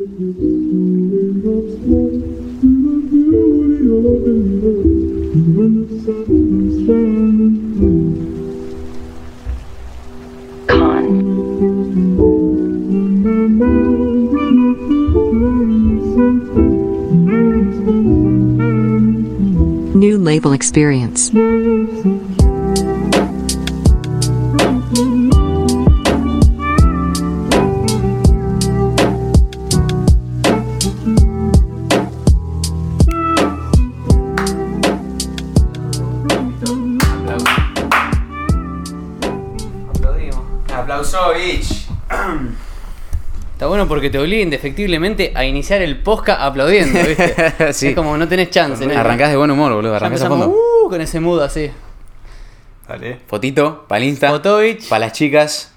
New label experience. Porque te obliga indefectiblemente a iniciar el podcast aplaudiendo, ¿viste? Sí. Es como no tenés chance, ¿no? Arrancás de buen humor, boludo. Arrancás a fondo. uh, con ese mood así. Dale. Fotito, para Insta. Fotovich. Para las chicas.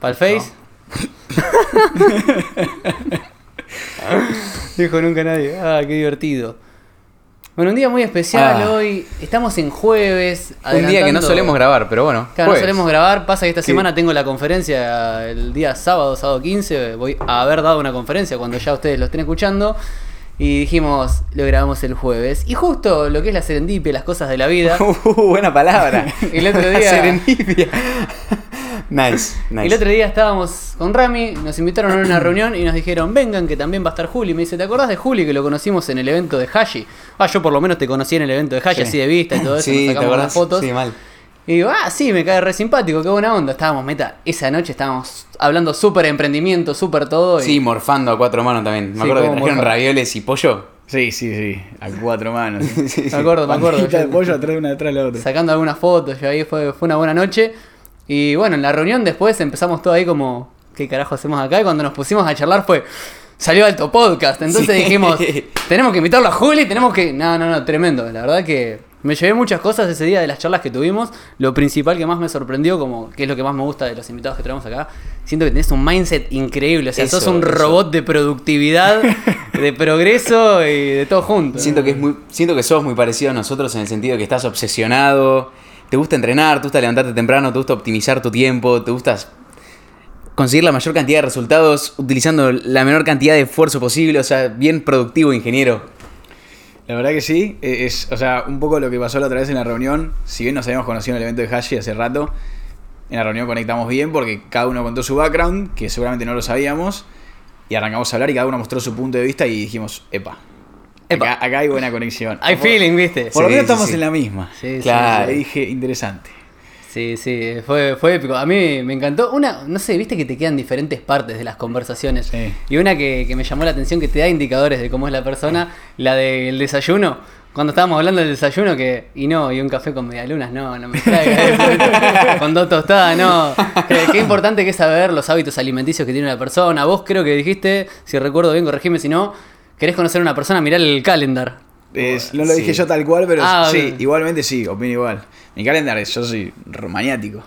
¿Para el Face? Dijo nunca nadie. Ah, qué divertido. Bueno, un día muy especial Ah. hoy. Estamos en jueves. Un día que no solemos grabar, pero bueno. Claro, no solemos grabar. Pasa que esta semana tengo la conferencia el día sábado, sábado 15. Voy a haber dado una conferencia cuando ya ustedes lo estén escuchando. Y dijimos, lo grabamos el jueves. Y justo lo que es la serendipia, las cosas de la vida. Uh, buena palabra. El otro día- Serendipia. nice, nice. El otro día estábamos con Rami, nos invitaron a una reunión y nos dijeron, vengan que también va a estar Juli. Me dice, ¿te acordás de Juli que lo conocimos en el evento de Hashi? Ah, yo por lo menos te conocí en el evento de Hashi, Sí. así de vista y todo eso, Sí, nos ¿te sacamos unas fotos. Sí, mal. Y digo, ah, sí, me cae re simpático, qué buena onda. Estábamos, meta, esa noche estábamos hablando súper emprendimiento, súper todo. y- Sí, morfando a cuatro manos también. Me Sí, acuerdo que trajeron morfa. ravioles y pollo. Sí, sí, sí. A cuatro manos. me acuerdo, me acuerdo. Bandejita de yo- pollo atrás de una atrás de la otra. sacando algunas fotos, yo ahí fue, fue una buena noche. Y bueno, en la reunión después empezamos todo ahí como, ¿qué carajo hacemos acá? Y cuando nos pusimos a charlar fue, salió alto podcast. Entonces Sí. dijimos, tenemos que invitarlo a Juli, tenemos que... No, no, no, tremendo. La verdad que me llevé muchas cosas ese día de las charlas que tuvimos. Lo principal que más me sorprendió, como que es lo que más me gusta de los invitados que traemos acá, siento que tenés un mindset increíble. O sea, Eso, sos un eso. robot de productividad, de progreso y de todo junto. Siento que es muy, siento que sos muy parecido a nosotros en el sentido que estás obsesionado, te gusta entrenar, te gusta levantarte temprano, te gusta optimizar tu tiempo, te gusta conseguir la mayor cantidad de resultados utilizando la menor cantidad de esfuerzo posible, o sea, bien productivo, ingeniero. La verdad que sí. eh, Es, o sea, un poco lo que pasó la otra vez en la reunión. Si bien nos habíamos conocido en el evento de Hashi hace rato, en la reunión conectamos bien porque cada uno contó su background, que seguramente no lo sabíamos. Y arrancamos a hablar y cada uno mostró su punto de vista y dijimos, epa. Epa. Acá, acá hay buena conexión. Hay feeling, ¿viste? Por lo menos sí, estamos sí. en la misma. Sí, sí, Claro. Le dije, interesante. Sí, sí, fue, fue épico. A mí me encantó. Una, no sé, viste que te quedan diferentes partes de las conversaciones. Sí. Y una que, que me llamó la atención, que te da indicadores de cómo es la persona, la del desayuno. Cuando estábamos hablando del desayuno, que, y no, y un café con medialunas, no, no me traigas. con dos tostadas, no. Qué, importante que es saber los hábitos alimenticios que tiene una persona. Vos creo que dijiste, si recuerdo bien, corregime si no, querés conocer a una persona, mirar el calendar. Es- no lo Sí. dije yo tal cual, pero Ah, sí, igualmente sí, opino igual. Mi calendar es, yo soy maniático.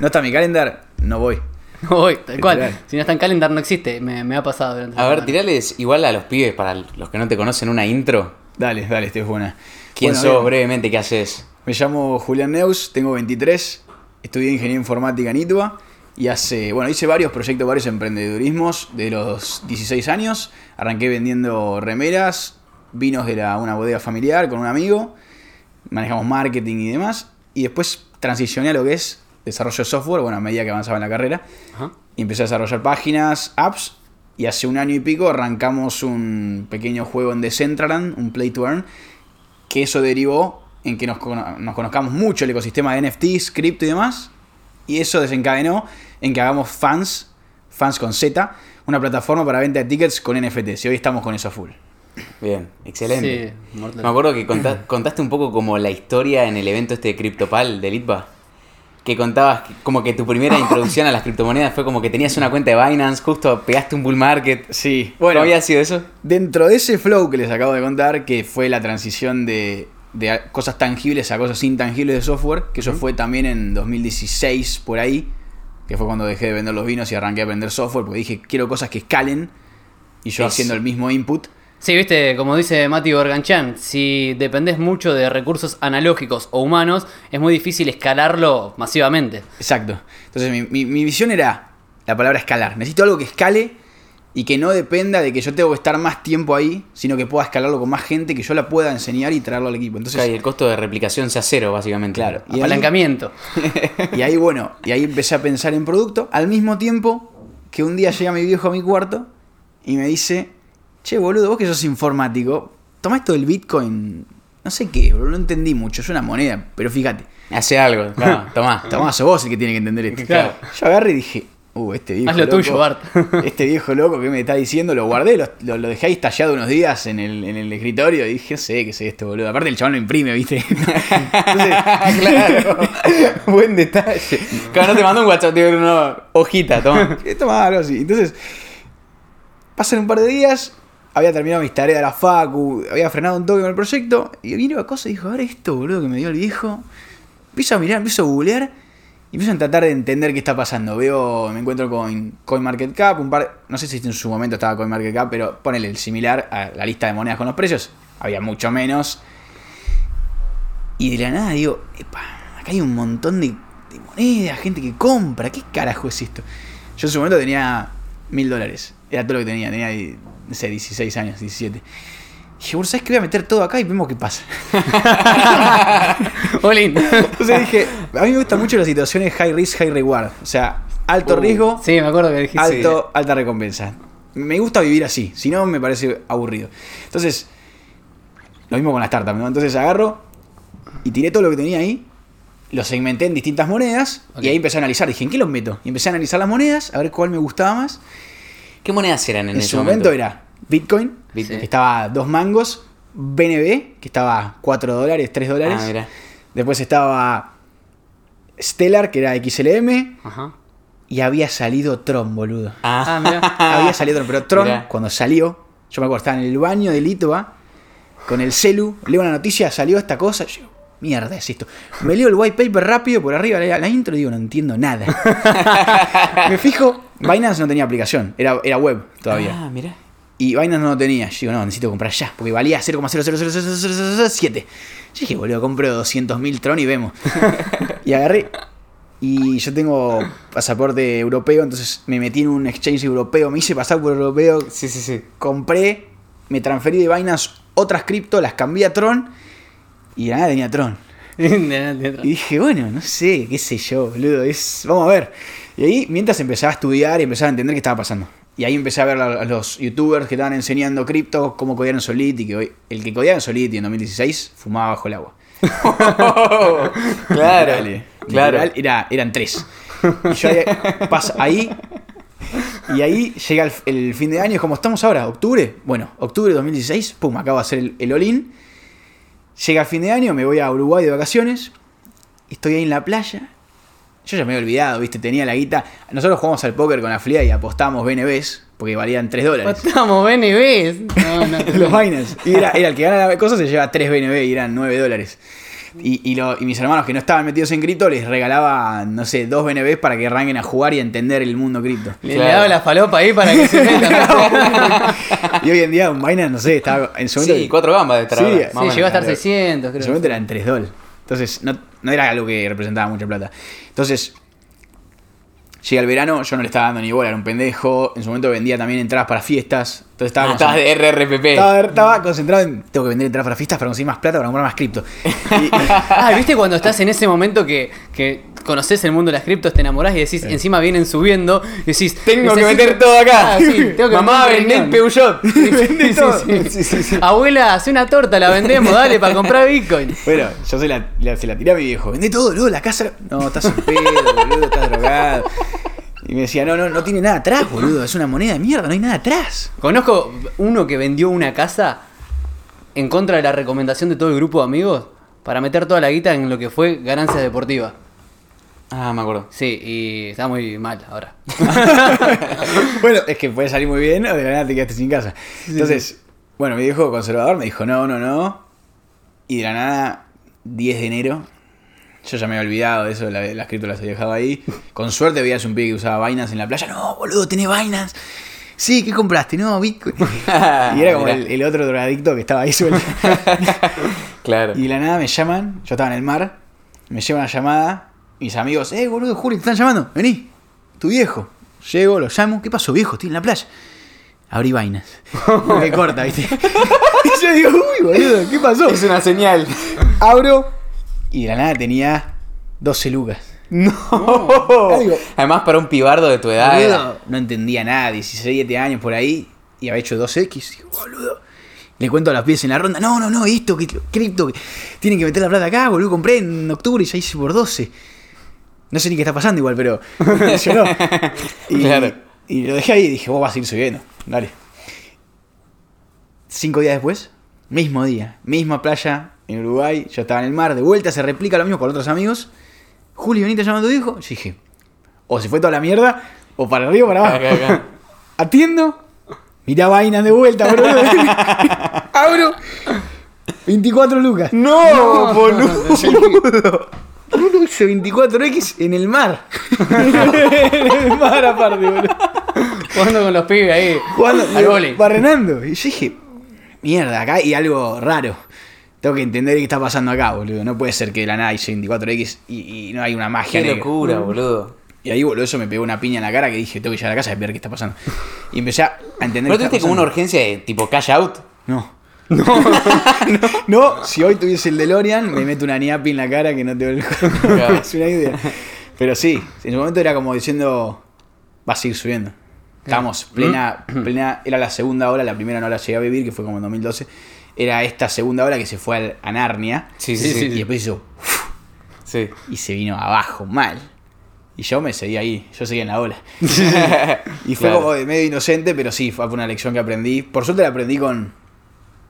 No está mi calendar, no voy. No voy, tal cual. Si no está en calendar, no existe. Me, me ha pasado durante la A ver, semana. tirales igual a los pibes, para los que no te conocen, una intro. Dale, dale, este es buena. ¿Quién Bueno, sos bien. brevemente? ¿Qué haces? Me llamo Julián Neus, tengo 23, estudié ingeniería informática en ITUA y hace, bueno, hice varios proyectos, varios emprendedurismos de los 16 años. Arranqué vendiendo remeras, vinos de la, una bodega familiar con un amigo, manejamos marketing y demás. Y después transicioné a lo que es desarrollo de software, bueno, a medida que avanzaba en la carrera. Ajá. Y empecé a desarrollar páginas, apps. Y hace un año y pico arrancamos un pequeño juego en Decentraland, un Play to Earn, que eso derivó en que nos, nos conozcamos mucho el ecosistema de NFTs, cripto y demás. Y eso desencadenó en que hagamos fans, fans con Z, una plataforma para venta de tickets con NFTs. Y hoy estamos con eso full. Bien, excelente. Sí, mortal. Me acuerdo que conta- contaste un poco como la historia en el evento este de CryptoPal de Litva. Que contabas que- como que tu primera introducción a las criptomonedas fue como que tenías una cuenta de Binance, justo pegaste un bull market. Sí, Bueno, había sido eso? dentro de ese flow que les acabo de contar, que fue la transición de, de cosas tangibles a cosas intangibles de software, que eso fue también en 2016 por ahí, que fue cuando dejé de vender los vinos y arranqué a vender software, porque dije, quiero cosas que escalen, y yo haciendo el mismo input. Sí, viste, como dice Mati Borganchan, si dependés mucho de recursos analógicos o humanos, es muy difícil escalarlo masivamente. Exacto. Entonces mi, mi- mi visión era la palabra escalar. Necesito algo que escale y que no dependa de que yo tengo que estar más tiempo ahí, sino que pueda escalarlo con más gente, que yo la pueda enseñar y traerlo al equipo. Entonces, Claro, y el costo de replicación sea cero, básicamente. Claro. Y ahí- Apalancamiento. y ahí, bueno, y ahí empecé a pensar en producto, al mismo tiempo que un día llega mi viejo a mi cuarto y me dice, che, boludo, vos que sos informático, tomá esto del Bitcoin, no sé qué, boludo, no entendí mucho, es una moneda, pero fíjate, Hace algo, claro, tomá. tomá, sos vos el que tiene que entender esto. Claro. Yo agarré y dije, uh, este viejo Haz lo loco, tuyo, Bart. este viejo loco que me está diciendo, lo guardé, lo, lo- lo dejé ahí estallado unos días en el, en el escritorio y dije, sé qué es esto, boludo. Aparte el chabón lo imprime, ¿viste? Entonces, claro. Buen detalle. Claro, no te mando un WhatsApp, te una hojita, toma. Eh, Toma algo así. Entonces, pasan un par de días, había terminado mis tareas de la facu, había frenado un toque con el proyecto, y vino a cosa y dijo, a ver esto, boludo, que me dio el viejo. Empiezo a mirar, empiezo a googlear, y empiezo a tratar de entender qué está pasando. Veo, me encuentro con CoinMarketCap, un par, no sé si en su momento estaba CoinMarketCap, pero ponele el similar a la lista de monedas con los precios, había mucho menos. Y de la nada digo, epa, acá hay un montón de, de monedas, gente que compra, ¿qué carajo es esto? Yo en su momento tenía mil dólares, era todo lo que tenía, tenía, no sé, 16 años, 17. Y dije, bueno, ¿sabes qué? Voy a meter todo acá y vemos qué pasa. Olin. Entonces dije, a mí me gustan mucho las situaciones high risk, high reward. O sea, alto Uh, riesgo, Sí, me acuerdo que dijiste. alto, alta recompensa. Me gusta vivir así, si no me parece aburrido. Entonces, lo mismo con las startups, ¿no? Entonces agarro y tiré todo lo que tenía ahí, lo segmenté en distintas monedas Ok. y ahí empecé a analizar. Dije, ¿en qué los meto? Y empecé a analizar las monedas, a ver cuál me gustaba más. ¿Qué monedas eran en, En, ese su momento, era Bitcoin, Bitcoin. que estaba dos mangos, BNB, que estaba 4 dólares, 3 dólares. Ah, mira. Después estaba Stellar, que era XLM. Ajá. Y había salido Tron, boludo. Ah, mira. había salido Tron, pero Tron, Mirá. cuando salió, yo me acuerdo, estaba en el baño de Litva, con el celu, leo una noticia, salió esta cosa, yo, mierda, es esto. Me leo el white paper rápido por arriba, la, la intro y digo, no entiendo nada. me fijo, Binance no tenía aplicación, era, era web todavía. Ah, mira. Y Binance no lo tenía. Yo digo, no, necesito comprar ya, porque valía 0,0000007. Yo dije, boludo, compro 200.000 Tron y vemos. y agarré. Y yo tengo pasaporte europeo, entonces me metí en un exchange europeo, me hice pasar por europeo, Sí, sí, sí. compré, me transferí de Binance otras cripto, las cambié a Tron y de nada tenía Tron. Y dije, bueno, no sé, qué sé yo, boludo, es, vamos a ver. Y ahí, mientras empezaba a estudiar y empezaba a entender qué estaba pasando. Y ahí empecé a ver a los youtubers que estaban enseñando cripto, cómo codear en Solidity, que hoy, el que codeaba en Solidity en 2016 fumaba bajo el agua. claro. Claro. literal, era, eran tres. Y yo ahí, pasa ahí. Y ahí llega el, el fin de año, es como estamos ahora, octubre. Bueno, octubre de 2016, pum, acabo de hacer el, el all-in. Llega el fin de año, me voy a Uruguay de vacaciones. Estoy ahí en la playa. Yo ya me había olvidado, viste, tenía la guita. Nosotros jugamos al póker con la flia y apostamos BNBs, porque valían 3 dólares. Estamos BNBs. No, no. Los Binance. Y era, era el que gana la cosa se lleva 3 BNB y eran 9 dólares. Y, y, lo- y mis hermanos que no estaban metidos en cripto les regalaba, no sé, 2 BNBs para que arranquen a jugar y a entender el mundo cripto. Le, Claro. le daba la falopa ahí para que se metan. y hoy en día un Binance, no sé, estaba en su momento. Sí, cuatro gambas de estar Sí, ahora, sí, llegó a estar claro. 600, En creo. su momento eran 3 dólares. Entonces, no, no era algo que representaba mucha plata. Entonces, llega el verano, yo no le estaba dando ni bola, era un pendejo. En su momento vendía también entradas para fiestas. Entonces estaba Ah, de RRPP. Estaba, estaba concentrado en. Tengo que vender entradas para fiestas para conseguir más plata para comprar más cripto. Y- Ah, ¿viste cuando estás en ese momento que, que conoces el mundo de las criptos, te enamorás y decís, encima vienen subiendo, y decís, Tengo que meter todo acá. Ah, sí, tengo que Mamá, vendé el. Peugeot. Sí, sí, sí, sí. Abuela, hace una torta, la vendemos, dale, para comprar Bitcoin. Bueno, yo se la, la- se la tiré a mi viejo. Vendé todo, boludo, la casa. No, estás en pedo, boludo, estás drogado. Y me decía, no, no, no tiene nada atrás, boludo. Es una moneda de mierda, no hay nada atrás. Conozco uno que vendió una casa en contra de la recomendación de todo el grupo de amigos para meter toda la guita en lo que fue ganancias deportivas. Ah, me acuerdo. Sí, y está muy mal ahora. bueno, es que puede salir muy bien o de la nada te quedaste sin casa. Entonces, bueno, mi viejo conservador me dijo, no, no, no. Y de la nada, 10 de enero, yo ya me había olvidado de eso, la- las cripto las había dejado ahí. Con suerte veías un pibe que usaba Binance en la playa. No, boludo, tenés Binance. Sí, ¿qué compraste? No, Bitcoin. y era como el, el otro drogadicto que estaba ahí suelto. Claro. Y de la nada me llaman, yo estaba en el mar, me llevan una llamada, mis amigos, eh, boludo, Juli, te están llamando, vení, tu viejo. Llego, lo llamo, ¿qué pasó, viejo? Estoy en la playa. abrí vainas. Porque corta, ¿viste? y yo digo, uy, boludo, ¿qué pasó? Es una señal. Abro y de la nada tenía 12 lucas. No. Además, para un pibardo de tu edad. era- no entendía nada, 16, 17 años por ahí, y había hecho 2X, digo, boludo. Le cuento a las piezas en la ronda, no, no, no, esto, que cripto, que tienen que meter la plata acá, boludo, compré en octubre y ya hice por 12. No sé ni qué está pasando igual, pero. Y, Claro. y lo dejé ahí y dije, vos vas a ir subiendo, dale. Cinco días después, mismo día, misma playa en Uruguay, yo estaba en el mar, de vuelta, se replica lo mismo con otros amigos. Juli, venite llamando a tu hijo. Yo dije, o se fue toda la mierda, o para arriba o para abajo. Acá, acá. Atiendo, mirá vaina de vuelta, bro. Abro, 24 lucas. No, boludo. Boludo, hice 24X en el mar. en el mar aparte, boludo. Jugando con los pibes ahí. Jugando, al bowling. barrenando. Y yo dije, mierda, acá hay algo raro. Tengo que entender qué está pasando acá, boludo. No puede ser que de la nada hice 24X y, y no hay una magia Qué negra. locura, boludo. Y ahí, boludo, eso me pegó una piña en la cara que dije, tengo que llegar a casa y ver qué está pasando. Y empecé a entender ¿No qué está tuviste como una urgencia de tipo cash out? No. No. no, si hoy tuviese el DeLorean, me meto una niapi en la cara que no te doy Claro. Es una idea. Pero sí, en su momento era como diciendo, vas a ir subiendo. Estábamos plena, plena, era la segunda hora, la primera no la llegué a vivir, que fue como en 2012. Era esta segunda hora que se fue al- a Narnia. Sí, sí, sí. Y después hizo, Sí. y se vino abajo, mal. Y yo me seguí ahí, yo seguía en la ola. Y fue Claro. como de medio inocente, pero sí, fue una lección que aprendí. Por suerte la aprendí con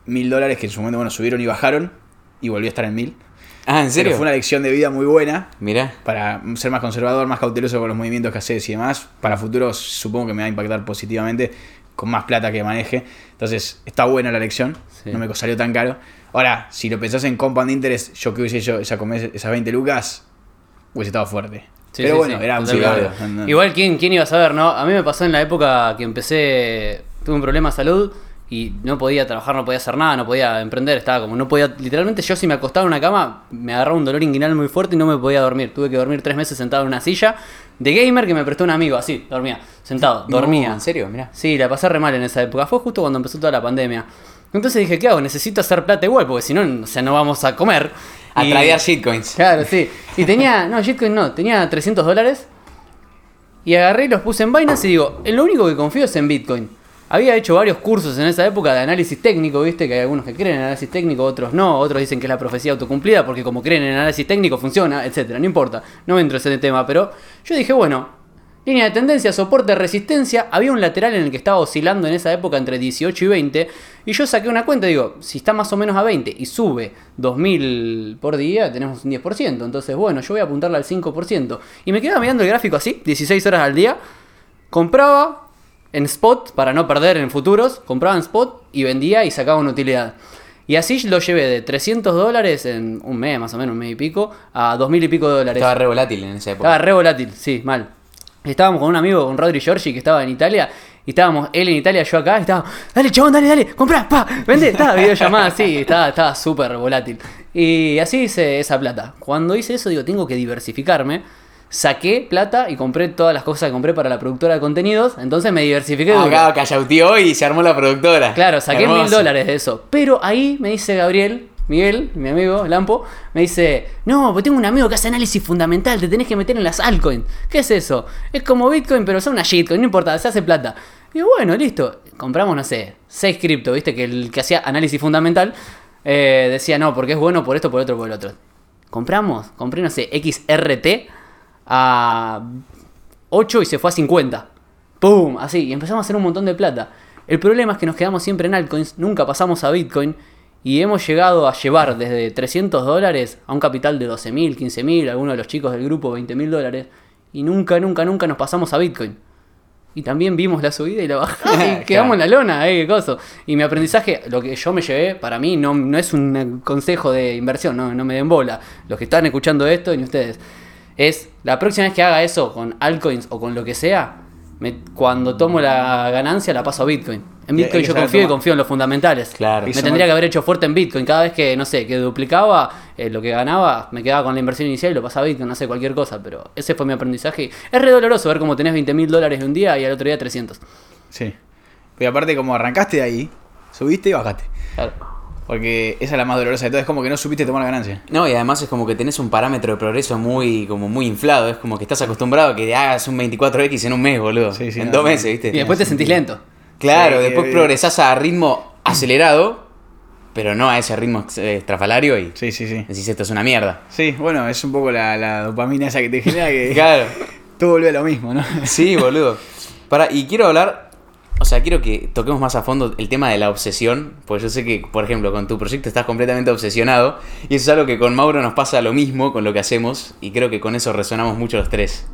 mil dólares que en su momento, bueno, subieron y bajaron. Y volví a estar en mil. Ah, ¿en Pero serio? fue una lección de vida muy buena. Mirá. Para ser más conservador, más cauteloso con los movimientos que haces y demás. Para futuros supongo que me va a impactar positivamente con más plata que maneje. Entonces, está buena la lección. Sí. No me salió tan caro. Ahora, si lo pensás en compound interest, yo que hubiese hecho esa, esas 20 lucas, hubiese estado fuerte. Sí, Pero sí, bueno, era un cigarro. Igual, ¿quién, ¿quién iba a saber, no? A mí me pasó en la época que empecé, tuve un problema de salud y no podía trabajar, no podía hacer nada, no podía emprender, estaba como, no podía, literalmente yo si me acostaba en una cama, me agarraba un dolor inguinal muy fuerte y no me podía dormir. Tuve que dormir tres meses sentado en una silla de gamer que me prestó un amigo, así, dormía, sentado, dormía. No, ¿En serio? Mirá. Sí, la pasé re mal en esa época. Fue justo cuando empezó toda la pandemia. Entonces dije, ¿qué hago? Necesito hacer plata igual, porque si no, o sea, no vamos a comer. A Y- tradear shitcoins. Claro, sí. Y tenía, no, Bitcoin no, tenía 300 dólares. Y agarré y los puse en Binance y digo, lo único que confío es en Bitcoin. Había hecho varios cursos en esa época de análisis técnico, viste, que hay algunos que creen en análisis técnico, otros no, otros dicen que es la profecía autocumplida porque como creen en análisis técnico funciona, etcétera, no importa, no entro en ese tema, pero yo dije, bueno, línea de tendencia, soporte, resistencia, había un lateral en el que estaba oscilando en esa época entre 18 y 20, y yo saqué una cuenta digo, si está más o menos a 20 y sube 2000 por día, tenemos un 10%, entonces bueno, yo voy a apuntarle al 5%. Y me quedaba mirando el gráfico así, 16 horas al día, compraba en spot para no perder en futuros, compraba en spot y vendía y sacaba una utilidad. Y así lo llevé de 300 dólares en un mes, más o menos, un mes y pico, a 2000 y pico de dólares. Estaba re volátil en esa época. Estaba re volátil, sí, mal. Estábamos con un amigo, con Rodri Giorgi, que estaba en Italia. Y estábamos él en Italia, yo acá. Y estaba, dale, chabón, dale, dale, comprá, pa, vende. Estaba videollamada así, estaba estaba súper volátil. Y así hice esa plata. Cuando hice eso, digo, tengo que diversificarme. Saqué plata y compré todas las cosas que compré para la productora de contenidos. Entonces me diversifiqué. duro. Acá callauteó y se armó la productora. Claro, saqué mil dólares de eso. Pero ahí me dice Gabriel, Miguel, mi amigo Lampo, me dice, no, pues tengo un amigo que hace análisis fundamental, te tenés que meter en las altcoins. ¿Qué es eso? Es como Bitcoin, pero son una shitcoin, no importa, se hace plata. Y bueno, listo. Compramos, no sé, 6 cripto, viste, que el que hacía análisis fundamental eh, decía, no, porque es bueno por esto, por otro, por el otro. Compramos, compré, no sé, XRT a 8 y se fue a 50. ¡Pum! Así, y empezamos a hacer un montón de plata. El problema es que nos quedamos siempre en altcoins, nunca pasamos a Bitcoin y hemos llegado a llevar desde 300 dólares a un capital de 12.000, 15.000, algunos de los chicos del grupo 20.000 dólares y nunca, nunca, nunca nos pasamos a Bitcoin. Y también vimos la subida y la bajada y quedamos en la lona, eh, qué cosa. Y mi aprendizaje, lo que yo me llevé, para mí no, no es un consejo de inversión, no, no me den bola. Los que están escuchando esto, ni ustedes. Es la próxima vez que haga eso con altcoins o con lo que sea, me- cuando tomo la ganancia la paso a Bitcoin. En Y Bitcoin yo confío y confío en los fundamentales. Claro. Me tendría que haber hecho fuerte en Bitcoin. Cada vez que, no sé, que duplicaba eh, lo que ganaba, me quedaba con la inversión inicial y lo pasaba a Bitcoin, no sé, cualquier cosa. Pero ese fue mi aprendizaje. Es re doloroso ver cómo tenés 20 mil dólares de un día y al otro día 300. Sí. Pero aparte, como arrancaste de ahí, subiste y bajaste. Claro. Porque esa es la más dolorosa de todo. Es como que no supiste tomar la ganancia. No, y además es como que tenés un parámetro de progreso muy, como muy inflado. Es como que estás acostumbrado a que hagas un 24X en un mes, boludo. Sí, sí, en no, dos meses, ¿viste? Y después te sentís lento. Claro, Sí, después progresás a ritmo acelerado, pero no a ese ritmo eh, estrafalario y Sí, sí, sí. decís esto es una mierda. Sí, bueno, es un poco la, la dopamina esa que te genera que Claro. todo vuelve a lo mismo, ¿no? Sí, boludo. Para, y quiero hablar, o sea, quiero que toquemos más a fondo el tema de la obsesión, porque yo sé que, por ejemplo, con tu proyecto estás completamente obsesionado, y eso es algo que con Mauro nos pasa lo mismo con lo que hacemos, y creo que con eso resonamos mucho los tres.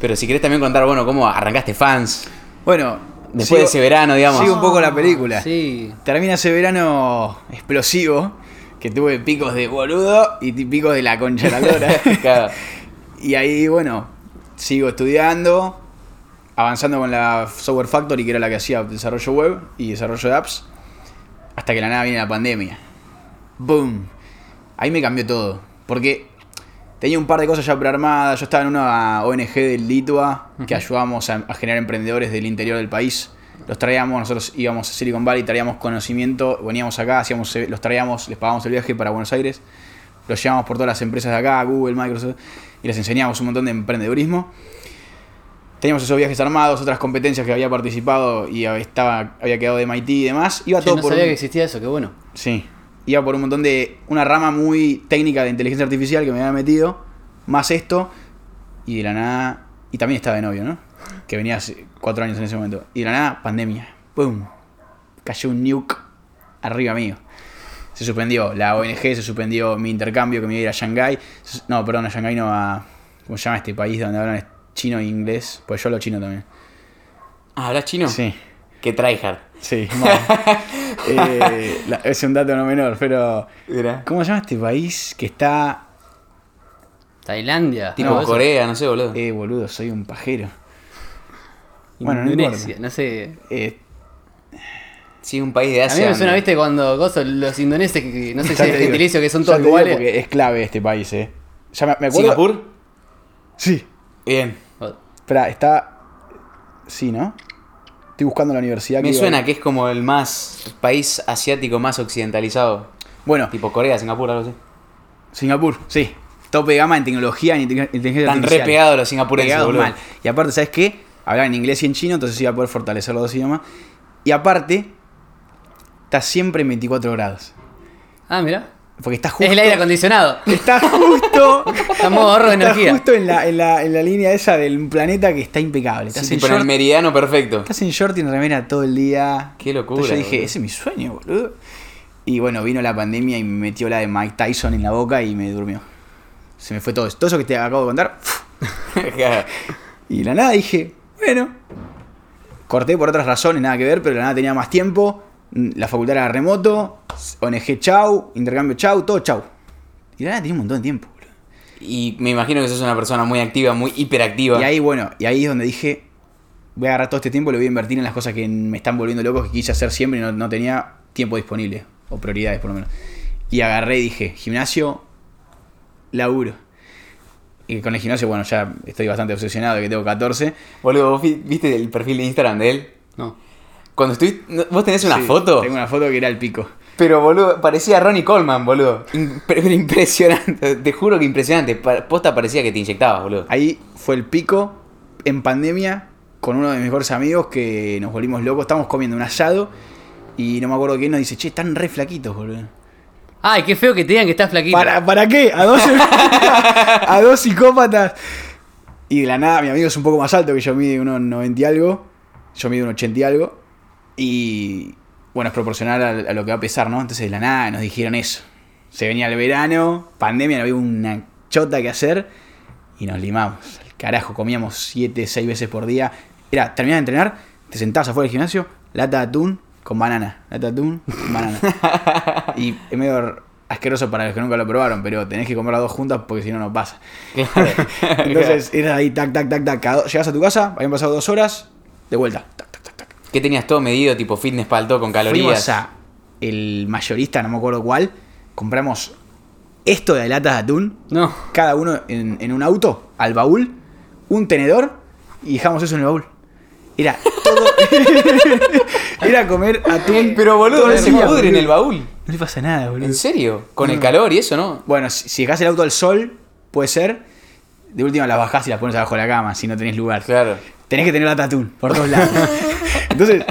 Pero si querés también contar, bueno, cómo arrancaste fans, Bueno, después sigo- de ese verano, digamos. Sigo un poco la película. Sí. Termina ese verano explosivo, que tuve picos de boludo y picos de la concha de la lora. Claro. y ahí, bueno, sigo estudiando, avanzando con la Software Factory, que era la que hacía desarrollo web y desarrollo de apps, hasta que de la nada viene la pandemia. ¡Boom! Ahí me cambió todo, porque tenía un par de cosas ya prearmadas, yo estaba en una ONG del Litua, que ayudábamos a, a generar emprendedores del interior del país. Los traíamos, nosotros íbamos a Silicon Valley, traíamos conocimiento, veníamos acá, hacíamos, los traíamos, les pagábamos el viaje para Buenos Aires, los llevamos por todas las empresas de acá, Google, Microsoft, y les enseñábamos un montón de emprendedurismo. Teníamos esos viajes armados, otras competencias que había participado y estaba, había quedado de MIT y demás. Iba Che, todo no por sabía un- que existía eso, qué bueno. Sí. Iba por un montón de. Una rama muy técnica de inteligencia artificial que me había metido. Más esto. Y de la nada. Y también estaba de novio, ¿no? Que venía hace cuatro años en ese momento. Y de la nada, pandemia. ¡Pum! Cayó un nuke arriba mío. Se suspendió la ONG, se suspendió mi intercambio que me iba a ir a Shanghái. No, perdón, a Shanghái no, a. ¿Cómo se llama este país donde hablan chino e inglés? Pues yo hablo chino también. Ah, ¿hablas chino? Sí. Que tryhard. Sí. Eh, la- es un dato no menor, pero. Mira. ¿Cómo se llama este país que está. Tailandia. Tipo. Corea, no sé, boludo. Eh, boludo, soy un pajero. Bueno, no Indonesia, no sé. Eh, Sí, un país de A Asia. mí me suena, viste, cuando gozo, los indoneses, que, no sé ya si es digo, gentilicio, que son todos iguales. Porque es clave este país, eh. Ya me, me acuerdo. ¿Singapur? Sí. Bien. Espera, está. Sí, ¿no? Estoy buscando la universidad Me iba- suena que es como el más país asiático más occidentalizado. Bueno, Tipo Corea, Singapur, algo así. Singapur, sí. Tope de gama en tecnología y en inteligen- inteligencia Están re artificial. pegados los singapurenses, Pegados mal. Y aparte, ¿sabes qué? Hablan en inglés y en chino, entonces iba a poder fortalecer los dos idiomas. Y aparte, está siempre en 24 grados. Ah, mira. Porque está justo. Es el aire acondicionado. Está justo. Está modo ahorro de está energía. justo en la, en, la, en la línea esa del planeta que está impecable. Estás, Sí, en tipo en el short, meridiano perfecto. estás en short y en remera todo el día. Qué locura, Entonces yo dije, boludo. ese es mi sueño, boludo. Y bueno, vino la pandemia y me metió la de Mike Tyson en la boca y me durmió. Se me fue todo eso. Todo eso que te acabo de contar. Y de la nada dije, bueno. Corté por otras razones, nada que ver, pero de la nada tenía más tiempo. La facultad era remoto. ONG chau, intercambio chau, todo chau. Y nada tenía un montón de tiempo, boludo. y me imagino que sos una persona muy activa, muy hiperactiva. Y ahí, bueno, y ahí es donde dije, voy a agarrar todo este tiempo y lo voy a invertir en las cosas que me están volviendo locos, que quise hacer siempre y no, no tenía tiempo disponible, o prioridades por lo menos. Y agarré y dije, gimnasio, laburo. Y con el gimnasio, bueno, ya estoy bastante obsesionado de que tengo 14. Boludo, ¿vos vi- viste el perfil de Instagram de él? No. Cuando estuviste. no- ¿Vos tenés una Sí, foto? Tengo una foto que era el pico. Pero, boludo, parecía Ronnie Coleman, boludo. Im- pero impresionante. Te juro que impresionante. Posta parecía que te inyectabas, boludo. Ahí fue el pico en pandemia con uno de mis mejores amigos que nos volvimos locos. Estábamos comiendo un asado y no me acuerdo quién nos dice, che, están re flaquitos, boludo. Ay, qué feo que te digan que estás flaquito. ¿Para, ¿Para qué? A dos, a dos psicópatas. Y de la nada, mi amigo es un poco más alto que yo, mide unos 90 y algo. Yo mido un 80 y algo. Y bueno, es proporcional a, a lo que va a pesar, ¿no? Entonces de la nada nos dijeron eso. Se venía el verano, pandemia, no había una chota que hacer. Y nos limamos. Al carajo, comíamos 7, 6 veces por día. Era, terminabas de entrenar, te sentabas afuera del gimnasio, lata de atún con banana. Lata de atún con banana. Y es medio asqueroso para los que nunca lo probaron, pero tenés que comer las dos juntas porque si no, no pasa. Claro. Entonces era ahí, tac, tac, tac, tac. Llegás a tu casa, habían pasado dos horas, de vuelta. Tac. ¿Qué tenías todo medido, tipo fitness todo con calorías? Fuimos a el mayorista, no me acuerdo cuál, compramos esto de latas de atún, No. cada uno en, en un auto, al baúl, un tenedor, y dejamos eso en el baúl. Era todo. era comer atún. Pero boludo, no se pudre en el baúl. No le pasa nada, boludo. ¿En serio? Con el calor y eso, ¿no? Bueno, si, si dejás el auto al sol, puede ser. De última las bajás y las pones abajo de la cama si no tenés lugar. Claro. Tenés que tener la tatún por todos lados. Entonces,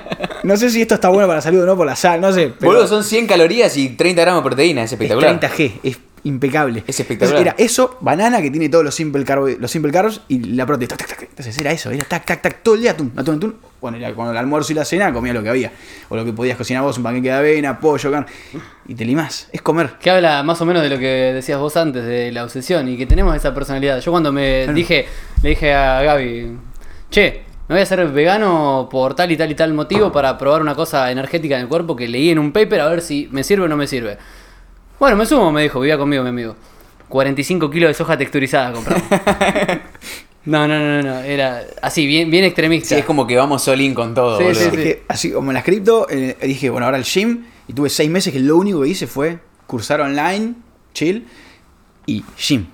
no sé si esto está bueno para la salud o no, por la sal, no sé. Pero Boludo, son 100 calorías y 30 gramos de proteína, es es espectacular. 30G, es impecable. Es espectacular. Entonces, era eso, banana que tiene todos los simple, carbo, los simple carbs y la proteína. tac, tac, tac. Entonces era eso, era tac, tac, tac, todo el día atún, atún, atún. Bueno, era cuando el almuerzo y la cena comías lo que había. O lo que podías cocinar vos, un panqueque de avena, pollo, carne. Y te limás. Es comer. Que habla más o menos de lo que decías vos antes, de la obsesión, y que tenemos esa personalidad. Yo cuando me Claro. dije, le dije a Gaby, che, me voy a hacer vegano por tal y tal y tal motivo para probar una cosa energética en el cuerpo que leí en un paper a ver si me sirve o no me sirve. Bueno, me sumo, me dijo, vivía conmigo mi amigo. 45 kilos de soja texturizada compramos. No, no, no, no, no, era así, bien, bien extremista. Sí, es como que vamos all in con todo, Sí, boludo. sí, Es que, así como en las cripto, eh, dije, bueno, ahora el gym. Y tuve seis meses que lo único que hice fue cursar online, chill y gym.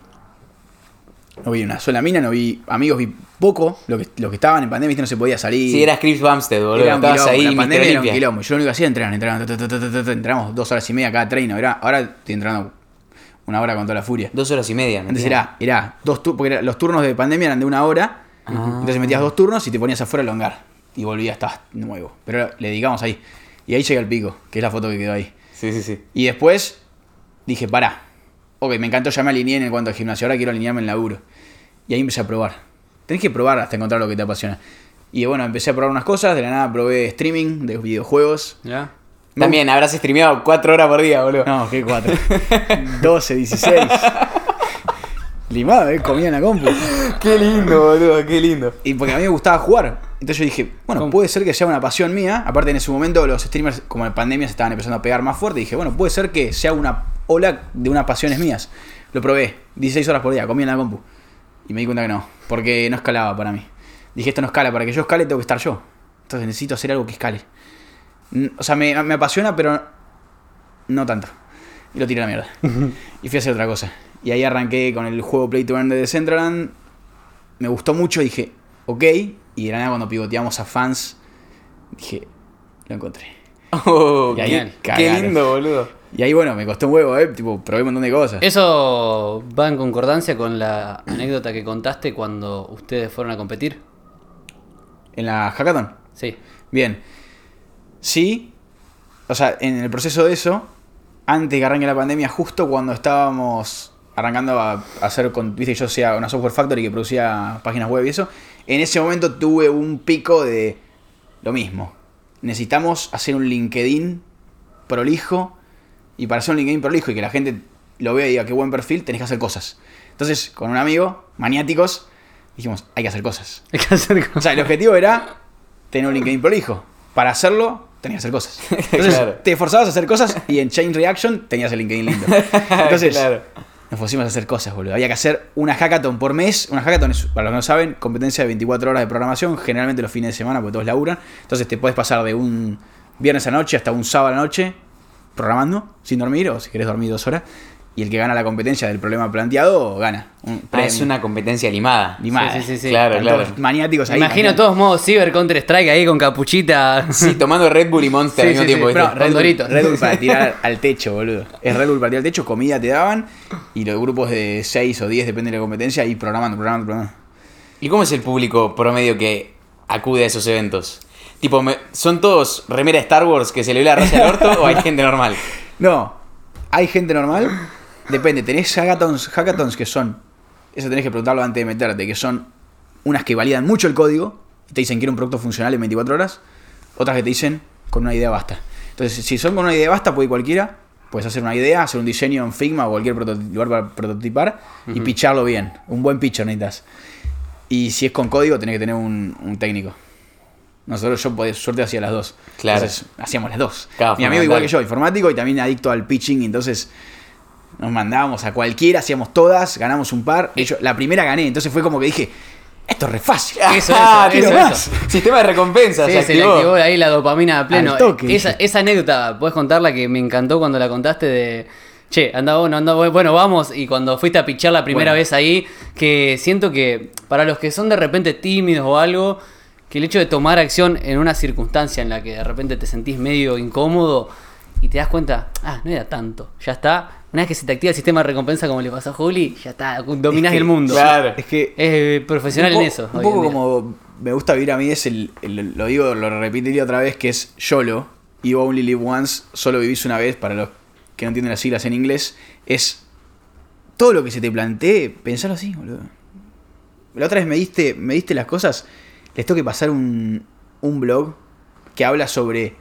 No vi una sola mina, no vi amigos, vi poco. Lo que, lo que estaban en pandemia, viste, no se podía salir. Sí, era Chris Bumstead, boludo. Era un Estabas quilombo, ahí, la pandemia era un Olympia. quilombo. Yo lo único que hacía era entrenar, entrenar, entramos dos horas y media cada treino. Era, ahora estoy entrando una hora con toda la furia. Dos horas y media. Antes mentira. era, era dos turnos, porque los turnos de pandemia eran de una hora. Ah. Entonces metías dos turnos y te ponías afuera a elongar. Y volvías, estabas nuevo. Pero le dedicamos ahí. Y ahí llega el pico, que es la foto que quedó ahí. Sí, sí, sí. Y después dije, pará. Ok, me encantó, ya me alineé en cuanto al gimnasio. Ahora quiero alinearme en laburo. Y ahí empecé a probar. Tenés que probar hasta encontrar lo que te apasiona. Y bueno, empecé a probar unas cosas. De la nada probé streaming de videojuegos. ¿Ya? También habrás streameado cuatro horas por día, boludo. No, ¿qué cuatro? 12, 16. Limado, ¿eh? Comía en la compu. Qué lindo, boludo, qué lindo. Y porque a mí me gustaba jugar. Entonces yo dije, bueno, ¿Cómo? puede ser que sea una pasión mía. Aparte en ese momento los streamers, como en pandemia, se estaban empezando a pegar más fuerte. Y dije, bueno, puede ser que sea una ola de unas pasiones mías. Lo probé, 16 horas por día, comía en la compu. Y me di cuenta que no, porque no escalaba para mí. Dije, esto no escala, para que yo escale tengo que estar yo. Entonces necesito hacer algo que escale. O sea, me, me apasiona, pero no tanto. Y lo tiré a la mierda. y fui a hacer otra cosa. Y ahí arranqué con el juego Play to Earn de Decentraland. Me gustó mucho, dije, ok. Y de la nada cuando pivoteamos a fans, dije, lo encontré. Oh, Y ahí qué, qué lindo, boludo. Y ahí, bueno, me costó un huevo, ¿eh? Tipo, probé un montón de cosas. ¿Eso va en concordancia con la anécdota que contaste cuando ustedes fueron a competir? En la hackathon. Sí. Bien. Sí. O sea, en el proceso de eso, antes que arranque la pandemia, justo cuando estábamos arrancando a hacer con, viste, que yo hacía una software factory que producía páginas web y eso, en ese momento tuve un pico de lo mismo. Necesitamos hacer un LinkedIn prolijo y para hacer un LinkedIn prolijo y que la gente lo vea y diga qué buen perfil, tenés que hacer cosas. Entonces, con un amigo, maniáticos, dijimos, hay que hacer cosas. Hay que hacer O sea, el objetivo era tener un LinkedIn prolijo. Para hacerlo, tenías que hacer cosas. Entonces, Claro. te esforzabas a hacer cosas y en Chain Reaction tenías el LinkedIn lindo. Entonces, Claro. nos pusimos a hacer cosas, boludo. Había que hacer una hackathon por mes. Una hackathon es, para los que no saben, competencia de 24 horas de programación, generalmente los fines de semana, porque todos laburan. Entonces, te puedes pasar de un viernes a noche hasta un sábado a la noche programando, sin dormir, o si querés dormir dos horas. Y el que gana la competencia del problema planteado, gana. Un Ah, es una competencia limada. Limada. Sí, sí, sí, sí. Claro, claro. todos maniáticos ahí. Imagino todos modos Cyber Counter Strike ahí con capuchita. Sí, tomando Red Bull y Monster al mismo tiempo, pero- Con Doritos. Red Bull para tirar al techo, boludo. Es Red Bull para tirar al techo, comida te daban y los grupos de 6 o 10, depende de la competencia, y programando, programando, programando. ¿Y cómo es el público promedio que acude a esos eventos? Tipo, me- ¿son todos remera Star Wars que se le ve la raza al orto o hay gente normal? No, hay gente normal, depende. Tenés hackathons, hackathons que son, eso tenés que preguntarlo antes de meterte, que son unas que validan mucho el código y te dicen quiero un producto funcional en 24 horas, otras que te dicen con una idea basta. Entonces, si son con una idea basta, puede cualquiera. Puedes hacer una idea, hacer un diseño en Figma o cualquier lugar para prototipar y picharlo bien. Un buen pitcher necesitas. Y si es con código, tenés que tener un, un técnico. Nosotros, yo por suerte hacía las dos. Claro. Entonces, hacíamos las dos. Claro, Mi amigo igual que yo, informático y también adicto al pitching. Entonces, nos mandábamos a cualquiera, hacíamos todas, ganamos un par. De hecho, la primera gané. Entonces fue como que dije, esto es re fácil. Eso, Ah, eso, eso, más. eso. Sistema de recompensas, Sí, se se le activó. activó ahí la dopamina a pleno. Al toque, esa, esa anécdota, puedes contarla que me encantó cuando la contaste de. Che, anda bueno, anda bueno, bueno, vamos. Y cuando fuiste a pichar la primera Bueno. vez ahí, que siento que para los que son de repente tímidos o algo, que el hecho de tomar acción en una circunstancia en la que de repente te sentís medio incómodo y te das cuenta, ah, no era tanto, ya está. Una vez que se te activa el sistema de recompensa como le pasó a Juli, ya está, dominás Es que- el mundo. claro. Es que Es profesional un en eso. Un poco como me gusta vivir a mí es el, el- lo digo, lo repetiría otra vez, que es YOLO, You Only Live Once, solo vivís una vez, para los que no entienden las siglas en inglés, es todo lo que se te plantee, pensarlo así, boludo. La otra vez me diste, me diste las cosas, les tengo que pasar un, un blog que habla sobre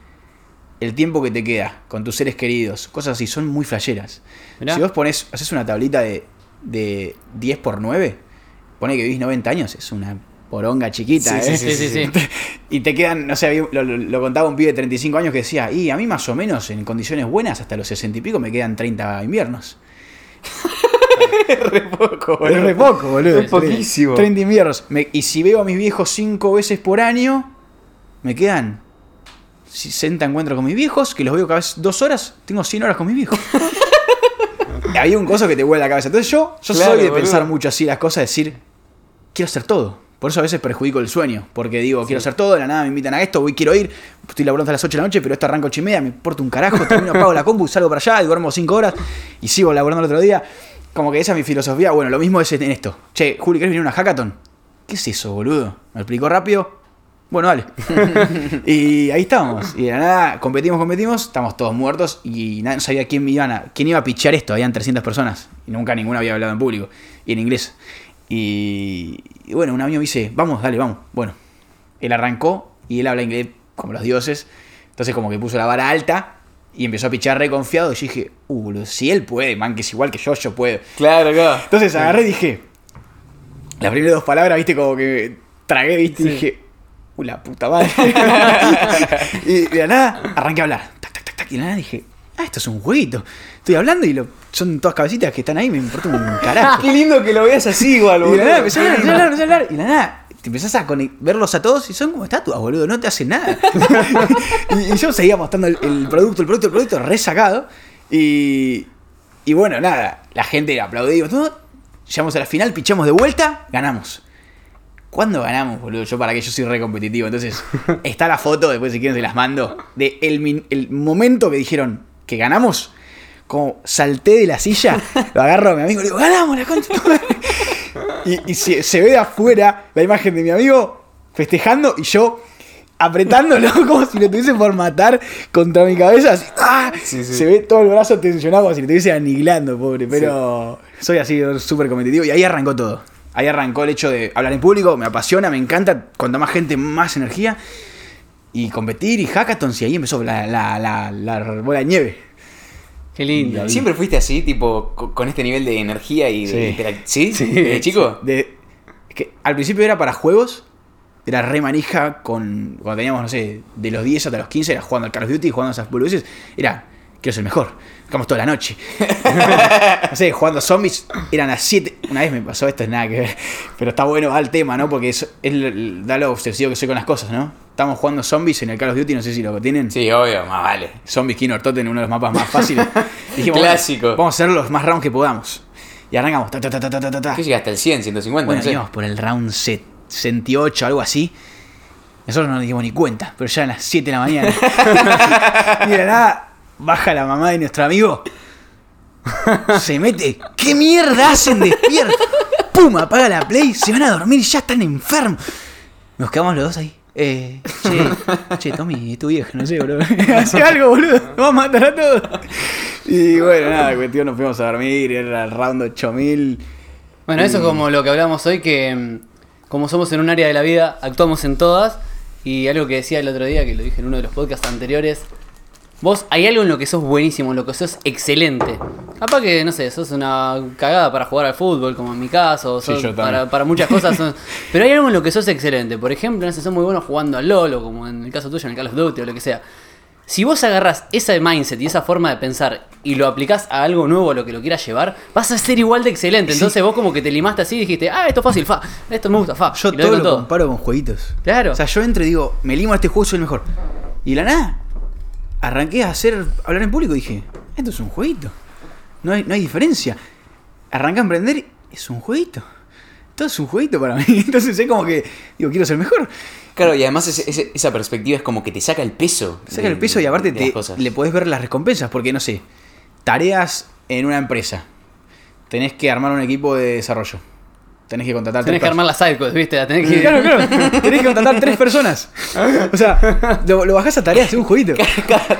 el tiempo que te queda con tus seres queridos, cosas así, son muy flasheras. Mirá. Si vos pones, haces una tablita de, de 10 por 9, pone que vivís 90 años, es una poronga chiquita, Sí, ¿eh? Sí, sí, sí. Y te quedan, no sé, lo- lo contaba un pibe de 35 años que decía, y a mí más o menos en condiciones buenas, hasta los 60 y pico, me quedan 30 inviernos. re poco, Es re poco, boludo. Es poquísimo. 30 inviernos. Me- y si veo a mis viejos 5 veces por año, me quedan 60 encuentros con mis viejos, que los veo cada vez 2 horas, tengo 100 horas con mis viejos. Había un coso que te vuelve la cabeza. Entonces yo, yo Claro, soy de boludo. pensar mucho así las cosas, decir, quiero hacer todo. Por eso a veces perjudico el sueño. Porque digo, quiero hacer todo, de la nada me invitan a esto, voy, quiero ir. Estoy laburando hasta las 8 de la noche, pero esto arranco 8 y media, me importa un carajo, termino, apago la compu, salgo para allá duermo 5 horas y sigo laburando el otro día. Como que esa es mi filosofía. Bueno, lo mismo es en esto. Che, Juli, ¿querés venir a una hackathon? ¿Qué es eso, boludo? ¿Me explicó rápido? Bueno, dale. y ahí estábamos. Y de la nada, competimos, competimos, estamos todos muertos y nadie sabía quién, iban a, quién iba a pichar esto. Habían 300 personas y nunca ninguna había hablado en público y en inglés. Y, y bueno, un amigo me dice, vamos, dale, vamos. Bueno, él arrancó y él habla inglés como los dioses. Entonces como que puso la vara alta y empezó a pichar reconfiado. Y yo dije, uh, boludo, si él puede, man, que es igual que yo, yo puedo. Claro, claro. Entonces agarré y dije. Las primeras dos palabras, viste, como que tragué, viste, y dije. Uy, la puta madre. y de la nada arranqué a hablar. Tac, tac, tac, tac. Y de la nada dije. Ah, esto es un jueguito. Estoy hablando y lo, son todas cabecitas que están ahí, me importa un carajo. Qué lindo que lo veas así, igual, Y de boludo. la nada empecé a hablar, empecé a hablar, empecé a hablar. Y de la nada te empezás a verlos a todos y son como estatuas, boludo. No te hacen nada. y, y yo seguía mostrando el, el producto, el producto, el producto, resacado. Y, y bueno, nada. La gente aplaudimos todo. Llegamos a la final, pichamos de vuelta, ganamos. ¿Cuándo ganamos, boludo? Yo para que yo soy re competitivo. Entonces, está la foto, después si quieren se las mando, de el, el momento que dijeron que ganamos. Como salté de la silla, lo agarro a mi amigo y le digo, ganamos la concha. De tu madre". Y, y se, se ve de afuera la imagen de mi amigo festejando y yo apretándolo como si lo tuviese por matar contra mi cabeza. así, ¡ah! Sí, sí. Se ve todo el brazo tensionado como si lo estuviese aniquilando, pobre. Pero soy así súper competitivo y ahí arrancó todo. Ahí arrancó el hecho de hablar en público, me apasiona, me encanta. Cuanta más gente, más energía. Y competir y hackathons y ahí empezó la, la, la, la bola de nieve. Qué lindo. ¿Siempre fuiste así, tipo, co- con este nivel de energía y de Sí. interac- ¿Sí? Sí. ¿Desde chico? De, es que al principio era para juegos, era re manija con. Cuando teníamos, no sé, de los 10 hasta los 15, era jugando al Call of Duty, jugando a esas boludeces. Era, quiero ser el mejor. Jugamos toda la noche. no sé, jugando zombies, eran las 7. Una vez me pasó esto, es nada que ver. Pero está bueno, va al tema, ¿no? Porque es, es da lo obsesivo que soy con las cosas, ¿no? Estamos jugando zombies en el Call of Duty, no sé si lo tienen. Sí, obvio, más vale. Zombies King Totten, uno de los mapas más fáciles. Dijimos, bueno, Clásico. vamos a hacer los más rounds que podamos. Y arrancamos. Ta, ta, ta, ta, ta, ta, ta. ¿Qué llegaste al 100, 150? Bueno, no sé. por el round 68, algo así. Nosotros no nos dimos ni cuenta, pero ya eran las 7 de la mañana. la nada, baja la mamá de nuestro amigo. Se mete. ¿Qué mierda hacen despiertos? ¡Pum! Apaga la play, se van a dormir y ya están enfermos. Nos quedamos los dos ahí. Eh, che, che, Tommy, tu vieja, no sé, bro. Hace algo, boludo. Nos vamos a matar a todos. Y bueno, nada, cuestión, nos fuimos a dormir. Era el round 8000. Bueno, eso es como lo que hablamos hoy, que mm, como somos en un área de la vida, actuamos en todas. Y algo que decía el otro día, que lo dije en uno de los podcasts anteriores, vos hay algo en lo que sos buenísimo, en lo que sos excelente. Capaz que, no sé, sos una cagada para jugar al fútbol, como en mi caso, Sí, sos yo para, para muchas cosas. sos- pero hay algo en lo que sos excelente. Por ejemplo, no sé, sos muy bueno jugando al LOL, como en el caso tuyo, en el Call of Duty o lo que sea. Si vos agarras ese mindset y esa forma de pensar y lo aplicás a algo nuevo, a lo que lo quieras llevar, vas a ser igual de excelente. Entonces vos como que te limaste así y dijiste, ah, esto es fácil, fa, esto me gusta, fa. Yo y lo todo lo con comparo con jueguitos. Claro. O sea, yo entro y digo, me limo a este juego, soy el mejor. Y la nada, arranqué a hacer, hablar en público y dije, esto es un jueguito. No hay, no hay diferencia. Arranqué a emprender, es un jueguito. todo es un jueguito para mí. Entonces es como que, digo, quiero ser mejor. Claro, y además ese- esa perspectiva es como que te saca el peso. Saca de- el peso y aparte te, le podés ver las recompensas, porque no sé, tareas en una empresa. Tenés que armar un equipo de desarrollo. Tenés que contratar Tenés que armar las sidequests, ¿viste? La tenés que... Claro, claro. Tenés que contratar tres personas. O sea, lo, lo bajás a tareas de un jueguito.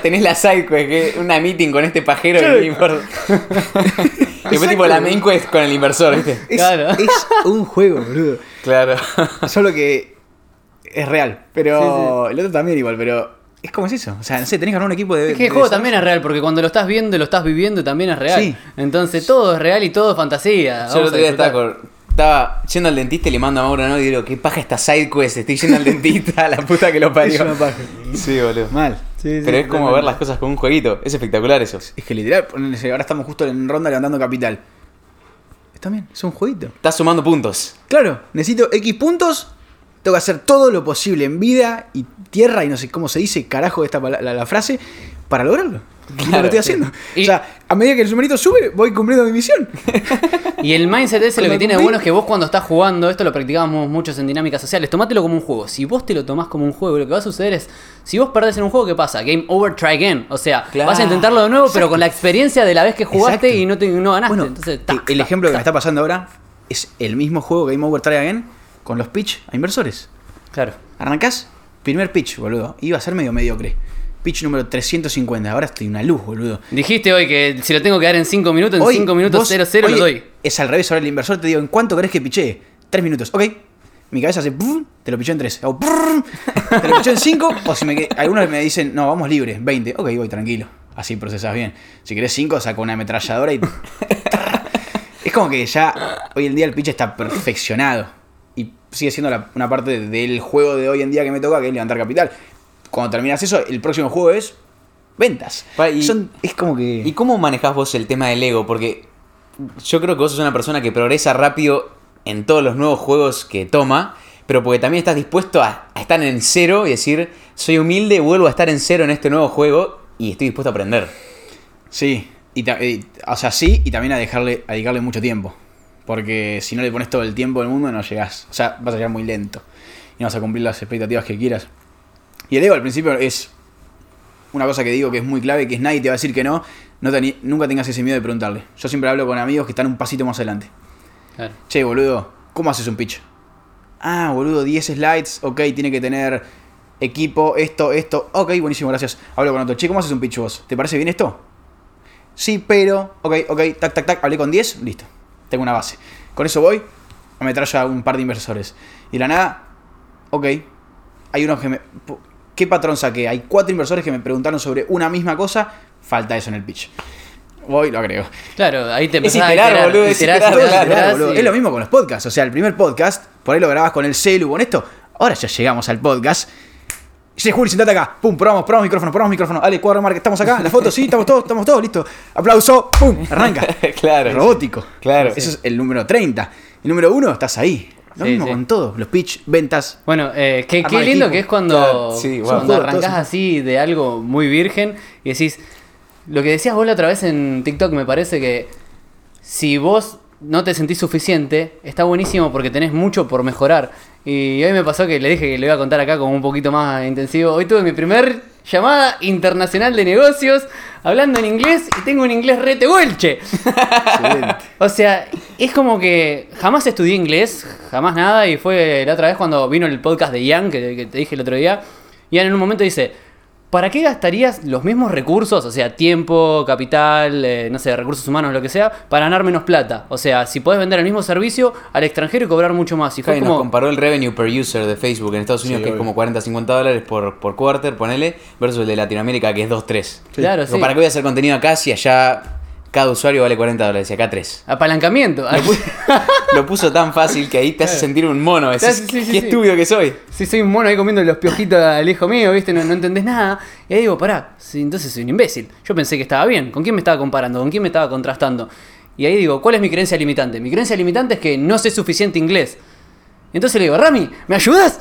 Tenés la side quest, que una meeting con este pajero Claro. y. Después tipo la main quest con el inversor, ¿viste? Es, Claro. es un juego, boludo. Claro. Solo que es real. Pero el otro también igual, pero es como es eso. O sea, no sé, tenés que armar un equipo de. Es que el juego también es real, porque cuando lo estás viendo, lo estás viviendo, también es real. Sí. Entonces todo es real y todo es fantasía. Yo estaba, con- estaba yendo al dentista y le mando a Mauro ¿no? y digo, ¿qué paja esta side quest? Estoy yendo al dentista, la puta que lo parió. Es una paja. Sí, boludo. Mal. Pero es como ver las cosas con un jueguito. Es espectacular eso. Es que literal, ahora estamos justo en ronda levantando capital. Está bien, es un jueguito. Estás sumando puntos. Claro, necesito X puntos. Tengo que hacer todo lo posible en vida y tierra y no sé cómo se dice, carajo, esta la, la frase, para lograrlo. Claro, lo estoy haciendo. Y- O sea, a medida que el numerito sube, voy cumpliendo mi misión. Y el mindset ese lo que tiene de bueno es que vos cuando estás jugando, esto lo practicábamos muchos en dinámicas sociales, tomátelo como un juego. Si vos te lo tomás como un juego, lo que va a suceder es, si vos perdés en un juego, ¿qué pasa? Game over, try again. O sea, Claro. vas a intentarlo de nuevo, pero con la experiencia de la vez que jugaste Exacto. y no, te, no ganaste. Bueno, Entonces, el- tac, el tac, ejemplo que me está pasando ahora es el mismo juego Game Over Try Again con los pitch a inversores. Claro. Arrancás, primer pitch, boludo. Iba a ser medio mediocre. Pitch número 350. Ahora estoy una luz, boludo. Dijiste hoy que si lo tengo que dar en 5 minutos, en Hoy, 5 minutos vos- 0, 0 lo doy. Es al revés, ahora el inversor te digo, ¿en cuánto crees que piché? Tres minutos, ok. Mi cabeza hace, te lo piché en tres. Hago, "Brr", te lo piché en cinco. O si me, algunos me dicen, no, vamos libre, 20. Ok, voy tranquilo. Así procesas bien. Si querés cinco, saco una ametralladora y. es como que ya hoy en día el pitch está perfeccionado. Y sigue siendo la- una parte del juego de hoy en día que me toca, que es levantar capital. Cuando terminas eso, el próximo juego es ventas. Y- Son- es como que. ¿Y cómo manejás vos el tema del ego? Porque yo creo que vos sos una persona que progresa rápido en todos los nuevos juegos que toma, pero porque también estás dispuesto a, a estar en cero y decir, soy humilde, vuelvo a estar en cero en este nuevo juego y estoy dispuesto a aprender. Sí, y, y- o sea, sí, y también a dejarle, a dedicarle mucho tiempo. Porque si no le pones todo el tiempo del mundo, no llegás. O sea, vas a llegar muy lento. Y no vas a cumplir las expectativas que quieras. Y el ego al principio es una cosa que digo que es muy clave, que es nadie te va a decir que no. no te- nunca tengas ese miedo de preguntarle. Yo siempre hablo con amigos que están un pasito más adelante. Claro. Che, boludo, ¿cómo haces un pitch? Ah, boludo, 10 slides, ok, tiene que tener equipo, esto, esto. Ok, buenísimo, gracias. Hablo con otro. Che, ¿cómo haces un pitch vos? ¿Te parece bien esto? Sí, pero, ok, ok, tac, tac, tac, hablé con 10, listo. Tengo una base. Con eso voy, me traigo un par de inversores. Y de la nada, ok, hay unos que me... ¿Qué patrón saqué? Hay cuatro inversores que me preguntaron sobre una misma cosa, falta eso en el pitch. Voy, lo agrego. Claro, ahí te Es empezás a iterar, iterar, boludo, es iterás, iterar, iterás, claro, iterás boludo. y- Es lo mismo con los podcasts. O sea, el primer podcast, por ahí lo grabás con el celu, con esto. Ahora ya llegamos al podcast. Sí, Juli, sentate acá. Pum, probamos, probamos micrófono, probamos micrófono. Dale, cuadro, marca, estamos acá. La foto, sí, estamos todos, estamos todos, listo. Aplauso, pum, arranca. Claro. Robótico. Claro. Eso es el número 30. El número 1, estás ahí. Lo Sí, mismo sí. con todo. Los pitch, ventas. Bueno, eh, qué, qué lindo equipo. que es cuando, Claro, sí, wow. cuando Todo, arrancás así de algo muy virgen y decís, lo que decías vos la otra vez en TikTok me parece que si vos no te sentís suficiente, está buenísimo porque tenés mucho por mejorar. Y hoy me pasó que le dije que le iba a contar acá como un poquito más intensivo. Hoy tuve mi primer llamada internacional de negocios hablando en inglés y tengo un inglés rete huelche. O sea, es como que jamás estudié inglés, jamás nada, y fue la otra vez cuando vino el podcast de Ian, que, que te dije el otro día, Ian en un momento dice, ¿para qué gastarías los mismos recursos, o sea, tiempo, capital, eh, no sé, recursos humanos, lo que sea, para ganar menos plata? O sea, si podés vender el mismo servicio al extranjero y cobrar mucho más. Y fue Claro, y nos comparó el revenue per user de Facebook en Estados Unidos, Sí, que es como 40, 50 dólares por, por quarter, ponele, versus el de Latinoamérica, que es 2, 3. Claro, sí. ¿Para qué voy a hacer contenido acá si allá cada usuario vale 40 dólares y acá 3? Apalancamiento. Lo puso tan fácil que ahí te hace sentir un mono. Decís, Sí, sí, sí, qué sí. estúpido que soy. Si soy un mono ahí comiendo los piojitos al hijo mío, ¿viste? No, no entendés nada. Y ahí digo, pará, sí, entonces soy un imbécil. Yo pensé que estaba bien. ¿Con quién me estaba comparando? ¿Con quién me estaba contrastando? Y ahí digo, ¿cuál es mi creencia limitante? Mi creencia limitante es que no sé suficiente inglés. Entonces le digo, Rami, ¿me ayudas?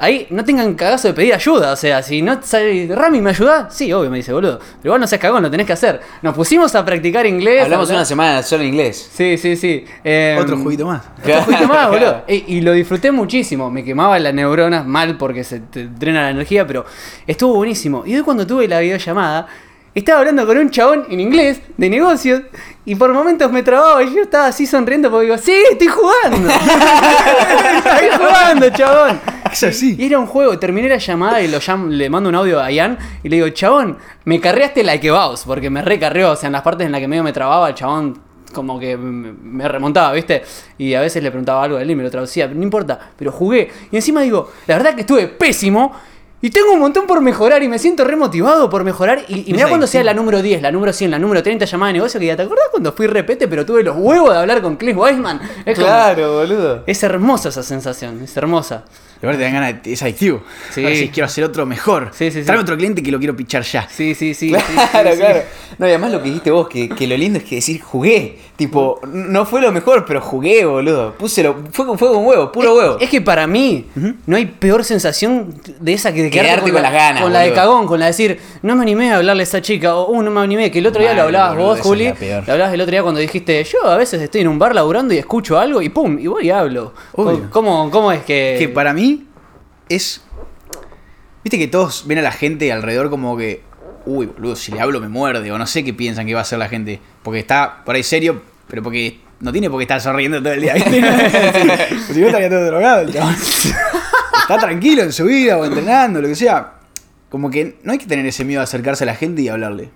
Ahí no tengan cagazo de pedir ayuda. O sea, si no sabe, Rami, ¿me ayuda? Sí, obvio, me dice, boludo. Pero igual no seas cagón, lo tenés que hacer. Nos pusimos a practicar inglés. Hablamos una semana solo inglés. Sí, sí, sí. Eh, Otro juguito más. otro juguito más, boludo. Y, y lo disfruté muchísimo. Me quemaba las neuronas mal porque se te drena la energía, pero estuvo buenísimo. Y hoy cuando tuve la videollamada, estaba hablando con un chabón en inglés de negocios y por momentos me trababa y yo estaba así sonriendo porque digo, sí, estoy jugando. estoy jugando, chabón. Es así. Y era un juego, terminé la llamada y lo le mando un audio a Ian y le digo, chabón, me carreaste like a boss, porque me recarreó, o sea, en las partes en las que medio me trababa, el chabón como que me remontaba, ¿viste? Y a veces le preguntaba algo a él y me lo traducía, no importa, pero jugué. Y encima digo, la verdad que estuve pésimo. Y tengo un montón por mejorar y me siento remotivado por mejorar. Y, y mirá Es cuando sea la número 10, la número 100, la número 30 llamada de negocio que ya te acordás cuando fui repete, pero tuve los huevos de hablar con Cliff Weisman. Es como- boludo. es hermosa esa sensación, es hermosa. Ahora te dan ganas, de- es adictivo. Sí. Ahora decís, quiero hacer otro mejor. Sí, sí, sí. Tráeme otro cliente que lo quiero pichar ya. Sí, sí, sí. Claro, sí, claro. No, y además lo que dijiste vos, que, que lo lindo es que decir jugué. Tipo, no fue lo mejor, pero jugué, boludo. Puse lo, fue, con- fue con huevo, puro huevo. Es que para mí no hay peor sensación de esa que de Quedarte con la, las ganas, Con la de cagón, con la de decir, no me animé a hablarle a esa chica, o uh, no me animé, que el otro día Mal, lo hablabas boludo, vos, esa Juli. Lo hablabas el otro día cuando dijiste, yo a veces estoy en un bar laburando y escucho algo y pum, y voy y hablo. ¿Cómo, cómo es que.? Que para mí es. Viste que todos ven a la gente alrededor como que. Uy, boludo, si le hablo me muerde. O no sé qué piensan que va a hacer la gente. Porque está por ahí serio, pero porque no tiene por qué estar sonriendo todo el día. si no estaría todo drogado el chabón. Está tranquilo en su vida o entrenando, lo que sea. Como que no hay que tener ese miedo de acercarse a la gente y hablarle.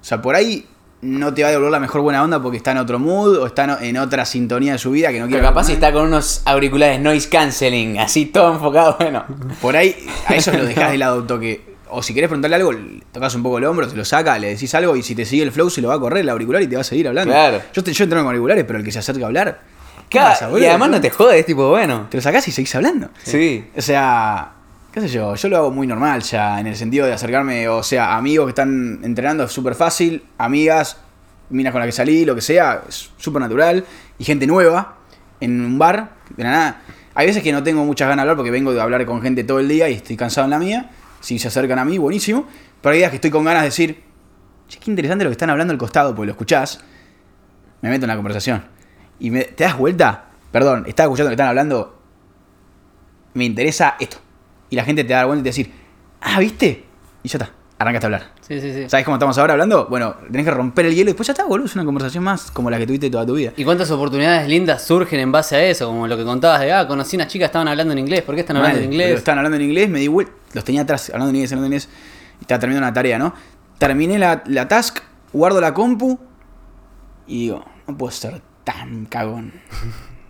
O sea, por ahí no te va a devolver la mejor buena onda porque está en otro mood o está en otra sintonía de su vida que no quiere. Pero capaz si está con unos auriculares noise canceling, así todo enfocado, bueno. Por ahí, a eso lo dejás de lado un toque. O si querés preguntarle algo, tocas un poco el hombro, te lo saca, le decís algo y si te sigue el flow se lo va a correr el auricular y te va a seguir hablando. Claro. Yo, te, yo entreno con auriculares, pero el que se acerca a hablar. ¿qué Claro, pasa, y además no te jodes, tipo, bueno. Te lo sacás y seguís hablando. Sí. O sea, qué sé yo, yo lo hago muy normal ya, en el sentido de acercarme, o sea, amigos que están entrenando es súper fácil, amigas, minas con las que salí, lo que sea, es súper natural, y gente nueva en un bar, de nada. Hay veces que no tengo muchas ganas de hablar porque vengo de hablar con gente todo el día y estoy cansado en la mía. Si se acercan a mí, buenísimo. Pero hay días que estoy con ganas de decir, che, qué interesante lo que están hablando al costado, porque lo escuchás. Me meto en la conversación. Y me, te das vuelta, perdón, estás escuchando lo que están hablando, me interesa esto. Y la gente te da vuelta y te decir, ah, ¿viste? Y ya está, arrancaste a hablar. Sí, sí, sí. ¿Sabes cómo estamos ahora hablando? Bueno, tenés que romper el hielo y después ya está, boludo. Es una conversación más como la que tuviste toda tu vida. ¿Y cuántas oportunidades lindas surgen en base a eso? Como lo que contabas de, ah, conocí unas chicas, estaban hablando en inglés, ¿por qué están hablando Mal, en inglés? Estaban hablando en inglés, me di vuelta. Los tenía atrás, hablando en inglés, hablando en inglés. Y estaba terminando una tarea, ¿no? Terminé la, la task, guardo la compu y digo, no puedo ser tan cagón.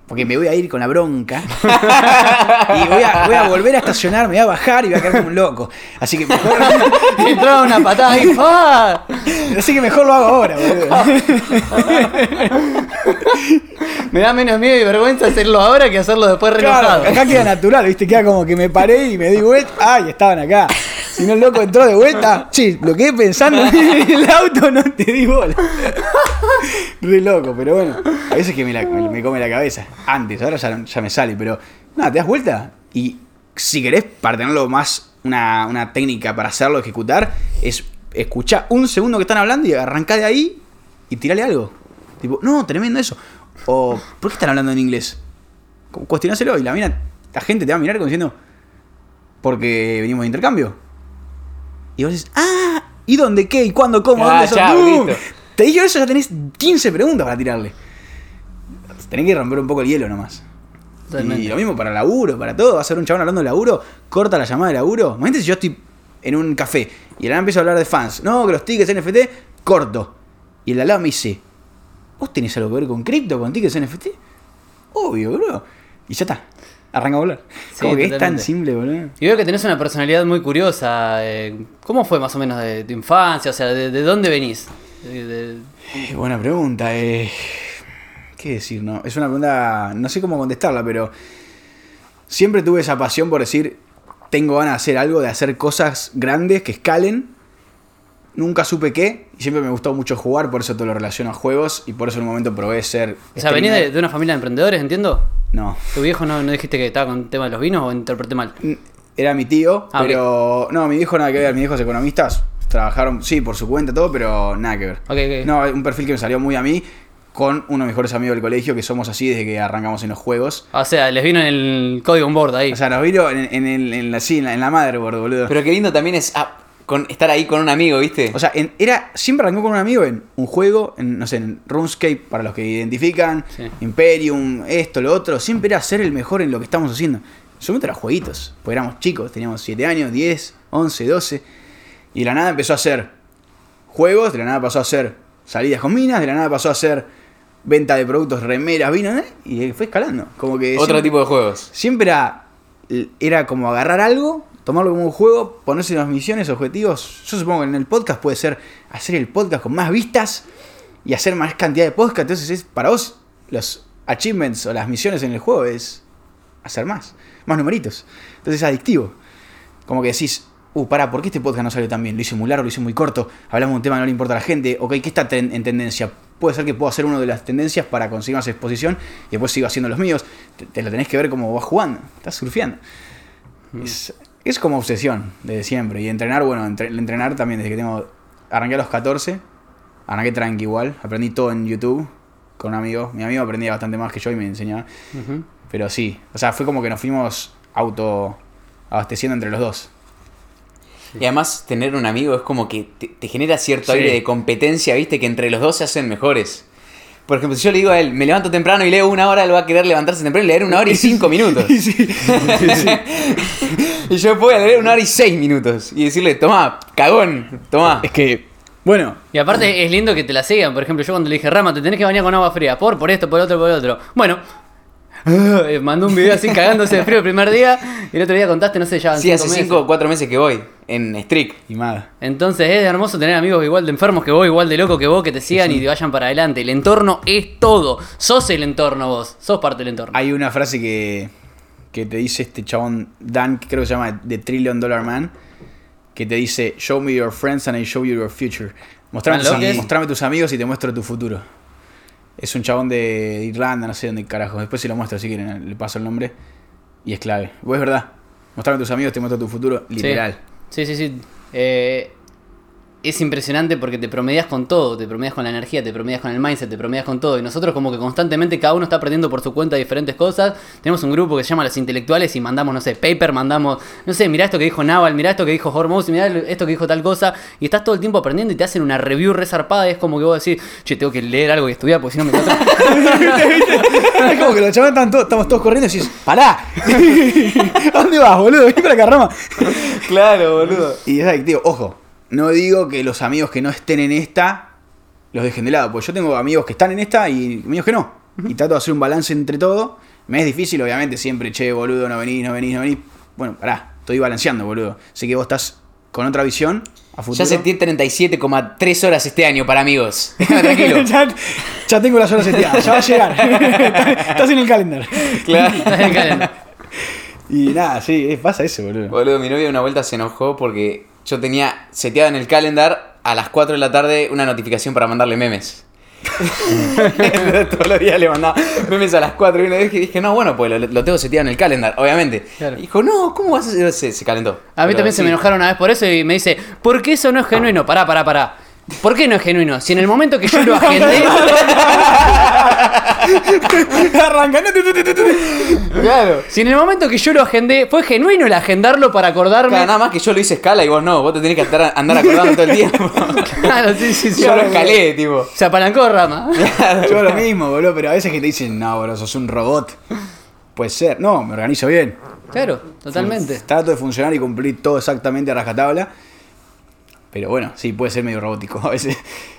Porque me voy a ir con la bronca. y voy a, voy a volver a estacionar, me voy a bajar y voy a quedar como un loco. Así que mejor, Y entraba una patada ahí, ¡ah! así que mejor lo hago ahora, boludo. Me da menos miedo y vergüenza hacerlo ahora que hacerlo después relojado. Claro, acá queda natural, ¿viste? Queda como que me paré y me di vuelta. ¡Ay, estaban acá! Si no, el loco entró de vuelta. Sí, lo quedé pensando en el auto, no te di bola. Re loco, pero bueno. A veces que me, la- me- me come la cabeza. Antes, ahora ya, ya me sale, pero. Nada, te das vuelta. Y si querés, para tenerlo más, una, una técnica para hacerlo, ejecutar, es escuchar un segundo que están hablando y arrancar de ahí y tirarle algo. Tipo, no, tremendo eso. O, ¿por qué están hablando en inglés? Cu- Cuestionáselo y la mina, la gente te va a mirar como diciendo, porque venimos de intercambio. Y vos dices, ah, ¿y dónde qué? ¿Y cuándo? ¿Cómo? Ah, ¿Dónde son? chao, ¡Pum! listo. Te digo eso, ya tenés 15 preguntas para tirarle. Tenés que romper un poco el hielo nomás. Totalmente. Y lo mismo para laburo, para todo. Va a ser un chabón hablando de laburo, corta la llamada de laburo. Imagínate si yo estoy en un café y lado empiezo a hablar de fans. No, que los tickets NFT, corto. Y el de al lado me dice, ¿vos tenés algo que ver con cripto, con tickets NFT? Obvio, bro. Y ya está. Arranca a volar. Sí, Como que es tan simple, boludo. Y veo que tenés una personalidad muy curiosa. eh, ¿Cómo fue más o menos de tu infancia? O sea, ¿de, de dónde venís? De- de- Eh, buena pregunta. Eh, ¿Qué decir? No? Es una pregunta, no sé cómo contestarla, pero siempre tuve esa pasión por decir, tengo ganas de hacer algo, de hacer cosas grandes que escalen. Nunca supe qué, y siempre me gustó mucho jugar, por eso te lo relaciono a juegos, y por eso en un momento probé ser... O sea, venís de, una familia de emprendedores, entiendo. No. ¿Tu viejo no, no dijiste que estaba con el tema de los vinos o interpreté mal? Era mi tío, Ah, pero. No, mi viejo nada que ver. Mis viejos economistas trabajaron, sí, por su cuenta, todo, pero nada que ver. Ok, ok. No, un perfil que me salió muy a mí con uno de mis mejores amigos del colegio, que somos así desde que arrancamos en los juegos. O sea, les vino en el código on board ahí. O sea, nos vino en, en, la, sí, en la, en la motherboard, boludo. Pero qué lindo también es ah, con, estar ahí con un amigo, ¿viste? O sea, en- era, siempre arrancó con un amigo en un juego, en, no sé, en RuneScape, para los que identifican, Sí. Imperium, esto, lo otro. Siempre era ser el mejor en lo que estamos haciendo. Solamente era jueguitos, porque éramos chicos, teníamos 7 años, 10, 11, 12. Y de la nada empezó a hacer juegos, de la nada pasó a hacer salidas con minas, de la nada pasó a hacer venta de productos, remeras, vino, ¿eh? y fue escalando. Como que Otro siempre- tipo de juegos. Siempre era, era como agarrar algo, tomarlo como un juego, ponerse unas misiones, objetivos. Yo supongo que en el podcast puede ser hacer el podcast con más vistas y hacer más cantidad de podcast. Entonces, es, para vos, los achievements o las misiones en el juego es hacer más, más numeritos. Entonces es adictivo. Como que decís, uh, pará, ¿por qué este podcast no salió tan bien? Lo hice muy largo, lo hice muy corto, hablamos de un tema que no le importa a la gente, ok, ¿qué está en tendencia? Puede ser que pueda ser uno de las tendencias para conseguir más exposición y después sigo haciendo los míos. Te, te lo tenés que ver como vas jugando, estás surfeando. Es, es como obsesión desde siempre. Y entrenar, bueno, entre- entrenar también desde que tengo. Arranqué a los 14, arranqué tranqui igual, aprendí todo en YouTube con un amigo. Mi amigo aprendía bastante más que yo y me enseñaba. Pero sí, o sea, fue como que nos fuimos auto abasteciendo entre los dos. Y además, tener un amigo es como que te, te genera cierto Sí. aire de competencia, ¿viste? Que entre los dos se hacen mejores. Por ejemplo, si yo le digo a él, me levanto temprano y leo una hora, él va a querer levantarse temprano y leer una hora y cinco minutos. y yo voy a leer una hora y seis minutos. Y decirle, toma, cagón, toma. Es que, bueno, Y aparte es lindo que te la sigan. Por ejemplo, yo cuando le dije, Rama, te tenés que bañar con agua fría. Por, por esto, por otro, por otro. Bueno. eh, Mandó un video así cagándose de frío el primer día. Y el otro día contaste, no sé, ya Sí, hace cinco cinco o meses. cuatro meses que voy en Strict. y más. Entonces es hermoso tener amigos igual de enfermos que vos, igual de loco que vos, que te sigan y te vayan para adelante. El entorno es todo. Sos el entorno vos. Sos parte del entorno. Hay una frase que, que te dice este chabón Dan, que creo que se llama The Trillion Dollar Man, que te dice, Show me your friends and I show you your future. Mostrame, ¿Tan tus, mostrame tus amigos y te muestro tu futuro. Es un chabón de Irlanda, no sé dónde carajo. Después se lo muestro si quieren, le paso el nombre. Y es clave. Pues es verdad. Mostrame tus amigos, te muestro tu futuro. Literal. Sí, sí, sí. Eh, es impresionante porque te promedias con todo, te promedias con la energía, te promedias con el mindset, te promedias con todo. Y nosotros como que constantemente cada uno está aprendiendo por su cuenta diferentes cosas. Tenemos un grupo que se llama Los Intelectuales y mandamos, no sé, paper, mandamos, no sé, mirá esto que dijo Naval, mirá esto que dijo Hormuz, mirá esto que dijo tal cosa. Y estás todo el tiempo aprendiendo y te hacen una review resarpada. Y es como que vos decís, che, tengo que leer algo y estudiar porque si no me quedo atrás". es como que los chavales están todos, estamos todos corriendo y decís, ¡pará! ¿A dónde vas, boludo? Vení para acá, Rama. Claro, boludo. Y es adictivo. Ojo, no digo que los amigos que no estén en esta los dejen de lado. Porque yo tengo amigos que están en esta y amigos que no. Y trato de hacer un balance entre todo. Me es difícil, obviamente, siempre, che, boludo, no venís, no venís, no venís. Bueno, pará, estoy balanceando, boludo. Sé que vos estás con otra visión a futuro. Ya sentí 37,3 horas este año para amigos. Tranquilo. ya, ya tengo las horas seteadas, ya va a llegar. estás en el calendar. claro. Y nada, sí, pasa eso, boludo. Boludo, mi novia una vuelta se enojó porque yo tenía seteado en el calendar a las 4 de la tarde una notificación para mandarle memes. Todos los días le mandaba memes a las 4 y una vez que dije, no, bueno, pues lo, lo tengo seteado en el calendar, obviamente. Claro. Y dijo, no, ¿cómo vas a hacer? Se, se calentó. A mí Pero también se me enojaron una vez por eso y me dice, ¿por qué eso no es genuino? Pará, pará, pará. ¿Por qué no es genuino? Si en el momento que yo lo agendé. Arrancando. claro. Si en el momento que yo lo agendé, fue genuino el agendarlo para acordarme. Claro, nada más que yo lo hice escala y vos no, vos te tenés que andar acordando todo el tiempo. Claro, sí, sí, sí. yo lo escalé, tipo. Se apalancó rama. Yo lo mismo, boludo, pero a veces que te dicen, no, boludo, sos un robot. Puede ser. No, me organizo bien. Claro, totalmente. Trato de funcionar y cumplir todo exactamente a rajatabla. Pero bueno, sí, puede ser medio robótico a veces.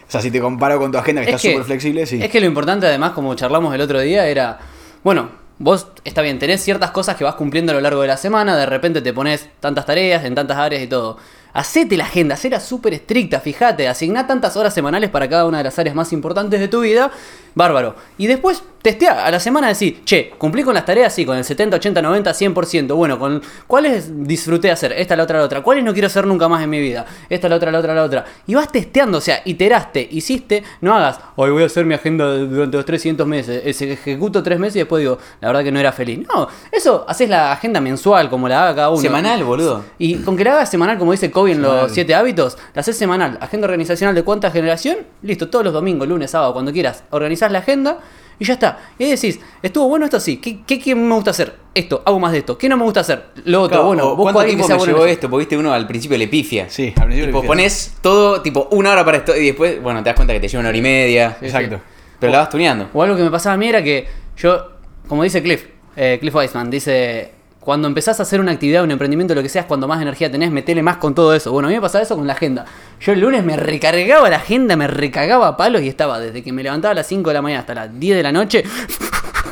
O sea, si te comparo con tu agenda que está súper flexible, sí. Es que lo importante, además, como charlamos el otro día, era. Bueno, vos, está bien, tenés ciertas cosas que vas cumpliendo a lo largo de la semana, de repente te pones tantas tareas en tantas áreas y todo. Hacete la agenda, hacela súper estricta, fíjate, asigná tantas horas semanales para cada una de las áreas más importantes de tu vida, bárbaro. Y después testea, a la semana decir, che, cumplí con las tareas, sí, con el 70, 80, 90, 100%. Bueno, con cuáles disfruté hacer, esta, la otra, la otra, cuáles no quiero hacer nunca más en mi vida, esta, la otra, la otra, la otra. Y vas testeando, o sea, iteraste, hiciste, no hagas, hoy voy a hacer mi agenda durante los 300 meses, se ejecuto tres meses y después digo, la verdad que no era feliz. No, eso, haces la agenda mensual, como la haga cada uno. Semanal, boludo. Y con que la hagas semanal, como dice Kobe en los siete hábitos, la haces semanal. Agenda organizacional de cuánta generación, listo, todos los domingos, lunes, sábado, cuando quieras, organizás la agenda y ya está. Y ahí decís, estuvo bueno esto sí, ¿qué, qué, qué me gusta hacer? Esto, hago más de esto. ¿Qué no me gusta hacer? Lo otro, Claro, bueno, busco ¿Cuánto tiempo me bueno llevó eso. esto? Porque viste uno al principio le pifia. Sí, al principio Tipo, le pifia. pones todo, tipo, una hora para esto y después, bueno, te das cuenta que te lleva una hora y media. Exacto. Pero la vas tuneando. O algo que me pasaba a mí era que yo, como dice Cliff, eh, Cliff Weisman, dice, cuando empezás a hacer una actividad, un emprendimiento, lo que sea, es cuando más energía tenés, metele más con todo eso. Bueno, a mí me pasaba eso con la agenda. Yo el lunes me recargaba la agenda, me recagaba a palos y estaba desde que me levantaba a las 5 de la mañana hasta las 10 de la noche.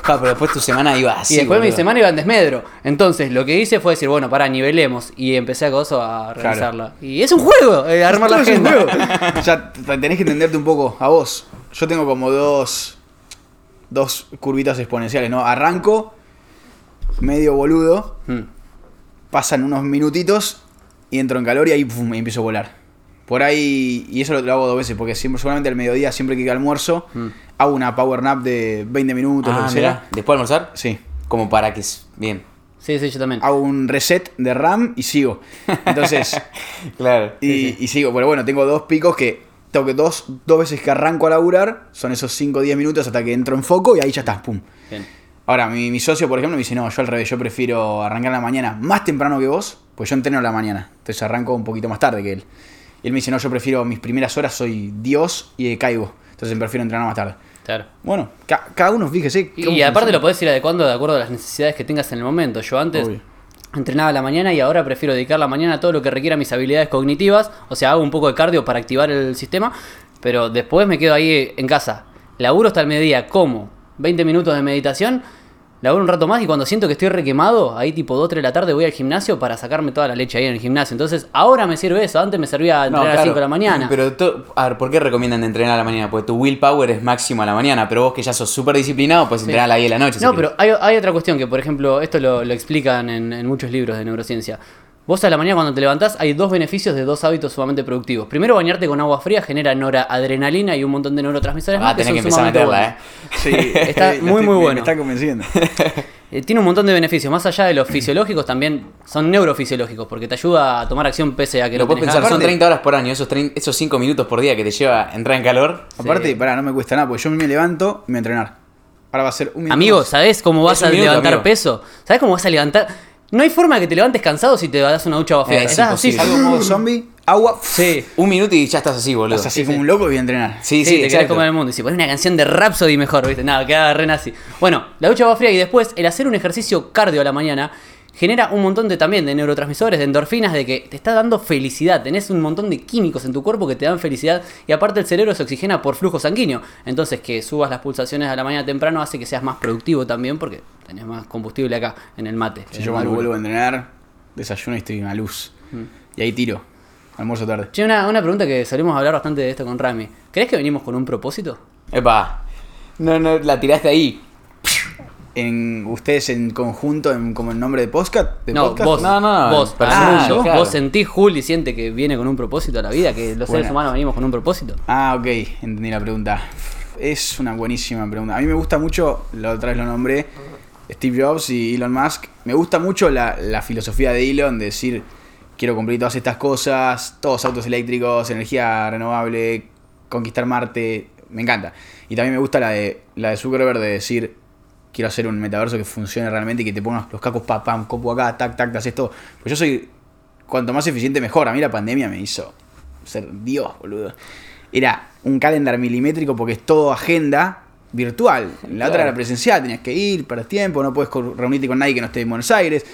Ja, pero después tu semana iba así. y después mi boludo. semana iba en desmedro. Entonces lo que hice fue decir, bueno, pará, nivelemos. Y empecé a gozo a organizarla. Y es un juego, eh, armar la Todo es un agenda. juego. T- tenés que entenderte un poco a vos. Yo tengo como dos. Dos curvitas exponenciales, ¿no? Arranco, medio boludo, Mm. pasan unos minutitos y entro en calor y ahí pum, y empiezo a volar. Por ahí, y eso lo, lo hago dos veces, porque siempre, solamente al mediodía, siempre que almuerzo, Mm. hago una power nap de 20 minutos, lo Ah, que mirá. sea. Después de almorzar, Sí. como para que. Bien. Sí, sí, yo también. Hago un reset de RAM y sigo. Entonces, Claro. y, y sigo. Pero bueno, tengo dos picos que tengo que dos, dos veces que arranco a laburar, son esos 5 o 10 minutos hasta que entro en foco y ahí ya está, pum. Bien. Ahora, mi, mi socio, por ejemplo, me dice, no, yo al revés, yo prefiero arrancar en la mañana más temprano que vos, pues yo entreno en la mañana. Entonces arranco un poquito más tarde que él. Y él me dice, no, yo prefiero mis primeras horas, soy Dios y caigo. Entonces prefiero entrenar más tarde. Claro. Bueno, ca- cada uno, fíjese. Y, y aparte lo podés ir adecuando de acuerdo a las necesidades que tengas en el momento. Yo antes Obvio. entrenaba a la mañana y ahora prefiero dedicar la mañana a todo lo que requiera mis habilidades cognitivas. O sea, hago un poco de cardio para activar el sistema. Pero después me quedo ahí en casa. Laburo hasta el mediodía, como 20 minutos de meditación. Laburo un rato más y cuando siento que estoy requemado, ahí tipo 2 3 de la tarde voy al gimnasio para sacarme toda la leche ahí en el gimnasio. Entonces, ahora me sirve eso. Antes me servía entrenar a las 5 de la mañana. Pero, a ver, ¿por qué recomiendan entrenar a la mañana? Porque tu willpower es máximo a la mañana, pero vos que ya sos súper disciplinado, puedes entrenar a las 10 de la noche. No, pero hay, hay otra cuestión que, por ejemplo, esto lo, lo explican en, en muchos libros de neurociencia. Vos a la mañana cuando te levantás hay dos beneficios de dos hábitos sumamente productivos. Primero, bañarte con agua fría genera noradrenalina y un montón de neurotransmisores Ah, más que tenés que son empezar a meterla, buenos. ¿eh? Sí, Está muy, estoy- muy bueno. Me está convenciendo. Eh, tiene un montón de beneficios. Más allá de los fisiológicos, también son neurofisiológicos, porque te ayuda a tomar acción pese a que Lo no puedes pensar, son 30 horas por año, esos, 30 esos 5 minutos por día que te lleva a entrar en calor. Aparte, Sí. pará, no me cuesta nada, porque yo me levanto y me voy a entrenar. Ahora va a ser un minuto. Amigo. ¿sabés cómo vas a minuto, levantar amigo. peso? ¿Sabés cómo vas a levantar? No hay forma de que te levantes cansado si te das una ducha agua fría. Eh, es Estás así. Salgo modo zombie, agua, Sí. Un minuto y ya estás así, boludo. estás así Sí, como sí. un loco y voy a entrenar. Sí, Sí, sí, te querés comer el mundo. Y si pones una canción de Rhapsody mejor, ¿viste? Nada, queda re nazi. Bueno, la ducha va fría y después el hacer un ejercicio cardio a la mañana genera un montón de también de neurotransmisores, de endorfinas, de que te está dando felicidad. Tenés un montón de químicos en tu cuerpo que te dan felicidad y aparte el cerebro se oxigena por flujo sanguíneo. Entonces que subas las pulsaciones a la mañana temprano hace que seas más productivo también porque tenés más combustible acá en el mate. Si yo cuando vuelvo a entrenar, desayuno y estoy en la luz. Mm. Y ahí tiro. Almuerzo tarde. Che, una, una pregunta que solemos hablar bastante de esto con Rami. ¿Crees que venimos con un propósito? Epa. No, no, la tiraste ahí. En, ¿Ustedes en conjunto, en, como el nombre de podcast? ¿De No, podcast? vos, No, no, vos, personal, ah, yo, claro. vos sentís, Juli, siente que viene con un propósito a la vida, que los seres humanos venimos con un propósito. Ah, ok, entendí la pregunta. Es una buenísima pregunta. A mí me gusta mucho, la otra vez lo nombré, Steve Jobs y Elon Musk. Me gusta mucho la, la filosofía de Elon de decir, quiero cumplir todas estas cosas, todos autos eléctricos, energía renovable, conquistar Marte. Me encanta. Y también me gusta la de, la de Zuckerberg de decir, quiero hacer un metaverso que funcione realmente y que te pongas los cacos, pam, pam, copo acá, tac, tac, te haces todo. Pues yo soy, cuanto más eficiente mejor. A mí la pandemia me hizo ser Dios, boludo. Era un calendar milimétrico porque es todo agenda virtual. La otra era presencial, tenías que ir, para tiempo, no puedes reunirte con nadie que no esté en Buenos Aires.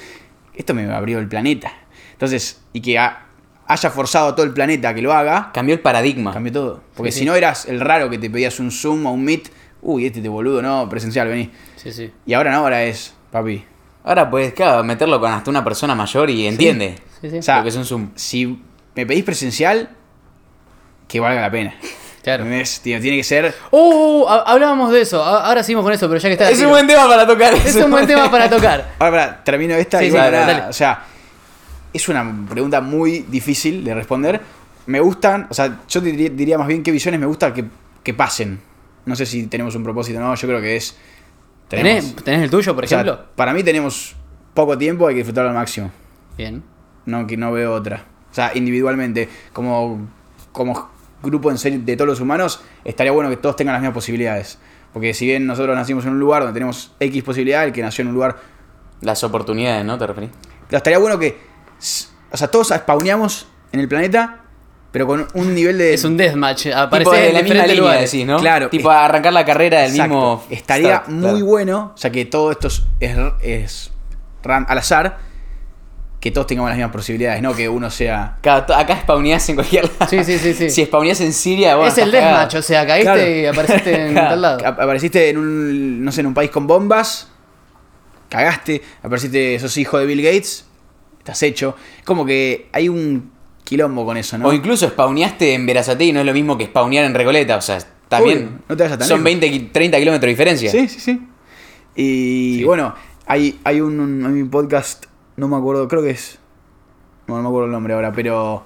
Esto me abrió el planeta. Entonces, y que ha- haya forzado a todo el planeta a que lo haga, Cambió el paradigma. cambió todo. Porque Sí, si sí. no eras el raro que te pedías un Zoom o un Meet, uy, este te boludo, no, presencial, vení. Sí, sí. Y ahora no, ahora es, papi. Ahora puedes, claro, meterlo con hasta una persona mayor y entiende. Sí, sí. O sea, Lo que es un Zoom. si me pedís presencial, que valga la pena. Claro. ¿Entendés? Tiene que ser. Uh, ha- hablábamos de eso. Ahora seguimos con eso, pero ya que está. Es un buen tema para tocar. Es un buen tema para tocar. Ahora, pará, termino esta Sí, y sí, dale, dale. O sea, es una pregunta muy difícil de responder. Me gustan, o sea, yo diría más bien qué visiones me gusta que, que pasen. No sé si tenemos un propósito o no, yo creo que es. tenemos- ¿Tenés, tenés el tuyo, por o sea, ejemplo? para mí tenemos poco tiempo, hay que disfrutarlo al máximo. Bien. No, que no veo otra. O sea, individualmente, como, como grupo en serio de todos los humanos, estaría bueno que todos tengan las mismas posibilidades. Porque si bien nosotros nacimos en un lugar donde tenemos X posibilidad, el que nació en un lugar Las oportunidades, ¿no? ¿Te referís? Pero estaría bueno que. O sea, todos spawneamos en el planeta, pero con un nivel de. Es un deathmatch. Tipo Aparece de en la misma línea, lugares. decís, ¿no? Claro. Tipo arrancar la carrera del Exacto. mismo. Estaría start, muy claro. bueno, o sea, que todo esto es, es, ran- al azar, que todos tengamos las mismas posibilidades, no que uno sea. Acá spawneás en cualquier lado. Sí, sí, sí, sí. Si spawneás en Siria, bueno. es el deathmatch, o sea, caíste Claro. y apareciste en Claro. tal lado. Ap- Apareciste en un. no sé, en un país con bombas, cagaste, apareciste, sos hijo de Bill Gates, estás hecho. Como que hay un quilombo con eso, ¿no? O incluso spawneaste en Verazate y no es lo mismo que spawnear en Recoleta. O sea, también. No te son lejos. 20, qui- 30 kilómetros de diferencia. Sí, sí, sí. Y Sí. bueno, hay, hay un, un- hay un podcast, no me acuerdo, creo que es. No, no me acuerdo el nombre ahora, pero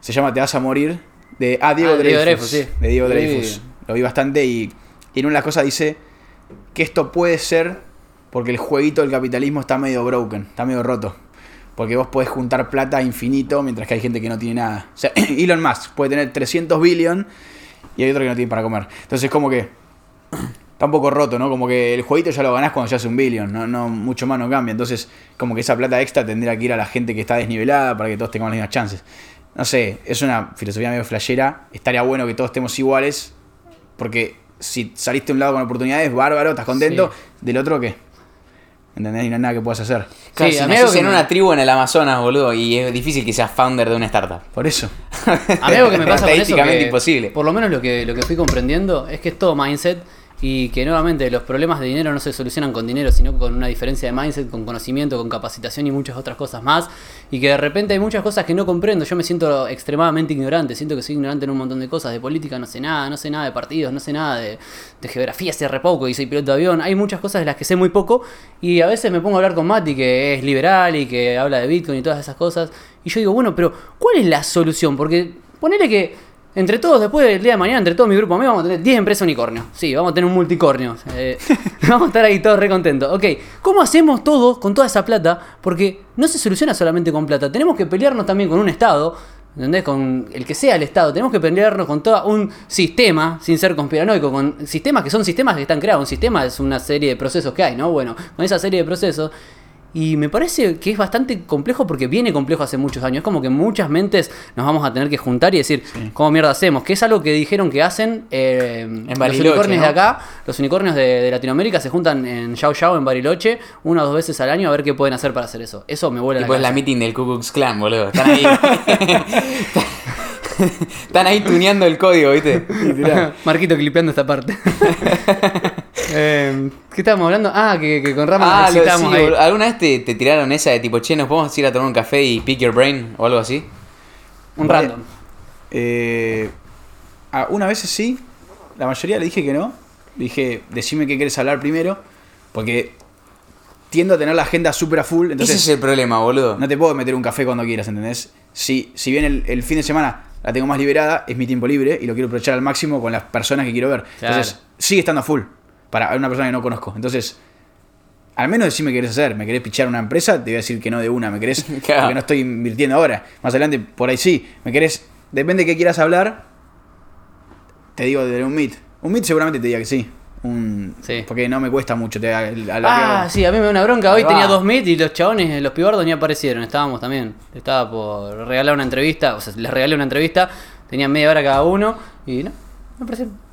se llama Te vas a morir. De, ah, Diego Ah, Diego Dreyfus. Sí. De Diego Sí. Dreyfus. Lo vi bastante y, y en una de las cosas dice que esto puede ser porque el jueguito del capitalismo está medio broken, está medio roto. Porque vos podés juntar plata infinito mientras que hay gente que no tiene nada. O sea, Elon Musk puede tener 300 billion y hay otro que no tiene para comer. Entonces, como que está un poco roto, ¿no? Como que el jueguito ya lo ganás cuando ya hace un billion, no, no mucho más no cambia. Entonces, como que esa plata extra tendría que ir a la gente que está desnivelada para que todos tengamos las mismas chances. No sé, es una filosofía medio flashera. Estaría bueno que todos estemos iguales, porque si saliste de un lado con oportunidades, bárbaro, estás contento. Del otro, ¿qué? ¿Entendés? Y no hay nada que puedas hacer. Claro, Sí, si a mí algo que en una tribu en el Amazonas, boludo, y es difícil que seas founder de una startup. Por eso. A mí algo que me pasa con eso que, imposible. Por lo menos lo que, lo que fui comprendiendo es que es todo mindset y que nuevamente los problemas de dinero no se solucionan con dinero, sino con una diferencia de mindset, con conocimiento, con capacitación y muchas otras cosas más. Y que de repente hay muchas cosas que no comprendo. Yo me siento extremadamente ignorante, siento que soy ignorante en un montón de cosas. De política no sé nada, no sé nada de partidos, no sé nada de, de geografía, sé re poco y soy piloto de avión. Hay muchas cosas de las que sé muy poco y a veces me pongo a hablar con Mati, que es liberal y que habla de Bitcoin y todas esas cosas. Y yo digo, bueno, pero ¿cuál es la solución? Porque ponele que entre todos, después del día de mañana, entre todo mi grupo amigos, vamos a tener 10 empresas unicornio. Sí, vamos a tener un multicornio. Eh, vamos a estar ahí todos re contentos. Ok, ¿cómo hacemos todo con toda esa plata? Porque no se soluciona solamente con plata. Tenemos que pelearnos también con un Estado. ¿Entendés? Con el que sea el Estado. Tenemos que pelearnos con todo un sistema, sin ser conspiranoico, con sistemas que son sistemas que están creados. Un sistema es una serie de procesos que hay, ¿no? Bueno, con esa serie de procesos. Y me parece que es bastante complejo porque viene complejo hace muchos años. Es como que muchas mentes nos vamos a tener que juntar y decir, ¿cómo mierda hacemos? Que es algo que dijeron que hacen eh, los Bariloche, unicornios ¿no? de acá. Los unicornios de, de Latinoamérica se juntan en Yao Yao, en Bariloche, una o dos veces al año a ver qué pueden hacer para hacer eso. Eso me vuela la Tipo es la cabeza. meeting del Ku Klux Klan, boludo. Están ahí. Están ahí tuneando el código, ¿viste? Marquito clipeando esta parte. Eh, ¿Qué estábamos hablando? Ah, que, que con Rama Ah, lo, sí, necesitamos ahí. ¿Alguna vez te, te tiraron esa de tipo, che, nos podemos ir a tomar un café y pick your brain o algo así? Un Vale. random. Eh, una vez sí, la mayoría le dije que no. Le dije, decime qué quieres hablar primero, porque tiendo a tener la agenda súper a full, entonces Ese es el problema, boludo. no te puedo meter un café cuando quieras, ¿entendés? Si, si bien el, el fin de semana la tengo más liberada, es mi tiempo libre y lo quiero aprovechar al máximo con las personas que quiero ver. Claro. Entonces, sigue estando a full para una persona que no conozco. Entonces, al menos decime qué querés hacer. ¿Me querés pichar una empresa? Te voy a decir que no de una. ¿Me querés? Claro. Porque no estoy invirtiendo ahora. Más adelante, por ahí sí. ¿Me querés? Depende de qué quieras hablar. Te digo de un meet. Un meet seguramente te diga que sí. Un, Sí. Porque no me cuesta mucho. Te, Ah, sí, a mí me da una bronca. Hoy tenía dos meet y los chabones, los pibardos ni aparecieron. Estábamos también. Estaba por regalar una entrevista. O sea, les regalé una entrevista. Tenían media hora cada uno. Y no, no aparecieron.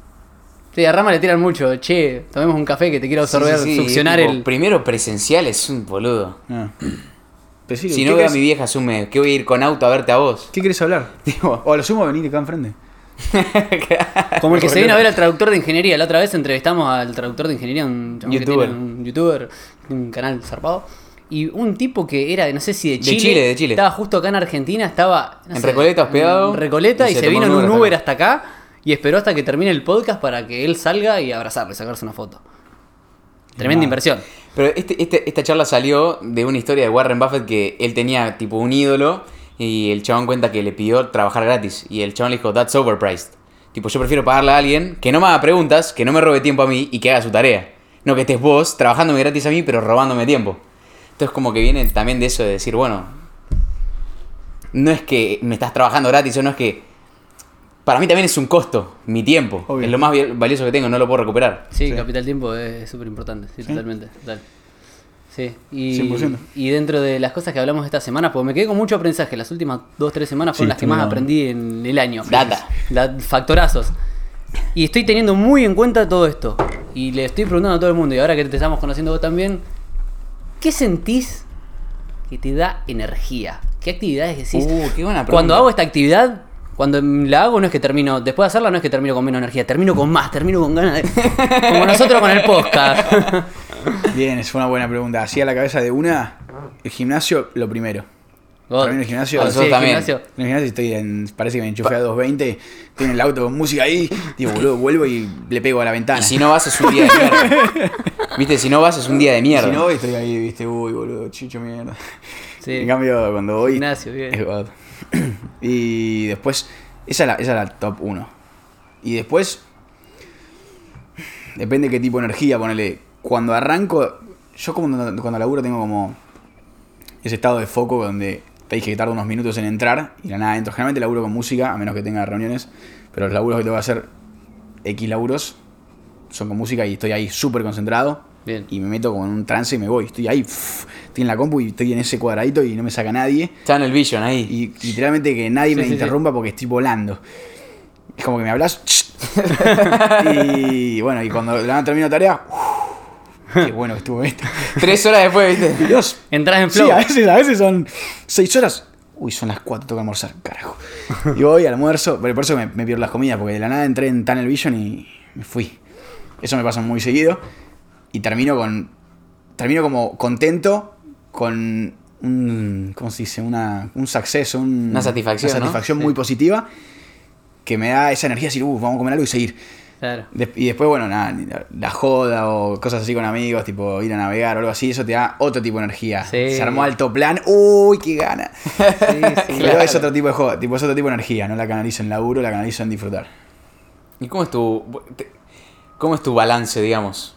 Sí, a Rama le tiran mucho. Che, tomemos un café que te quiero absorber, Sí, sí, sí, succionar tipo, el. Primero presencial es un boludo. Ah. Si ¿qué no veo a mi vieja, asume que voy a ir con auto a verte a vos. ¿Qué quieres hablar? o a lo sumo venir acá enfrente. Como el que se vino a ver al traductor de ingeniería. La otra vez entrevistamos al traductor de ingeniería, un Youtuber. tiene un youtuber, un canal zarpado. Y un tipo que era, no sé si de De Chile. Chile, de Chile. Estaba justo acá en Argentina, estaba. no En sé, Recoleta hospedado, En Recoleta y y, se se, vino en un Uber hasta acá. Y esperó hasta que termine el podcast para que él salga y abrazarle, sacarse una foto. Tremenda inversión. Pero este, este- esta charla salió de una historia de Warren Buffett que él tenía tipo un ídolo y el chabón cuenta que le pidió trabajar gratis y el chabón le dijo, that's overpriced. Tipo, yo prefiero pagarle a alguien que no me haga preguntas, que no me robe tiempo a mí y que haga su tarea. No que estés vos trabajándome gratis a mí pero robándome tiempo. Entonces como que viene también de eso de decir, bueno, no es que me estás trabajando gratis o no es que... Para mí también es un costo, mi tiempo. Obvio. Es lo más valioso que tengo, no lo puedo recuperar. Sí, Sí. capital tiempo es súper importante, sí, Sí. totalmente. total. Sí, y, 100%. y dentro de las cosas que hablamos esta semana, porque me quedé con mucho aprendizaje, las últimas dos, tres semanas fueron Sí, las que más aprendí en el año. Data. La- factorazos. Y estoy teniendo muy en cuenta todo esto. Y le estoy preguntando a todo el mundo, y ahora que te estamos conociendo vos también, ¿qué sentís que te da energía? ¿Qué actividades decís? Uh, qué buena Cuando pregunta. hago esta actividad, cuando la hago no es que termino, después de hacerla no es que termino con menos energía, termino con más, termino con ganas de... Como nosotros con el podcast. Bien, es una buena pregunta. Así a la cabeza de una, el gimnasio, lo primero. God. Para mí en el gimnasio- Ah, sí, el también. gimnasio. En el gimnasio estoy en, parece que me enchufé a 220, estoy en el auto con música ahí, digo, boludo, vuelvo y le pego a la ventana. Y si no vas es un día de mierda. Viste, si no vas es un día de mierda. si no voy, estoy ahí, viste, uy, boludo, chicho mierda. Sí. En cambio, cuando voy, Gimnasio, bien. es. Y después, esa es la, esa es la top 1. Y después, depende qué tipo de energía, ponele. Cuando arranco, yo como cuando, cuando laburo tengo como ese estado de foco donde te dije que tardo unos minutos en entrar y la nada entro. Generalmente laburo con música, a menos que tenga reuniones, pero los laburos que tengo que hacer, X laburos, son con música y estoy ahí súper concentrado. Bien. Y me meto como en un trance y me voy. Estoy ahí, pff, estoy en la compu y estoy en ese cuadradito y no me saca nadie. Channel Vision ahí. Y literalmente que nadie Sí, me sí, sí. interrumpa porque estoy volando. Es como que me hablas. y bueno, y cuando la termino tarea. uf, qué bueno que estuvo esto. Tres horas después, viste. Dios. Entras en Sí, flow. a veces, a veces son seis horas. Uy, son las cuatro, tengo que almorzar, carajo. Y voy, almuerzo, pero por eso me, me pierdo las comidas, porque de la nada entré en Tunnel Vision y me fui. Eso me pasa muy seguido. Y termino con. Termino como contento con un. ¿Cómo se dice? Una, un success, un- Una satisfacción, Una ¿no? satisfacción Sí. muy positiva. Que me da esa energía de decir, uh, vamos a comer algo y seguir. Claro. Y después, bueno, nada, la, la joda o cosas así con amigos, tipo ir a navegar o algo así, eso te da otro tipo de energía. Sí. Se armó alto plan, uy, qué gana. Sí, sí. Pero Claro. es otro tipo de joda, tipo, es otro tipo de energía, no la canalizo en laburo, la canalizo en disfrutar. ¿Y cómo es tu. te- ¿Cómo es tu balance, digamos?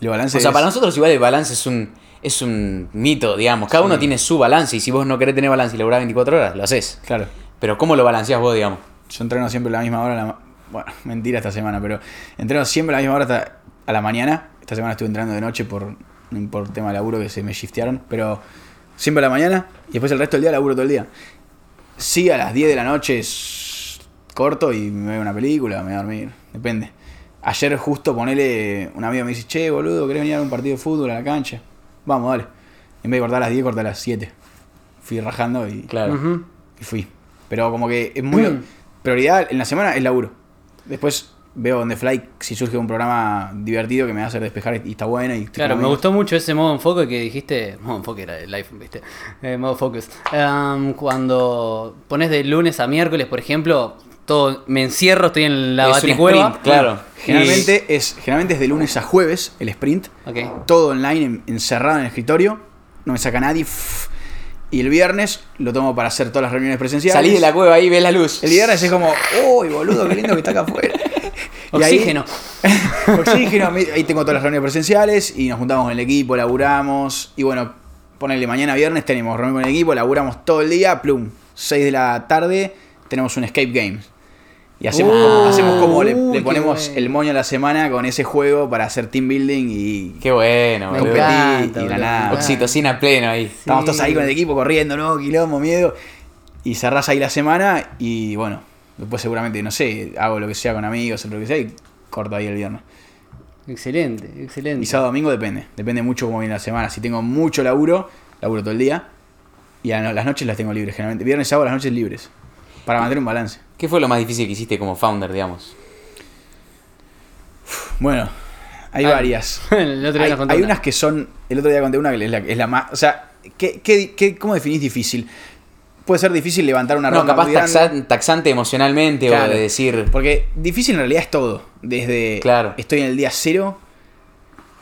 El balance O sea, es- para nosotros igual el balance es un. Es un mito, digamos. Cada uno tiene su balance y si vos no querés tener balance y laburar 24 horas, lo haces. Claro, Pero ¿cómo lo balanceás vos, digamos? yo entreno siempre a la misma hora, a la bueno, mentira esta semana, pero entreno siempre a la misma hora hasta a la mañana. Esta semana estuve entrenando de noche por, por tema de laburo que se me shiftearon, pero siempre a la mañana y después el resto del día laburo todo el día. Sí, a las 10 de la noche es corto y me veo una película, me voy a dormir, depende. Ayer justo ponele, un amigo me dice, che, boludo, ¿querés venir a un partido de fútbol a la cancha? Vamos, dale. En vez de cortar a las 10, corté a las 7. Fui rajando y, Claro. Y fui. Pero como que es muy... Mm. Prioridad en la semana es laburo. Después veo on the fly si surge un programa divertido que me va a hacer despejar y está bueno. Y Claro, me gustó mucho ese modo enfoque que dijiste. Modo enfoque era el iPhone, ¿viste? Eh, modo focus. Cuando pones de lunes a miércoles, por ejemplo, todo me encierro, estoy en la Es baticueva. sprint, claro. Generalmente es, generalmente es de lunes a jueves el sprint. Ok. Todo online, en- encerrado en el escritorio. No me saca nadie. Y el viernes lo tomo para hacer todas las reuniones presenciales. Salís de la cueva ahí, ves la luz. El viernes es como, uy, boludo, qué lindo que está acá afuera. Y ahí- Oxígeno. Oxígeno, ahí tengo todas las reuniones presenciales y nos juntamos con el equipo, laburamos. Y bueno, ponele mañana viernes, tenemos reunión con el equipo, laburamos todo el día, plum, 6 de la tarde, tenemos un escape game. Y hacemos Uh, como, hacemos como le, ponemos bueno. el moño a la semana con ese juego para hacer team building y Qué bueno, competir encanta, y la nada. Oxitocina pleno ahí. Estamos todos ahí con el equipo corriendo, ¿no? Quilombo, miedo. Y cerrás ahí la semana y bueno, después seguramente, no sé, hago lo que sea con amigos o lo que sea y corto ahí el viernes. Excelente, excelente. Y sábado domingo depende. Depende mucho cómo viene la semana. Si tengo mucho laburo, laburo todo el día. Y a las noches las tengo libres, generalmente. Viernes y sábado las noches libres. Para mantener un balance. ¿Qué fue lo más difícil que hiciste como founder, digamos? Bueno, Hay Ah, varias. el otro día hay, nos contó hay una. unas que son. El otro día conté una que es la, es la más. O sea, ¿qué, qué, qué- cómo definís difícil? Puede ser difícil levantar una No, ronda capaz grande. taxa- taxante emocionalmente Claro. o de decir. Porque difícil en realidad es todo. Desde Claro. estoy en el día cero,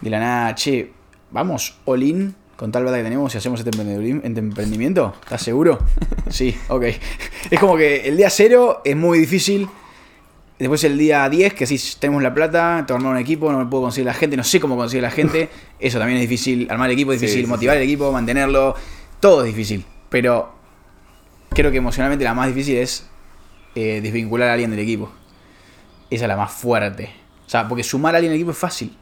de la nada, che, vamos all in con tal plata que tenemos y hacemos este, este emprendimiento. ¿Estás seguro? sí, ok. Es como que el día cero es muy difícil. Después el día 10, que si tenemos la plata, armar un equipo, no me puedo conseguir la gente, no sé cómo conseguir la gente. Eso también es difícil. Armar el equipo es Sí, difícil, sí, motivar el equipo, mantenerlo. Todo es difícil. Pero creo que emocionalmente la más difícil es eh, desvincular a alguien del equipo. Esa es la más fuerte. O sea, porque sumar a alguien al equipo es fácil.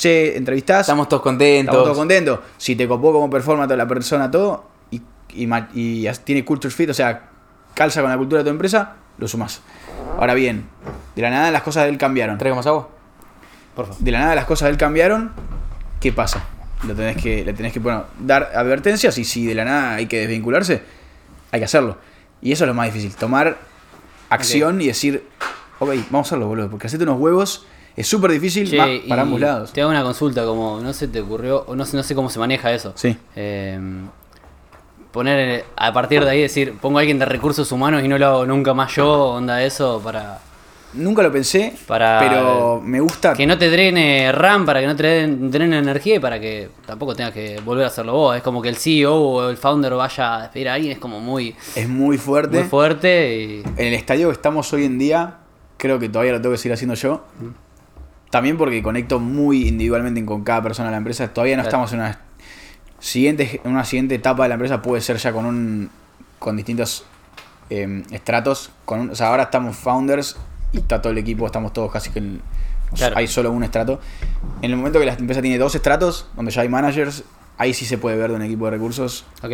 Che, entrevistás, Estamos todos contentos. estamos todos contentos. Si te copó como performa toda la persona, todo, y, y, tiene culture fit, o sea, calza con la cultura de tu empresa, lo sumás. Ahora bien, de la nada las cosas de él cambiaron. ¿Traigo más agua? Por favor. De la nada las cosas de él cambiaron, ¿qué pasa? Lo tenés que, le tenés que bueno, dar advertencias y si de la nada hay que desvincularse, hay que hacerlo. Y eso es lo más difícil, tomar acción y decir, ok, vamos a hacerlo, boludo, porque hacerte unos huevos es súper difícil Che, para ambos lados. Te hago una consulta, como no se te ocurrió, o no sé, no sé cómo se maneja eso. Sí. Eh, poner a partir de ahí decir, pongo a alguien de recursos humanos y no lo hago nunca más yo, onda eso, para Nunca lo pensé, Para- pero me gusta. que no te drene RAM, para que no te drene, energía y para que tampoco tengas que volver a hacerlo vos. Es como que el CEO o el founder vaya a despedir a alguien, es como muy, Es muy fuerte. muy fuerte y En el estadio que estamos hoy en día, creo que todavía lo tengo que seguir haciendo yo. También porque conecto muy individualmente con cada persona de la empresa. Todavía no Claro. estamos en una siguiente, en una siguiente etapa de la empresa. Puede ser ya con un con distintos eh, estratos. Con un- o sea, ahora estamos founders y está todo el equipo, estamos todos casi que en- Claro. hay solo un estrato. En el momento que la empresa tiene dos estratos, donde ya hay managers, ahí sí se puede ver de un equipo de recursos. ¿Ok?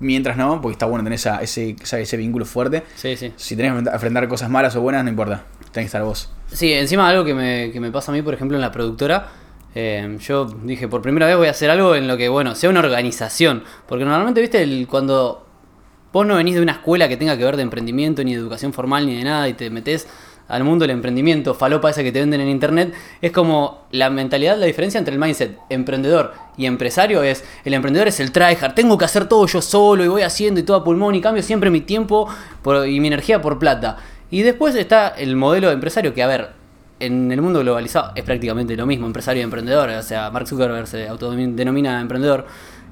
Mientras no, porque está bueno tener esa, ese, ese vínculo fuerte. Sí, sí. Si tenés que enfrentar cosas malas o buenas, no importa. Tenés que estar vos. Sí, encima algo que me, que me pasa a mí, por ejemplo, en la productora. eh, yo dije, por primera vez voy a hacer algo en lo que, bueno, sea una organización. Porque normalmente, viste, el, cuando vos no venís de una escuela que tenga que ver de emprendimiento, ni de educación formal, ni de nada, y te metés al mundo del emprendimiento, falopa esa que te venden en internet, es como la mentalidad, la diferencia entre el mindset emprendedor y empresario es, el emprendedor es el tryhard, tengo que hacer todo yo solo y voy haciendo y todo a pulmón y cambio siempre mi tiempo por- y mi energía por plata. Y después está el modelo de empresario que, a ver, en el mundo globalizado es prácticamente lo mismo, empresario y emprendedor. O sea, Mark Zuckerberg se autodenomina emprendedor.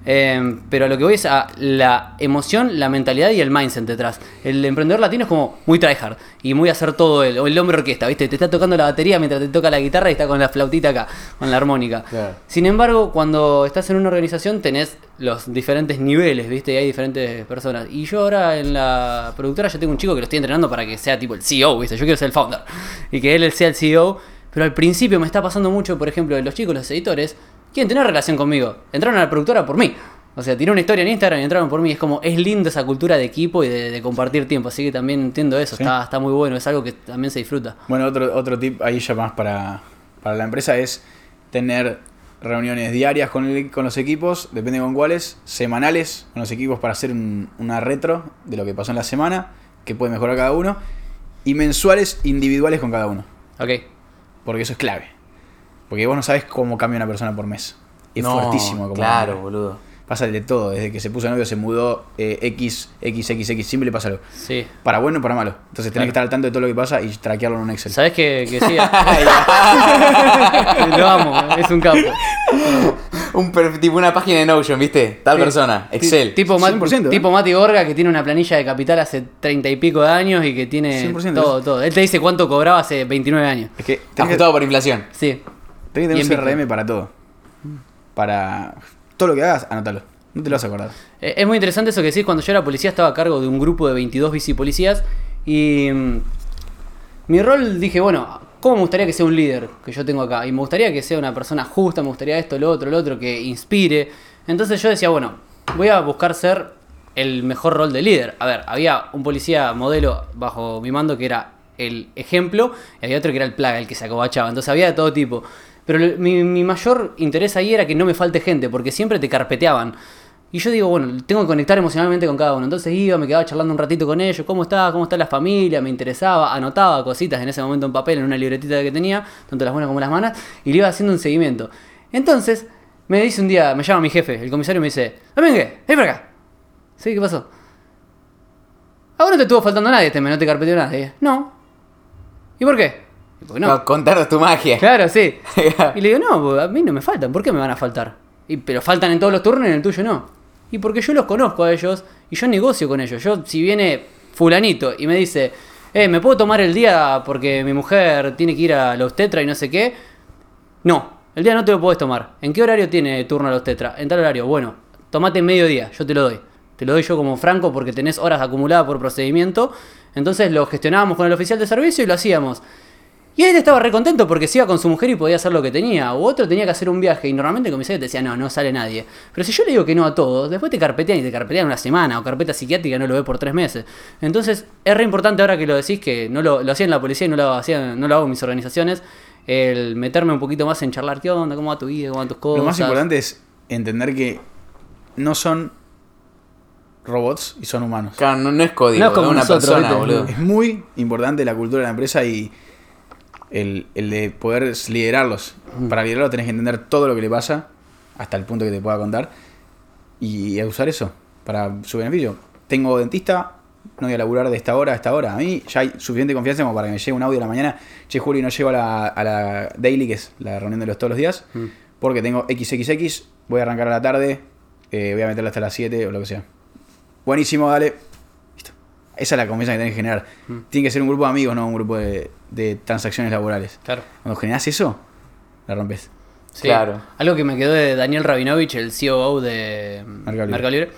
Eh, pero a lo que voy es a la emoción, la mentalidad y el mindset detrás. El emprendedor latino es como muy tryhard y muy hacer todo él. O el hombre orquesta, ¿viste? Te está tocando la batería mientras te toca la guitarra y está con la flautita acá, con la armónica. Claro. Sin embargo, cuando estás en una organización tenés los diferentes niveles, ¿viste? Y hay diferentes personas. Y yo ahora en la productora ya tengo un chico que lo estoy entrenando para que sea tipo el CEO, ¿viste? Yo quiero ser el founder. Y que él sea el CEO. Pero al principio me está pasando mucho, por ejemplo, los chicos, los editores, quieren tener relación conmigo. Entraron a la productora por mí. O sea, tiré una historia en Instagram y entraron por mí. Es como, es lindo esa cultura de equipo y de, de compartir tiempo. Así que también entiendo eso. Sí. Está, está muy bueno. Es algo que también se disfruta. Bueno, otro, otro tip ahí ya más para, para la empresa es tener reuniones diarias con, el- con los equipos, depende con cuáles, semanales con los equipos para hacer un- una retro de lo que pasó en la semana, que puede mejorar cada uno, y mensuales individuales con cada uno, Ok. porque eso es clave. Porque vos no sabes cómo cambia una persona por mes. Es No, fuertísimo. Como Claro, boludo. Pasa de todo, desde que se puso novio se mudó eh, X, X, X, X, siempre le pasa algo. Sí. Para bueno o para malo. Entonces tenés Claro. que estar al tanto de todo lo que pasa y traquearlo en un Excel. ¿Sabes que, que sí? Lo amo, es un capo. Un per- tipo una página de Notion, ¿viste? Tal Sí. persona. Excel. Tipo, Ma- 100%, ¿eh? tipo Mati Gorga que tiene una planilla de capital hace treinta y pico de años y que tiene 100%, todo, todo. Él te dice cuánto cobraba hace 29 años. Es que tenés que, Ajustado por inflación. Sí. Tenés que tener un. CRM para todo. Para todo lo que hagas, anótalo. No te lo vas a acordar. Eh, Es muy interesante eso que decís. Cuando yo era policía estaba a cargo de un grupo de 22 bicipolicías y mm, mi rol dije, bueno, ¿cómo me gustaría que sea un líder que yo tengo acá? Y me gustaría que sea una persona justa, me gustaría esto, lo otro, lo otro, que inspire. Entonces yo decía, bueno, voy a buscar ser el mejor rol de líder. A ver, había un policía modelo bajo mi mando que era el ejemplo y había otro que era el plaga, el que se acobachaba. Entonces había de todo tipo. Pero mi, mayor interés ahí era que no me falte gente, porque siempre te carpeteaban. Y yo digo, bueno, tengo que conectar emocionalmente con cada uno. Entonces iba, me quedaba charlando un ratito con ellos, cómo está, cómo está la familia, me interesaba, anotaba cositas en ese momento en papel, en una libretita que tenía, tanto las buenas como las malas, y le iba haciendo un seguimiento. Entonces, me dice un día, me llama mi jefe, el comisario, me dice, Domínguez, ven para acá. ¿Sí? ¿Qué pasó? Ahora no te estuvo faltando nadie, este no te carpeteó nadie. No. ¿Y por qué? No. Contanos tu magia. Claro, sí. Y le digo, no, pues, a mí no me faltan, ¿por qué me van a faltar? Y, pero faltan en todos los turnos y en el tuyo no. Y porque yo los conozco a ellos y yo negocio con ellos. Yo, si viene fulanito y me dice, eh, ¿me puedo tomar el día porque mi mujer tiene que ir a los tetra y no sé qué? No, el día no te lo puedes tomar. ¿En qué horario tiene turno a los tetra? En tal horario. Bueno, tomate mediodía, yo te lo doy. Te lo doy yo como franco porque tenés horas acumuladas por procedimiento. Entonces lo gestionábamos con el oficial de servicio y lo hacíamos. Y él estaba re contento porque se iba con su mujer y podía hacer lo que tenía. O otro tenía que hacer un viaje y normalmente el comisario te decía, no, no sale nadie. Pero si yo le digo que no a todos, después te carpetean y te carpetean una semana o carpeta psiquiátrica no lo ve por tres meses. Entonces es re importante ahora que lo decís, que no lo, lo hacía en la policía y no lo, hacía, no lo hago en mis organizaciones, el meterme un poquito más en charlar qué onda, cómo va tu vida, cómo van tus cosas. Lo más importante es entender que no son robots y son humanos. Claro, no, no es código, No es como una nosotros, persona, boludo. Es muy importante la cultura de la empresa y el, el de poder liderarlos. Para liderarlos tenés que entender todo lo que le pasa hasta el punto que te pueda contar y usar eso para su beneficio. Tengo dentista, no voy a laburar de esta hora a esta hora. A mí ya hay suficiente confianza como para que me llegue un audio a la mañana. Che, Juli, no llego a la, a la daily, que es la reunión de los todos los días, porque tengo XXX, voy a arrancar a la tarde, eh, voy a meterla hasta las 7 o lo que sea. Buenísimo, dale. Esa es la confianza que tenés que generar. Tiene que ser un grupo de amigos, no un grupo de, de transacciones laborales. Claro. Cuando generás eso, la rompes. Sí. Claro. Algo que me quedó de Daniel Rabinovich, el COO de Mercado Libre. Mercado Libre,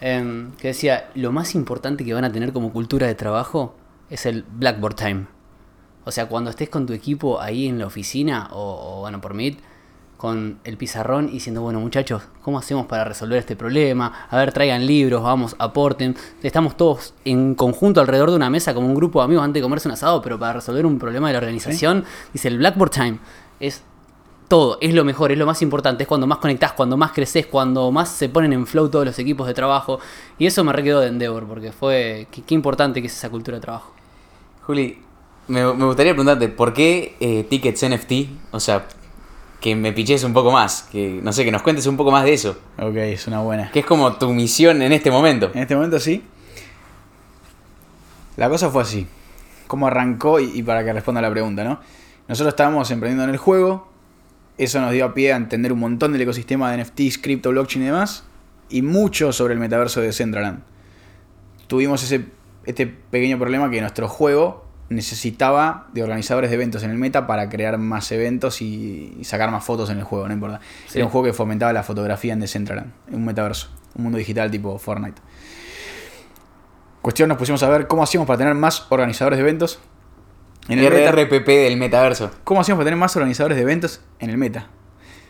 em, que decía, lo más importante que van a tener como cultura de trabajo es el Blackboard Time. O sea, cuando estés con tu equipo ahí en la oficina, o, o, bueno, por Meet, con el pizarrón y diciendo, bueno muchachos, ¿cómo hacemos para resolver este problema? A ver, traigan libros, vamos, aporten. Estamos todos en conjunto alrededor de una mesa como un grupo de amigos antes de comerse un asado, pero para resolver un problema de la organización, dice el Blackboard Time. Es todo, es lo mejor, es lo más importante, es cuando más conectás, cuando más creces, cuando más se ponen en flow todos los equipos de trabajo. Y eso me requedó de Endeavor, porque fue qué, qué importante que es esa cultura de trabajo. Juli, me, me gustaría preguntarte, ¿por qué eh, tickets NFT? O sea, que me piches un poco más, que no sé, que nos cuentes un poco más de eso. Ok, es una buena. Que es como tu misión en este momento. En este momento sí. La cosa fue así. ¿Cómo arrancó? Y, y para que responda a la pregunta, ¿no? Nosotros estábamos emprendiendo en el juego. Eso nos dio a pie a entender un montón del ecosistema de NFTs, cripto, blockchain y demás. Y mucho sobre el metaverso de Decentraland. Tuvimos ese, este pequeño problema que nuestro juego necesitaba de organizadores de eventos en el meta para crear más eventos y, y sacar más fotos en el juego, no importa. Sí. Era un juego que fomentaba la fotografía en Decentraland, en un metaverso, un mundo digital tipo Fortnite. Cuestión, nos pusimos a ver cómo hacíamos para tener más organizadores de eventos en el meta. RRPP del metaverso. ¿Cómo hacíamos para tener más organizadores de eventos en el meta?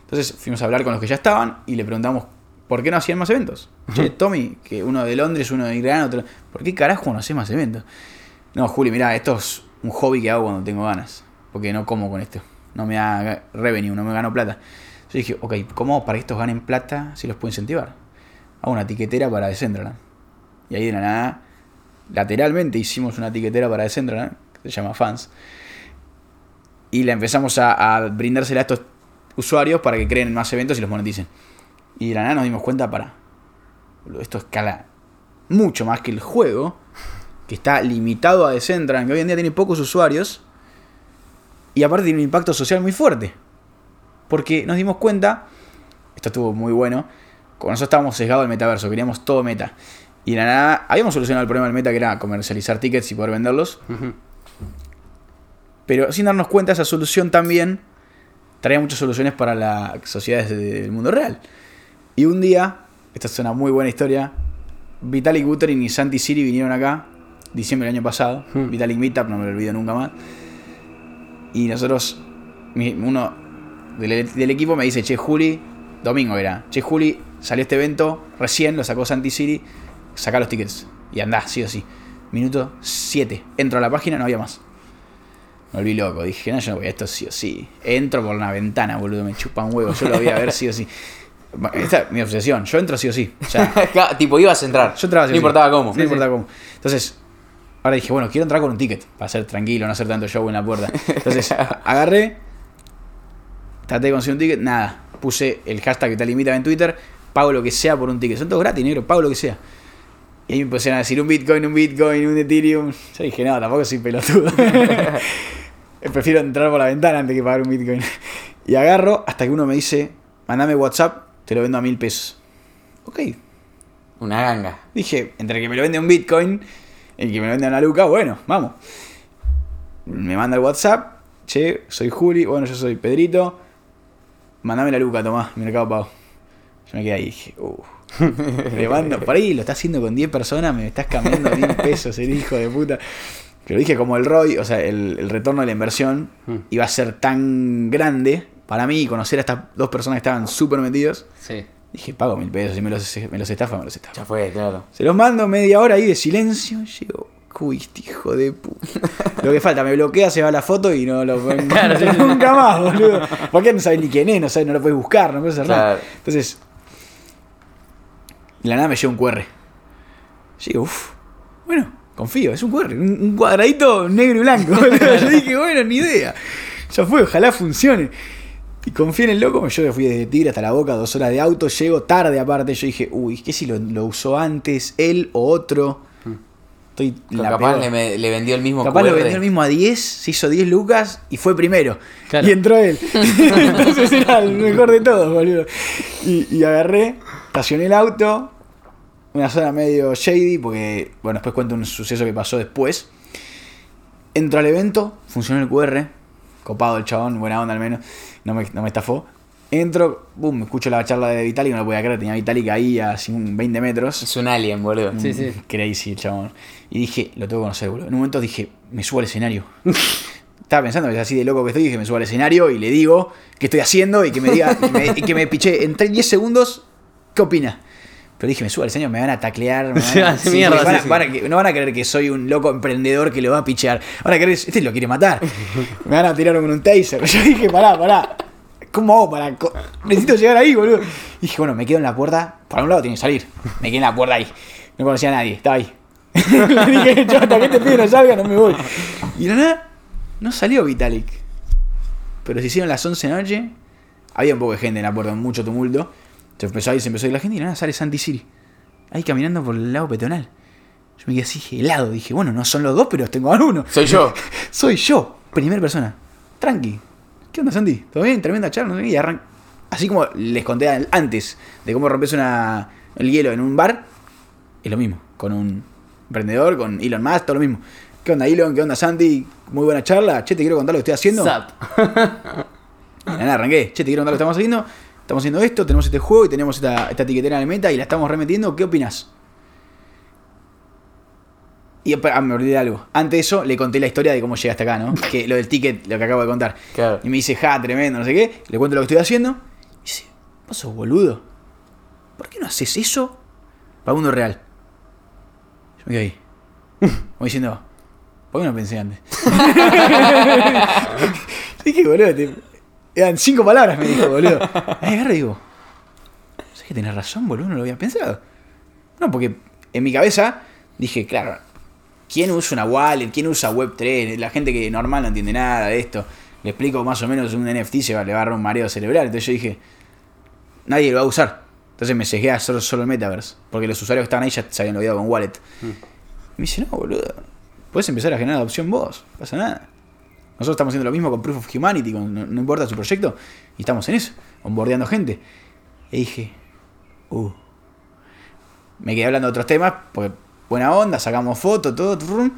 Entonces fuimos a hablar con los que ya estaban y le preguntamos por qué no hacían más eventos. Che, Tommy, que uno de Londres, uno de Irán, otro. ¿Por qué carajo no hacés más eventos? No, Juli, mirá, esto es un hobby que hago cuando tengo ganas. Porque no como con esto. No me da revenue, no me gano plata. Yo dije, ok, ¿cómo para que estos ganen plata si los puedo incentivar? Hago una tiquetera para Decentraland. Y ahí de la nada, lateralmente hicimos una tiquetera para Decentraland, que se llama Fans. Y la empezamos a, brindársela a estos usuarios para que creen más eventos y los moneticen. Y de la nada nos dimos cuenta, para. Esto escala mucho más que el juego, que está limitado a Decentraland, que hoy en día tiene pocos usuarios. Y aparte tiene un impacto social muy fuerte. Porque nos dimos cuenta, esto estuvo muy bueno, como nosotros estábamos sesgados al metaverso, queríamos todo meta. Y de la nada, habíamos solucionado el problema del meta que era comercializar tickets y poder venderlos. Pero sin darnos cuenta, esa solución también traía muchas soluciones para las sociedades de- del mundo real. Y un día, esta es una muy buena historia, Vitalik Buterin y Santi Siri vinieron acá, diciembre del año pasado. Hmm. Vitalik Meetup, no me lo olvido nunca más. Y nosotros, uno del, del equipo me dice, che, Juli, domingo era, che, Juli, salió este evento, recién lo sacó Santi Siri, saca los tickets y andá, sí o sí. Minuto 7, entro a la página, no había más. Me volví loco, dije, no, yo no voy a esto sí o sí. Entro por una ventana, boludo, me chupan huevos, yo lo voy a ver sí o sí. Esta es mi obsesión. Yo entro sí o sí. O sea, tipo, ibas a entrar. yo entraba sí No sí. importaba cómo. No importaba cómo. Entonces, ahora dije, bueno, quiero entrar con un ticket. Para ser tranquilo, no hacer tanto show en la puerta. Entonces, agarré. Traté de conseguir un ticket. Nada. Puse el hashtag que te limita en Twitter. Pago lo que sea por un ticket. Son todos gratis, negro. Pago lo que sea. Y ahí me empezaron a decir un Bitcoin, un Bitcoin, un Ethereum. Yo dije, no, tampoco soy pelotudo. Prefiero entrar por la ventana antes que pagar un Bitcoin. Y agarro hasta que uno me dice, mandame WhatsApp, te lo vendo a mil pesos. Ok. Una ganga. Dije, entre que me lo vende un Bitcoin el que me lo vende a una luca, bueno, vamos. Me manda el WhatsApp, che, soy Juli, bueno, yo soy Pedrito. Mandame la luca, tomá, Mercado Pago. Yo me quedé ahí y dije, uh. Le mando, por ahí lo está haciendo con 10 personas, me estás cambiando mil pesos, el hijo de puta. Pero dije, como el ROI, o sea, el, el retorno de la inversión Mm. iba a ser tan grande para mí conocer a estas dos personas que estaban súper metidos. Sí. Dije, pago mil pesos, si me los, me los estafa, me los estafa. Ya fue, claro. Se los mando media hora ahí de silencio. Llego, uy, este hijo de puta. Lo que falta, me bloquea, se va la foto y no lo pueden Claro, sí, sí. nunca más, boludo. Porque no sabes ni quién es, no sabes, no lo puedes buscar, no puedes hacer nada. Claro. Entonces, la nada me llega un QR. Digo, uff, bueno, confío, es un QR, un, cuadradito negro y blanco. Yo dije, bueno, ni idea. Ya fue, ojalá funcione. Y confié en el loco, yo me fui desde Tigre hasta la boca, dos horas de auto, llego tarde aparte. Yo dije, uy, ¿qué si lo, lo usó antes él o otro? Estoy en la Capaz le, me- le vendió el mismo Capaz lo QR. vendió el mismo a 10, se hizo 10 lucas y fue primero. Claro. Y entró él. Entonces era el mejor de todos, boludo. Y, y agarré, estacioné el auto, una zona medio shady, porque, bueno, después cuento un suceso que pasó después. Entro al evento, funcionó el QR, copado el chabón, buena onda al menos, no me, no me estafó. Entro, boom, me escucho la charla de Vitalik, no lo podía creer, tenía Vitalik ahí a así un 20 metros. Es un alien, boludo. Sí, sí. Crazy el chabón. Y dije, lo tengo que conocer, boludo. En un momento dije, me subo al escenario. Estaba pensando que es así de loco que estoy, dije, me subo al escenario y le digo qué estoy haciendo y que me diga, y, me- y que me piché en 10 segundos, ¿qué opina? Pero dije, me subo al escenario, me van a taclear, me van Se a, hace mierda, porque van a- sí, sí. van a que- no van a creer que soy un loco emprendedor que lo va a pichear. Van a creer, este lo quiere matar. Me van a tirar con un taser. Yo dije, pará, pará. ¿Cómo hago para.? co- Necesito llegar ahí, boludo. Y dije, bueno, me quedo en la puerta. Por algún lado tiene que salir. Me quedé en la puerta ahí. No conocía a nadie, estaba ahí. Le dije, yo hasta que este pibe no salga, no me voy. Y de la nada, no salió Vitalik. Pero se hicieron las 11 de la noche. Había un poco de gente en la puerta, mucho tumulto. Se empezó a ir, se empezó a ir la gente y nada sale Santi Siri. Ahí caminando por el lago peatonal. Yo me quedé así helado. Dije, bueno, no son los dos, pero tengo a uno. Soy yo. Soy yo, primera persona. Tranqui. ¿Qué onda, Santi? ¿Todo bien? Tremenda charla, no sé qué. Y Así como les conté an- antes de cómo rompes una, el hielo en un bar, es lo mismo. Con un emprendedor, con Elon Musk, todo lo mismo. ¿Qué onda, Elon? ¿Qué onda, Santi? Muy buena charla. Che, te quiero contar lo que estoy haciendo. Zap. Nada, arranqué. Che, te quiero contar lo que estamos haciendo. Estamos haciendo esto, tenemos este juego y tenemos esta, esta etiquetera en la meta y la estamos remetiendo. ¿Qué opinas? Y ah, me olvidé de algo. Antes de eso, le conté la historia de cómo llegué hasta acá, ¿no? Que lo del ticket, lo que acabo de contar. Claro. Y me dice, ja, tremendo, no sé qué. Le cuento lo que estoy haciendo. Y dice, vos sos boludo. ¿Por qué no haces eso para uno real? Yo me quedé ahí. Como diciendo, ¿por qué no pensé antes? dije, boludo, te- eran cinco palabras, me dijo, boludo. Ahí agarro y digo, ¿sabes que tenés razón, boludo? No lo había pensado. No, porque en mi cabeza dije, claro, ¿quién usa una wallet? ¿Quién usa Web3? La gente que normal no entiende nada de esto. Le explico más o menos un NFT, se va, le va a dar un mareo cerebral. Entonces yo dije, nadie lo va a usar. Entonces me cegué a solo, solo el metaverse. Porque los usuarios que estaban ahí ya se habían olvidado con wallet. Y me dice, no, boludo. Puedes empezar a generar adopción vos. No pasa nada. Nosotros estamos haciendo lo mismo con Proof of Humanity, con, no, no importa su proyecto. Y estamos en eso, onboardeando gente. Y dije, uh. Me quedé hablando de otros temas, porque buena onda, sacamos fotos, todo. trum.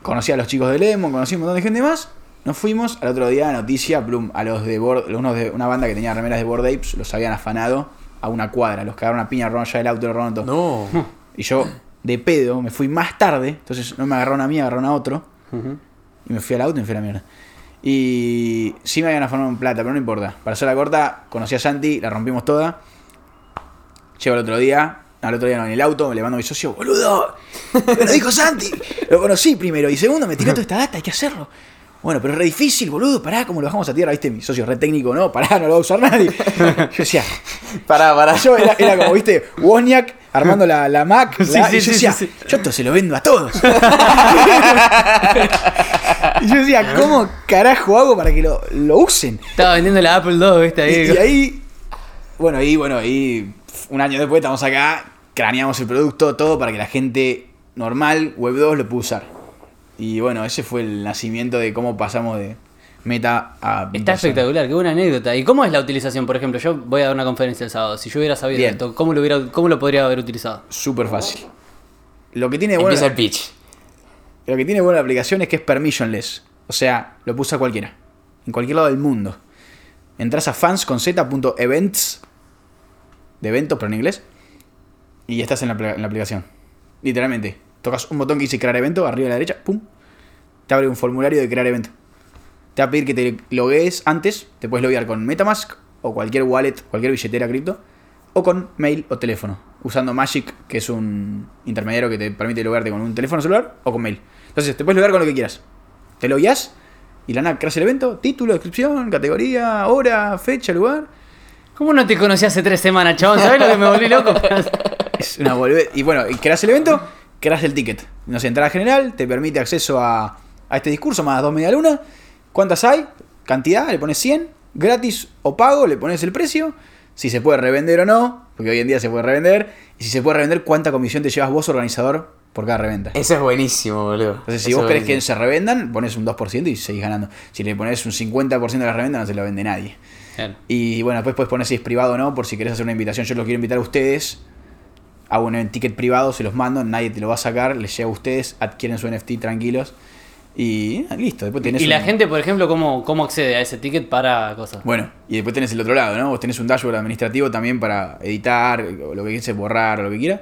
Conocí a los chicos de Lemon, conocí a un montón de gente más. Nos fuimos, al otro día, noticia, plum, a los de Board, unos de una banda que tenía remeras de Board Apes, los habían afanado a una cuadra, los cagaron a piña, robaron ya el auto, lo robaron todo. No. Y yo, de pedo, me fui más tarde, entonces no me agarraron a mí, agarraron a otro. Ujú. Y me fui al auto y me fui a la mierda. Y sí me habían afanado en plata, pero no importa. Para hacer la corta, conocí a Santi, la rompimos toda. Llego el otro día, no, el otro día no, en el auto, me le mando a mi socio, boludo. Me lo dijo Santi. Lo conocí primero. Y segundo, me tiró toda esta data, hay que hacerlo. Bueno, pero es re difícil, boludo, pará, ¿cómo lo bajamos a tierra? ¿Viste? Mi socio re técnico, no, pará, no lo va a usar nadie. Yo decía, Pará, pará. yo era, era como, viste, Wozniak armando la, la Mac. Sí, la- sí, y yo decía, yo esto se lo vendo a todos. y yo decía, ¿cómo carajo hago para que lo, lo usen? Estaba vendiendo la Apple II, ¿viste? Ahí. Y, y ahí, bueno, ahí, bueno, ahí, un año después estamos acá, craneamos el producto, todo para que la gente normal, Web 2, lo pueda usar. Y bueno, ese fue el nacimiento de cómo pasamos de meta a... Está persona. espectacular, qué buena anécdota. ¿Y cómo es la utilización? Por ejemplo, yo voy a dar una conferencia el sábado. Si yo hubiera sabido Bien. esto, ¿cómo lo, hubiera, ¿cómo lo podría haber utilizado? Súper fácil. Lo que tiene bueno... Empieza el pitch. Lo que tiene buena la aplicación es que es permissionless. O sea, lo puso a cualquiera. En cualquier lado del mundo. Entras a fansconz.events. De eventos, pero en inglés. Y estás en la, en la aplicación. Literalmente. Tocas un botón que dice crear evento, arriba a la derecha, pum. Te abre un formulario de crear evento. Te va a pedir que te loguees antes. Te puedes loguear con Metamask o cualquier wallet, cualquier billetera cripto. O con mail o teléfono. Usando Magic, que es un intermediario que te permite loguearte con un teléfono celular o con mail. Entonces, te puedes loguear con lo que quieras. Te logueas y la nada creas el evento, título, descripción, categoría, hora, fecha, lugar. ¿Cómo no te conocí hace tres semanas, chabón? ¿Sabes lo que me volví loco? Es una. Y bueno, creas el evento, creas el ticket. No sé, entrada general, te permite acceso a, a este discurso, más dos media luna. ¿Cuántas hay? Cantidad, le pones 100. Gratis o pago, le pones el precio. Si se puede revender o no, porque hoy en día se puede revender. Y si se puede revender, cuánta comisión te llevas vos, organizador, por cada reventa. Eso es buenísimo, boludo. Entonces, si Eso vos querés que se revendan, pones un 2% y seguís ganando. Si le pones un 50% de la reventa, no se lo vende nadie. Claro. Y bueno, después puedes poner si es privado o no, por si querés hacer una invitación. Yo los quiero invitar a ustedes. Hago un ticket privado, se los mando, nadie te lo va a sacar, les llega a ustedes, adquieren su NFT tranquilos. Y ah, listo, después tenés Y la un- gente, por ejemplo, ¿cómo, ¿cómo accede a ese ticket para cosas? Bueno, y después tenés el otro lado, ¿no? Vos tenés un dashboard administrativo también para editar, o lo que quieras borrar, o lo que quieras.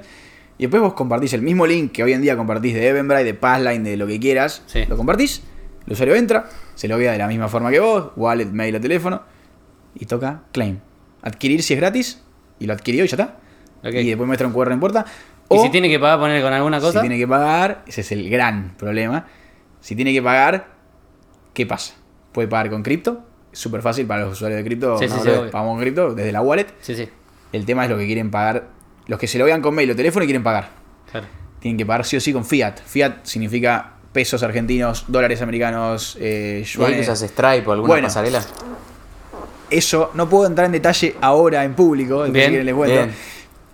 Y después vos compartís el mismo link que hoy en día compartís de Eventbrite, de Passline, de lo que quieras. Sí. Lo compartís, el usuario entra, se loguea de la misma forma que vos, wallet, mail o teléfono, y toca claim. Adquirir si es gratis, y lo adquirió y ya está. Y después muestra un QR en puerta. ¿Y si tiene que pagar poner con alguna cosa? si tiene que pagar, ese es el gran problema. Si tiene que pagar, ¿qué pasa? Puede pagar con cripto, súper fácil para los usuarios de cripto. Sí, sí, no, sí, pagamos con cripto desde la wallet. Sí, sí. El tema es lo que quieren pagar. Los que se lo vean con mail o teléfono y quieren pagar. Claro. Tienen que pagar sí o sí con fiat. Fiat significa pesos argentinos, dólares americanos, eh, ¿Y yuanes. que usas Stripe o alguna Bueno. pasarela? Eso no puedo entrar en detalle ahora en público, Bien, si quieren les cuento. bien.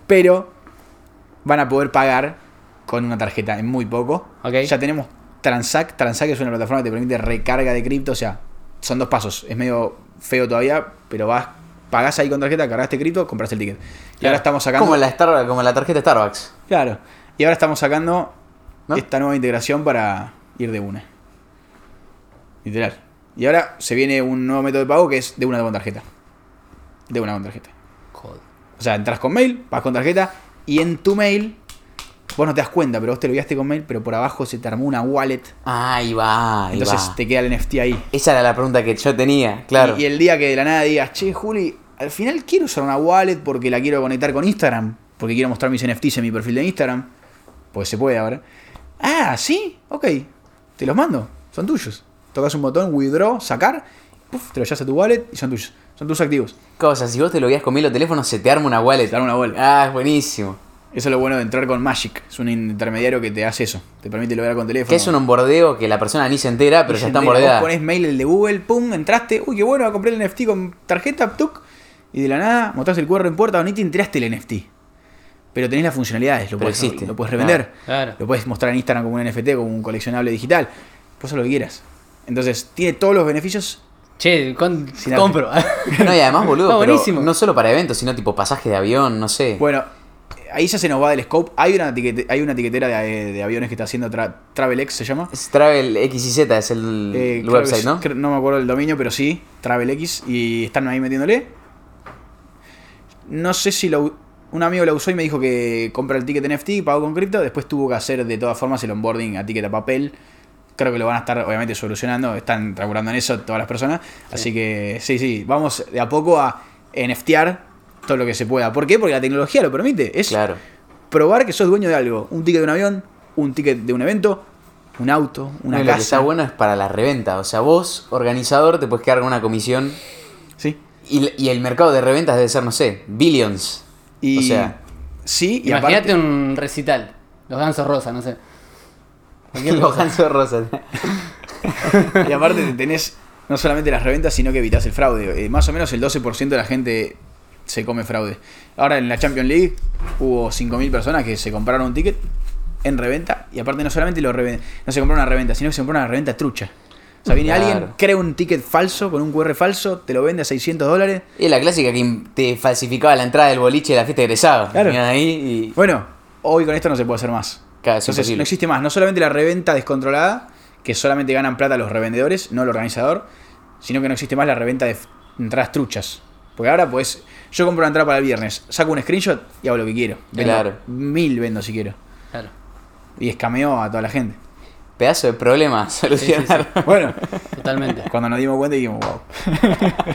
Pero van a poder pagar con una tarjeta en muy poco. Ok. Ya tenemos Transact. Transact es una plataforma que te permite recarga de cripto. O sea, son dos pasos. Es medio feo todavía, pero vas, pagás ahí con tarjeta, cargaste cripto, compras el ticket. Y Claro. ahora estamos sacando. Como la, Star, como la tarjeta Starbucks. Claro. Y ahora estamos sacando ¿No? esta nueva integración para ir de una. Literal. Y ahora se viene un nuevo método de pago que es de una con tarjeta. De una con tarjeta. Joder. O sea, entras con mail, vas con tarjeta y en tu mail, vos no te das cuenta, pero vos te lo guiaste con mail, pero por abajo se te armó una wallet. Ahí va, ahí entonces va. te queda el NFT ahí. Esa era la pregunta que yo tenía, claro. Y, y el día que de la nada digas, che, Juli, al final quiero usar una wallet porque la quiero conectar con Instagram, porque quiero mostrar mis NFTs en mi perfil de Instagram, pues se puede ahora. Ah, sí, ok, te los mando, son tuyos. Tocas un botón, withdraw, sacar, puf, te lo llevas a tu wallet y son tuyos. Son tus activos. Cosa, si vos te lo guías con mail o teléfono, se te arma una wallet. Te arma una wallet. Ah, es buenísimo. Eso es lo bueno de entrar con Magic. Es un intermediario que te hace eso. Te permite lograr con teléfono. Que es un onboardeo que la persona ni se entera, pero ya está bordeada. Vos pones mail el de Google, pum, entraste. Uy, qué bueno, compré el NFT con tarjeta, tuk. Y de la nada, mostrás el QR en puerta, ni te enteraste el NFT. Pero tenés las funcionalidades, lo Pero puedes, existe. lo puedes revender. Claro. Lo puedes mostrar en Instagram como un NFT, como un coleccionable digital. Puedes hacer lo que quieras. Entonces, tiene todos los beneficios. Che, con- compro. No, y además, boludo, No, pero buenísimo. no solo para eventos, sino tipo pasaje de avión, no sé. Bueno, ahí ya se nos va del scope. Hay una, hay una etiquetera de, de aviones que está haciendo Tra- TravelX, se llama. Es Travel XYZ, es el, Eh, el website, ¿no? es- no me acuerdo el dominio, pero sí, TravelX, y están ahí metiéndole. No sé si lo, un amigo lo usó y me dijo que compra el ticket NFT y pagó con cripto. Después tuvo que hacer de todas formas el onboarding a ticket a papel. Creo que lo van a estar obviamente solucionando, están regulando en eso todas las personas. Así que sí, sí, vamos de a poco a NFTear todo lo que se pueda. ¿Por qué? Porque la tecnología lo permite. Es Claro. probar que sos dueño de algo. Un ticket de un avión, un ticket de un evento, un auto, una No, y lo casa. que está bueno es para la reventa. O sea, vos, organizador, te puedes quedar con una comisión. Sí. Y, y el mercado de reventas debe ser, no sé, billions. Y, O sea, sí, y Imagínate aparte, un recital. Los gansos rosa, no sé. Los gansos rosas. y aparte te tenés no solamente las reventas, sino que evitas el fraude. Eh, más o menos el 12% de la gente se come fraude. Ahora en la Champions League hubo 5.000 personas que se compraron un ticket en reventa y aparte no solamente lo no se compró una reventa, sino que se compró una reventa trucha. O sea, viene Claro. alguien, crea un ticket falso con un QR falso, te lo vende a 600 dólares. Es la clásica que te falsificaba la entrada del boliche de la fiesta de egresado. Claro. Ahí y. Bueno, hoy con esto no se puede hacer más. Claro, es Entonces imposible. no existe más. No solamente la reventa descontrolada, que solamente ganan plata los revendedores, no el organizador, sino que no existe más la reventa de entradas truchas. Porque ahora pues yo compro una entrada para el viernes, saco un screenshot y hago lo que quiero. Vendo Claro. Mil vendo si quiero. Claro. Y escameo a toda la gente. Pedazo de problema solucionar. Bueno, Totalmente. cuando nos dimos cuenta dijimos, wow.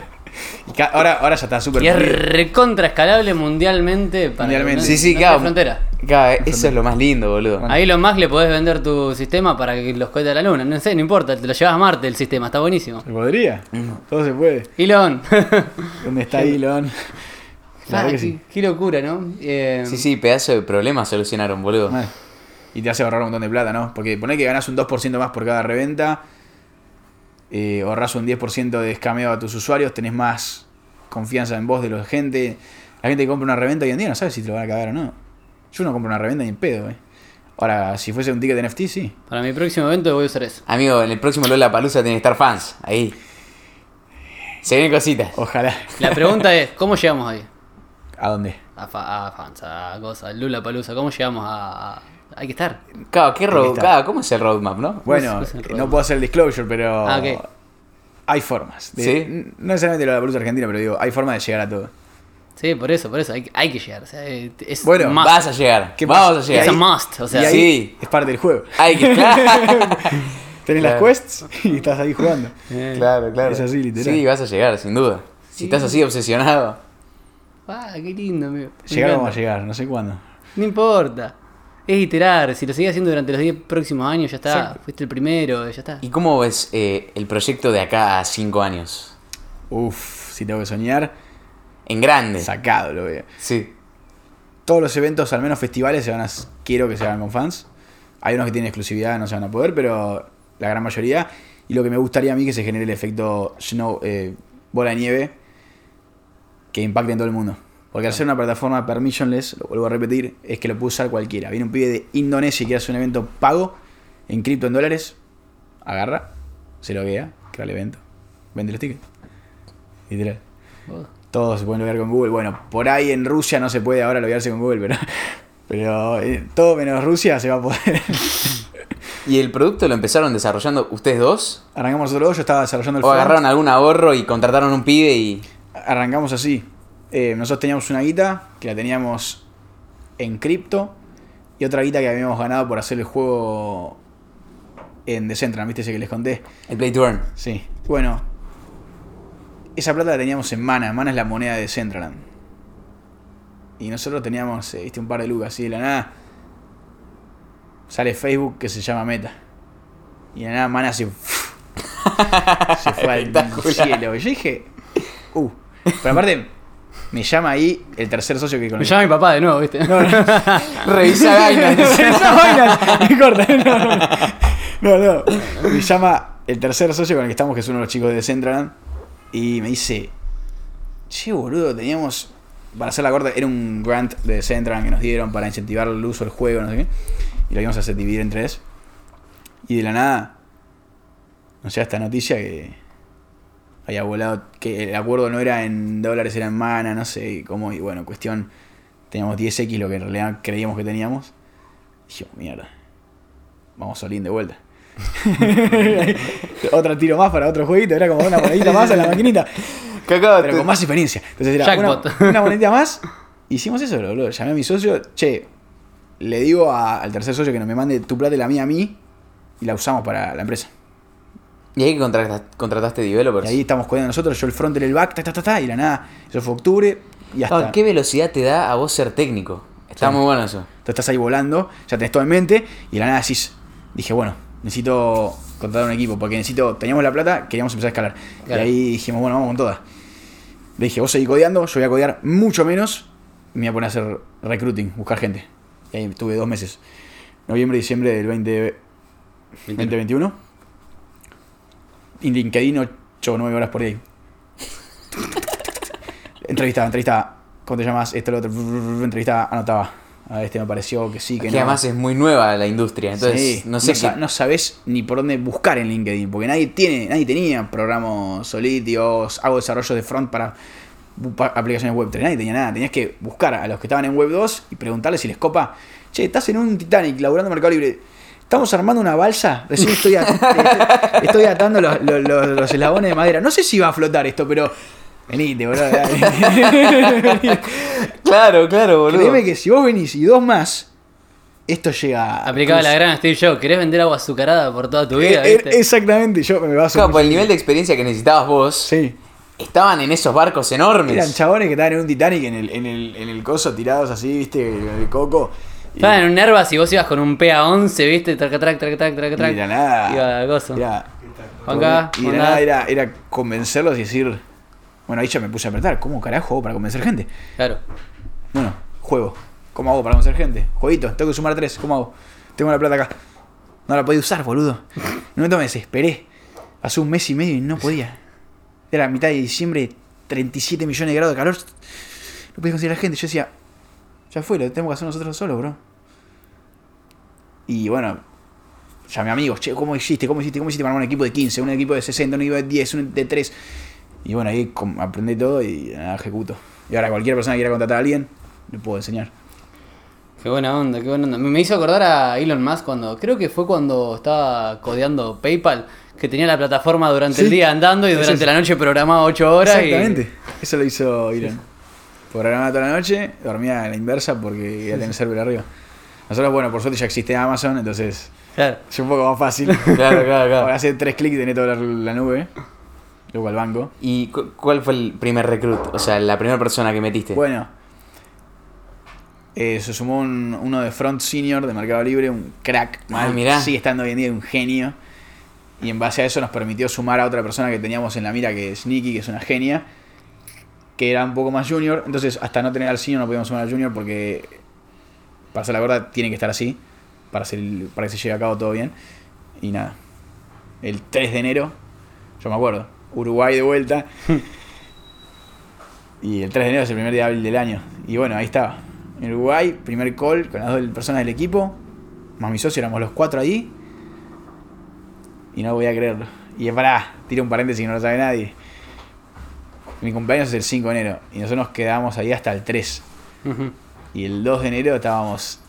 y ahora, ahora ya está súper Y es recontra escalable mundialmente para Mundialmente. no- Sí, sí, no claro. tiene frontera. Claro, eso es lo más lindo, boludo. Bueno. Ahí lo más le podés vender tu sistema para que los cohetes a la luna. No sé, no importa, te lo llevas a Marte el sistema, está buenísimo. ¿Se podría? Mm. Todo se puede. Elon. ¿Dónde está Elon? La Ah, que qué, sí. qué locura, ¿no? Eh, Sí, sí, pedazo de problema solucionaron, boludo. Mal. Y te hace ahorrar un montón de plata, ¿no? Porque poner que ganás un 2% más por cada reventa, eh, ahorrás un 10% de escameo a tus usuarios, tenés más confianza en vos de la gente. La gente que compra una reventa hoy en día no sabe si te lo van a cagar o no. Yo no compro una reventa ni en pedo, eh. Ahora, si fuese un ticket de NFT, sí. Para mi próximo evento voy a usar eso. Amigo, en el próximo Lola Palusa tiene que estar fans. Ahí. Se vienen cositas. Ojalá. La pregunta es, ¿cómo llegamos ahí? ¿A dónde? A, fa- a fans, a cosas, Lula Palusa, ¿cómo llegamos a, Hay que estar. Claro, ¿qué road, claro, ¿cómo es el roadmap, no? Bueno, no puedo hacer el disclosure, pero Ah, ok. hay formas. De- ¿Sí? No necesariamente la Bruce Argentina, pero digo, hay formas de llegar a todo. Sí, por eso, por eso, hay, que- hay que llegar. O sea, eh, es Bueno, must. Vas a llegar. ¿Qué Vamos a llegar. Es ahí- must, o sea, y ahí sí. es parte del juego. Hay que. Tenés Claro. las quests y estás ahí jugando. eh, claro, claro. Es así, literal. Sí, vas a llegar, sin duda. Si estás así obsesionado. Ah, qué lindo, amigo. Me Llegar vamos a llegar, no sé cuándo. No importa. Es iterar. Si lo sigues haciendo durante los 10 próximos años, ya está. Exacto. Fuiste el primero, ya está. ¿Y cómo ves eh, el proyecto de acá a cinco años? Uf, si tengo que soñar, En grande. sacado lo veo. Sí. Todos los eventos, al menos festivales, se van a, quiero que se hagan con fans. Hay unos que tienen exclusividad, no se van a poder, pero la gran mayoría. Y lo que me gustaría a mí que se genere el efecto snow, eh, bola de nieve que impacte en todo el mundo. Porque al ser una plataforma permissionless, lo vuelvo a repetir, es que lo puede usar cualquiera. Viene un pibe de Indonesia y quiere hacer un evento pago en cripto en dólares, agarra, se loguea, crea el evento, vende los tickets. Literal. Oh. Todos se pueden loguear con Google. Bueno, por ahí en Rusia no se puede ahora loguearse con Google, pero, pero eh, todo menos Rusia se va a poder. ¿Y el producto lo empezaron desarrollando ustedes dos? Arrancamos nosotros dos, yo estaba desarrollando el ¿O front. agarraron algún ahorro y contrataron un pibe y. Arrancamos así. Eh, nosotros teníamos una guita que la teníamos en cripto y otra guita que habíamos ganado por hacer el juego en Decentraland, ¿viste ese que les conté? El Play to Earn? Sí. Bueno, esa plata la teníamos en Mana. Mana es la moneda de Decentraland. Y nosotros teníamos, eh, viste, un par de lucas así de la nada. Sale Facebook que se llama Meta. Y de la nada Mana se, se fue al cielo. Y yo dije, uh. Pero aparte, me llama ahí el tercer socio que Me conocí. llama mi papá de nuevo, ¿viste? No, no. Revisa Binance. Esa vaina, me corta. No, no, no. Me llama el tercer socio con el que estamos, que es uno de los chicos de Decentraland. Y me dice: Che, boludo, teníamos. Para hacer la corta, era un grant de Decentraland que nos dieron para incentivar el uso del juego, no sé qué. Y lo íbamos a hacer dividir en tres. Y de la nada. Nos llega esta noticia que. Había volado. Que el acuerdo no era en dólares, era en mana, no sé cómo. Y bueno, cuestión. Teníamos 10x, lo que en realidad creíamos que teníamos. Y yo, mierda. Vamos Solín de vuelta. Otro tiro más para otro jueguito, era como una monedita más en la maquinita, Cacao, pero con más experiencia. Entonces era una, Jackpot. una monedita más. Hicimos eso, boludo. Llamé a mi socio, che, le digo a- al tercer socio que nos me mande tu plata y la mía a mí y la usamos para la empresa. ¿Y ahí que contrata- contrataste developers? Y ahí estamos jugando nosotros, yo el front, él el back, ta, ta, ta, ta, y la nada. Eso fue octubre y hasta. Ah, ¿Qué velocidad te da a vos ser técnico? Está Sí. muy bueno eso. Tú estás ahí volando, ya tenés todo en mente, y de la nada decís, dije, bueno, necesito contratar un equipo, porque necesito, teníamos la plata, queríamos empezar a escalar. Claro. Y ahí dijimos, bueno, vamos con todas. Le dije, vos seguís codeando, yo voy a codear mucho menos y me voy a poner a hacer recruiting, buscar gente. Y ahí estuve dos meses. Noviembre, diciembre del 20, 2021. En LinkedIn 8 o 9 horas por ahí. entrevistaba, entrevistaba. ¿Cómo te llamas? Esto, lo otro. Entrevistaba, anotaba. A este me pareció que sí, que Que no. además es muy nueva la industria, entonces Sí, no sé sa- qué- no sabes ni por dónde buscar en LinkedIn, porque nadie tiene, nadie tenía programas Solitios, hago desarrollo de front para aplicaciones web 3, nadie tenía nada, tenías que buscar a los que estaban en web 2 y preguntarles si les copa, che, estás en un Titanic laburando en Mercado Libre, estamos armando una balsa, recién estoy, at- estoy- estoy atando los, los- los- los eslabones de madera, no sé si va a flotar esto, pero venite, boludo. dale. Claro, claro, boludo. Créeme que si vos venís y dos más, esto llega a Aplicaba la gran Steve Jobs. ¿Querés vender agua azucarada por toda tu Eh, vida? eh, viste? exactamente, yo me baso Claro, por el nivel de experiencia que necesitabas vos, Sí. estaban en esos barcos enormes. Eran chabones que estaban en un Titanic en el, en el, en el coso tirados así, viste, en el coco. Y, Estaban en un Nervas y vos ibas con un PA11, ¿viste? Traca, trac, trac, trac, la nada. Iba al gozo. Y de nada era, era convencerlos y decir. Bueno, ahí ya me puse a apretar. ¿Cómo carajo hago para convencer gente? Claro. Bueno, juego. ¿Cómo hago para convencer gente? Jueguito, tengo que sumar tres. ¿Cómo hago? Tengo la plata acá. No la podía usar, boludo. En un momento me desesperé. Hace un mes y medio y no podía. Era mitad de diciembre, 37 millones de grados de calor. No podía conseguir a la gente. Yo decía, ya fue, lo tenemos que hacer nosotros solos, bro. Y bueno, llamé a amigos, che, ¿cómo hiciste? ¿Cómo hiciste? ¿Cómo hiciste para un equipo de 15, un equipo de 60, un equipo de 10, un de 3? Y bueno, ahí aprendí todo y nada, ejecuto. Y ahora cualquier persona que quiera contratar a alguien, le puedo enseñar. Qué buena onda, qué buena onda. Me hizo acordar a Elon Musk cuando, creo que fue cuando estaba codeando PayPal, que tenía la plataforma durante el Sí. día andando y durante es. la noche programaba 8 horas. y- Exactamente. Eso lo hizo Elon. Programaba toda la noche, dormía a la inversa porque iba a tener server arriba. Nosotros, bueno, por suerte ya existe Amazon, entonces Claro. es un poco más fácil. Claro, claro, claro. Hacer tres clics y tenés toda la, la nube. Luego al banco. ¿Y cu- cuál fue el primer recruit? O sea, la primera persona que metiste. Bueno, eh, se sumó un- uno de Front Senior de Mercado Libre, un crack. Ah, mal, mirá. Sigue estando hoy en día un genio. Y en base a eso nos permitió sumar a otra persona que teníamos en la mira, que es Nikki, que es una genia, que era un poco más junior. Entonces, hasta no tener al senior no podíamos sumar al junior porque, para ser la verdad, tiene que estar así, para, hacer que se lleve a cabo todo bien. Y nada, el 3 de enero, yo me acuerdo, Uruguay de vuelta. Y el 3 de enero es el primer día hábil del año. Y bueno, ahí estaba. En Uruguay, primer call con las dos personas del equipo. Más mi socio, éramos los cuatro ahí. Y no voy a creerlo. Y pará, tiro un paréntesis que no lo sabe nadie. Mi cumpleaños es el 5 de enero. Y nosotros nos quedamos ahí hasta el 3. Ujú. Y el 2 de enero estábamos.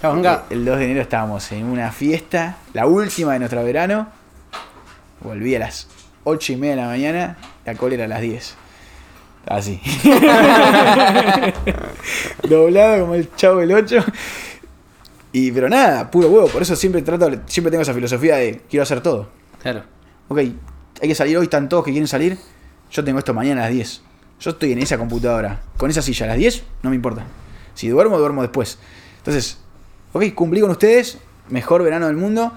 Juanca. El 2 de enero estábamos en una fiesta, la última de nuestro verano. Volví a las 8 y media de la mañana, la cola era a las 10. Así. Doblado como el chavo del 8. Y pero nada, puro huevo. Por eso siempre trato, siempre tengo esa filosofía de quiero hacer todo. Claro. Ok, hay que salir hoy, están todos que quieren salir. Yo tengo esto mañana a las 10. Yo estoy en esa computadora, con esa silla a las 10, no me importa. Si duermo, duermo después. Entonces, ok, cumplí con ustedes, mejor verano del mundo.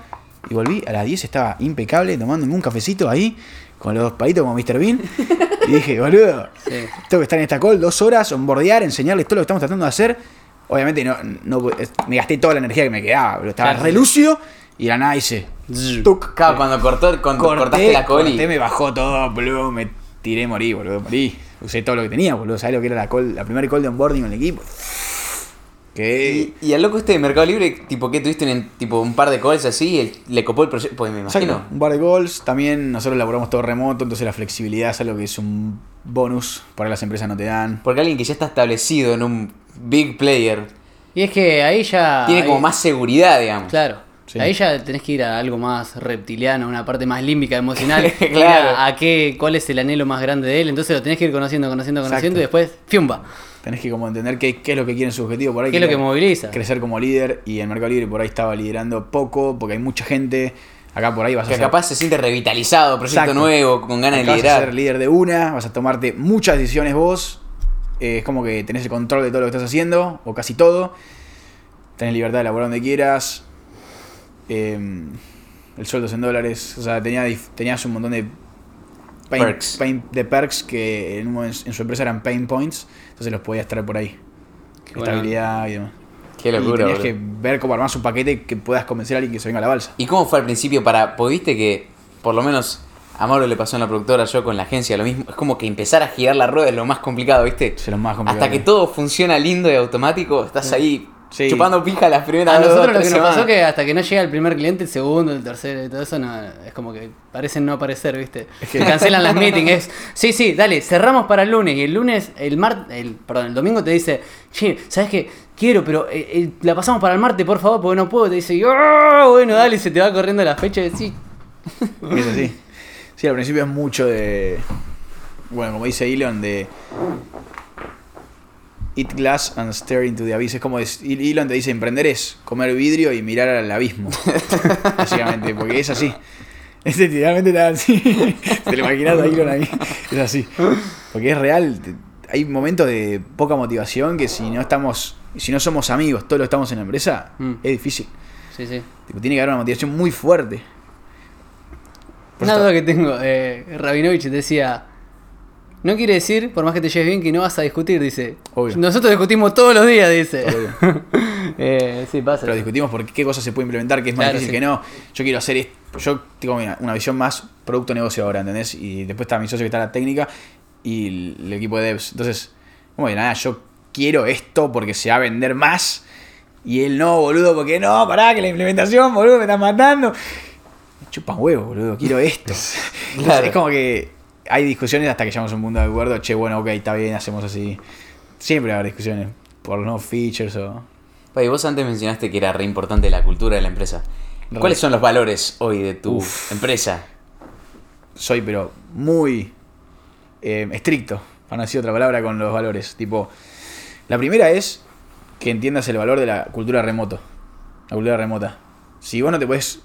Y volví a las 10, estaba impecable, tomándome un cafecito ahí, con los palitos como Mr. Bean. Y dije, boludo, Sí. tengo que estar en esta call dos horas, onboardear, enseñarles todo lo que estamos tratando de hacer. Obviamente no, no me gasté toda la energía que me quedaba, boludo. Estaba Claro. re lúcido y la nada hice. tuc, Claro, cuando cortó, cuando cortaste la col y- corté, me bajó todo, boludo, me tiré, morí, boludo, morí. Usé todo lo que tenía, boludo, ¿sabes lo que era la call, la primera call de onboarding en el equipo? Que... Y, y al loco este de Mercado Libre, tipo, ¿qué tuviste en, tipo, un par de calls así? él- le copó el proyecto. Pues me imagino. Exacto, un par de goals, también nosotros laboramos todo remoto, entonces la flexibilidad es algo que es un bonus, por ahí las empresas no te dan. Porque alguien que ya está establecido en un big player Y es que ahí ya. tiene como más seguridad, digamos. Claro. Sí. Ahí ya tenés que ir a algo más reptiliano, una parte más límbica, emocional. Claro. A, a qué, cuál es el anhelo más grande de él. Entonces lo tenés que ir conociendo, conociendo, conociendo Exacto. y después, ¡fiumba! Tenés que como entender qué, qué es lo que quieren su objetivo por ahí. ¿Qué es lo que moviliza? Crecer como líder y en Mercado Libre por ahí estaba liderando poco, porque hay mucha gente. Acá por ahí vas a Que ser, capaz se siente revitalizado, proyecto Exacto. nuevo, con ganas de acá vas a liderar. ser líder de una, vas a tomarte muchas decisiones vos. eh, es como que tenés el control de todo lo que estás haciendo, o casi todo. Tenés libertad de laburar donde quieras. Eh, el sueldo es en dólares. O sea, tenía, tenías un montón de pain- Perks. pain- de perks que en, un momento en su empresa eran pain points. Entonces los podías traer por ahí. Qué buena Estabilidad y demás. Qué y locura, tenías boludo. que ver cómo armás un paquete que puedas convencer a alguien que se venga a la balsa. ¿Y cómo fue al principio para.? Viste que, por lo menos, a Mauro le pasó en la productora, yo con la agencia, lo mismo. Es como que empezar a girar la rueda es lo más complicado, ¿viste? Es lo más complicado. Hasta que todo funciona lindo y automático, estás ahí Sí. chupando pija las primeras A dos, nosotros lo que nos pasó semanas. que hasta que no llega el primer cliente, el segundo, el tercero y todo eso, no, es como que parecen no aparecer, ¿viste? Cancelan las meetings. Sí, sí, dale, cerramos para el lunes. Y el lunes, el mar, el, perdón, el domingo te dice, che, ¿sabes qué? Quiero, pero eh, eh, la pasamos para el martes, por favor, porque no puedo. Te dice, "Ah, bueno, dale, se te va corriendo la fecha y Es así. Sí, al principio es mucho de. Bueno, como dice Elon, de. Eat glass and stare into the abyss. Es como es- Elon te dice: emprender es comer vidrio y mirar al abismo. Básicamente, porque es así. Es literalmente tan así. Te lo imaginas a Elon ahí. Es así. Porque es real. Hay momentos de poca motivación que si no estamos. Si no somos amigos, todos los estamos en la empresa, Mm. es difícil. sí, sí. Tipo, tiene que haber una motivación muy fuerte. Por Una duda que tengo, eh, Rabinovich decía, no quiere decir, por más que te lleves bien, que no vas a discutir, dice. Obvio. Nosotros discutimos todos los días, dice. Obvio. eh, sí, pasa. Pero discutimos por qué cosas se puede implementar, qué es más Claro, difícil sí. que no. Yo quiero hacer esto. Yo tengo una, una visión más producto-negocio ahora, ¿entendés? Y después está mi socio que está en la técnica y el, el equipo de devs. Entonces, de nada, yo quiero esto porque se va a vender más. Y él no, boludo, porque no, pará, que la implementación, boludo, me están matando. Me chupan huevo, boludo, quiero esto. Entonces, Claro. Es como que hay discusiones hasta que llegamos a un punto de acuerdo. Che, bueno, ok, está bien, hacemos así. Siempre va a haber discusiones por los nuevos features o. Vos antes mencionaste que era re importante la cultura de la empresa. Re. ¿Cuáles son los valores hoy de tu Uf. empresa? soy pero muy eh, estricto, para no decir otra palabra, con los valores. Tipo, la primera es que entiendas el valor de la cultura remoto. La cultura remota. Si vos no te puedes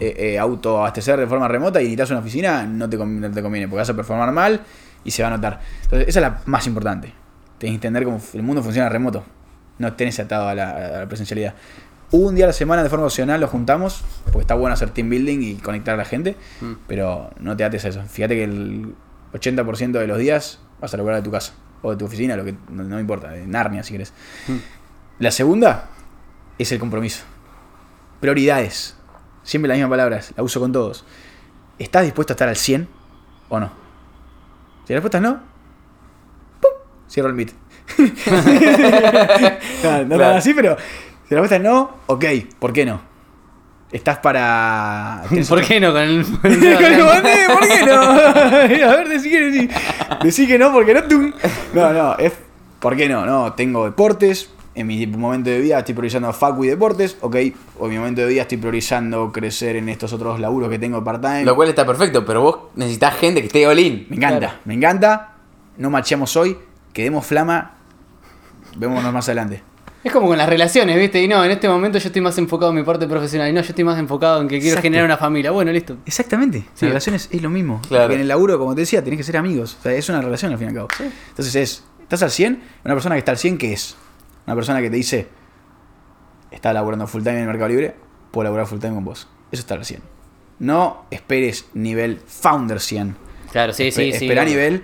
eh, eh, autoabastecer de forma remota y necesitas una oficina, no te, no te conviene, porque vas a performar mal y se va a notar. Entonces, esa es la más importante. Tenés que entender cómo el mundo funciona remoto. No tenés atado a la, a la presencialidad. Un día a la semana de forma opcional lo juntamos, porque está bueno hacer team building y conectar a la gente, Mm. pero no te ates a eso. Fíjate que el 80% de los días vas a lograr de tu casa o de tu oficina, lo que no, importa, de Narnia si querés. Mm. La segunda es el compromiso. Prioridades. Siempre la misma palabra, la uso con todos. ¿Estás dispuesto a estar al 100 o no? Si la respuesta es no, ¡pum! cierro el meet. no, no Claro. así, pero si la respuesta es no, ok, ¿por qué no? Estás para... ¿Por qué no? Con el. con el ¿Por qué no? A ver, decí que decí. Decí que no, porque no. tum. No, no, es. ¿Por qué no? No, tengo deportes. En mi momento de vida estoy priorizando facu y deportes. Ok, o en mi momento de vida estoy priorizando crecer en estos otros laburos que tengo part-time. Lo cual está perfecto, pero vos necesitas gente que esté all in. Me encanta, Claro. me encanta. No macheamos hoy. Quedemos flama. Vémonos más adelante. Es como con las relaciones, ¿viste? Y no, en este momento yo estoy más enfocado en mi parte profesional. Y no, yo estoy más enfocado en que quiero Exacto. generar una familia. Bueno, listo. Exactamente. Sí. En relaciones es lo mismo. Claro. Porque en el laburo, como te decía, tenés que ser amigos. O sea, es una relación al fin y al cabo. Entonces es, ¿estás al 100? Una persona que está al 100, ¿qué es? Una persona que te dice, está laburando full time en el Mercado Libre, puedo laburar full time con vos. Eso está al 100. No esperes nivel founder 100. Claro, sí, sí, Espe- sí. Espera nivel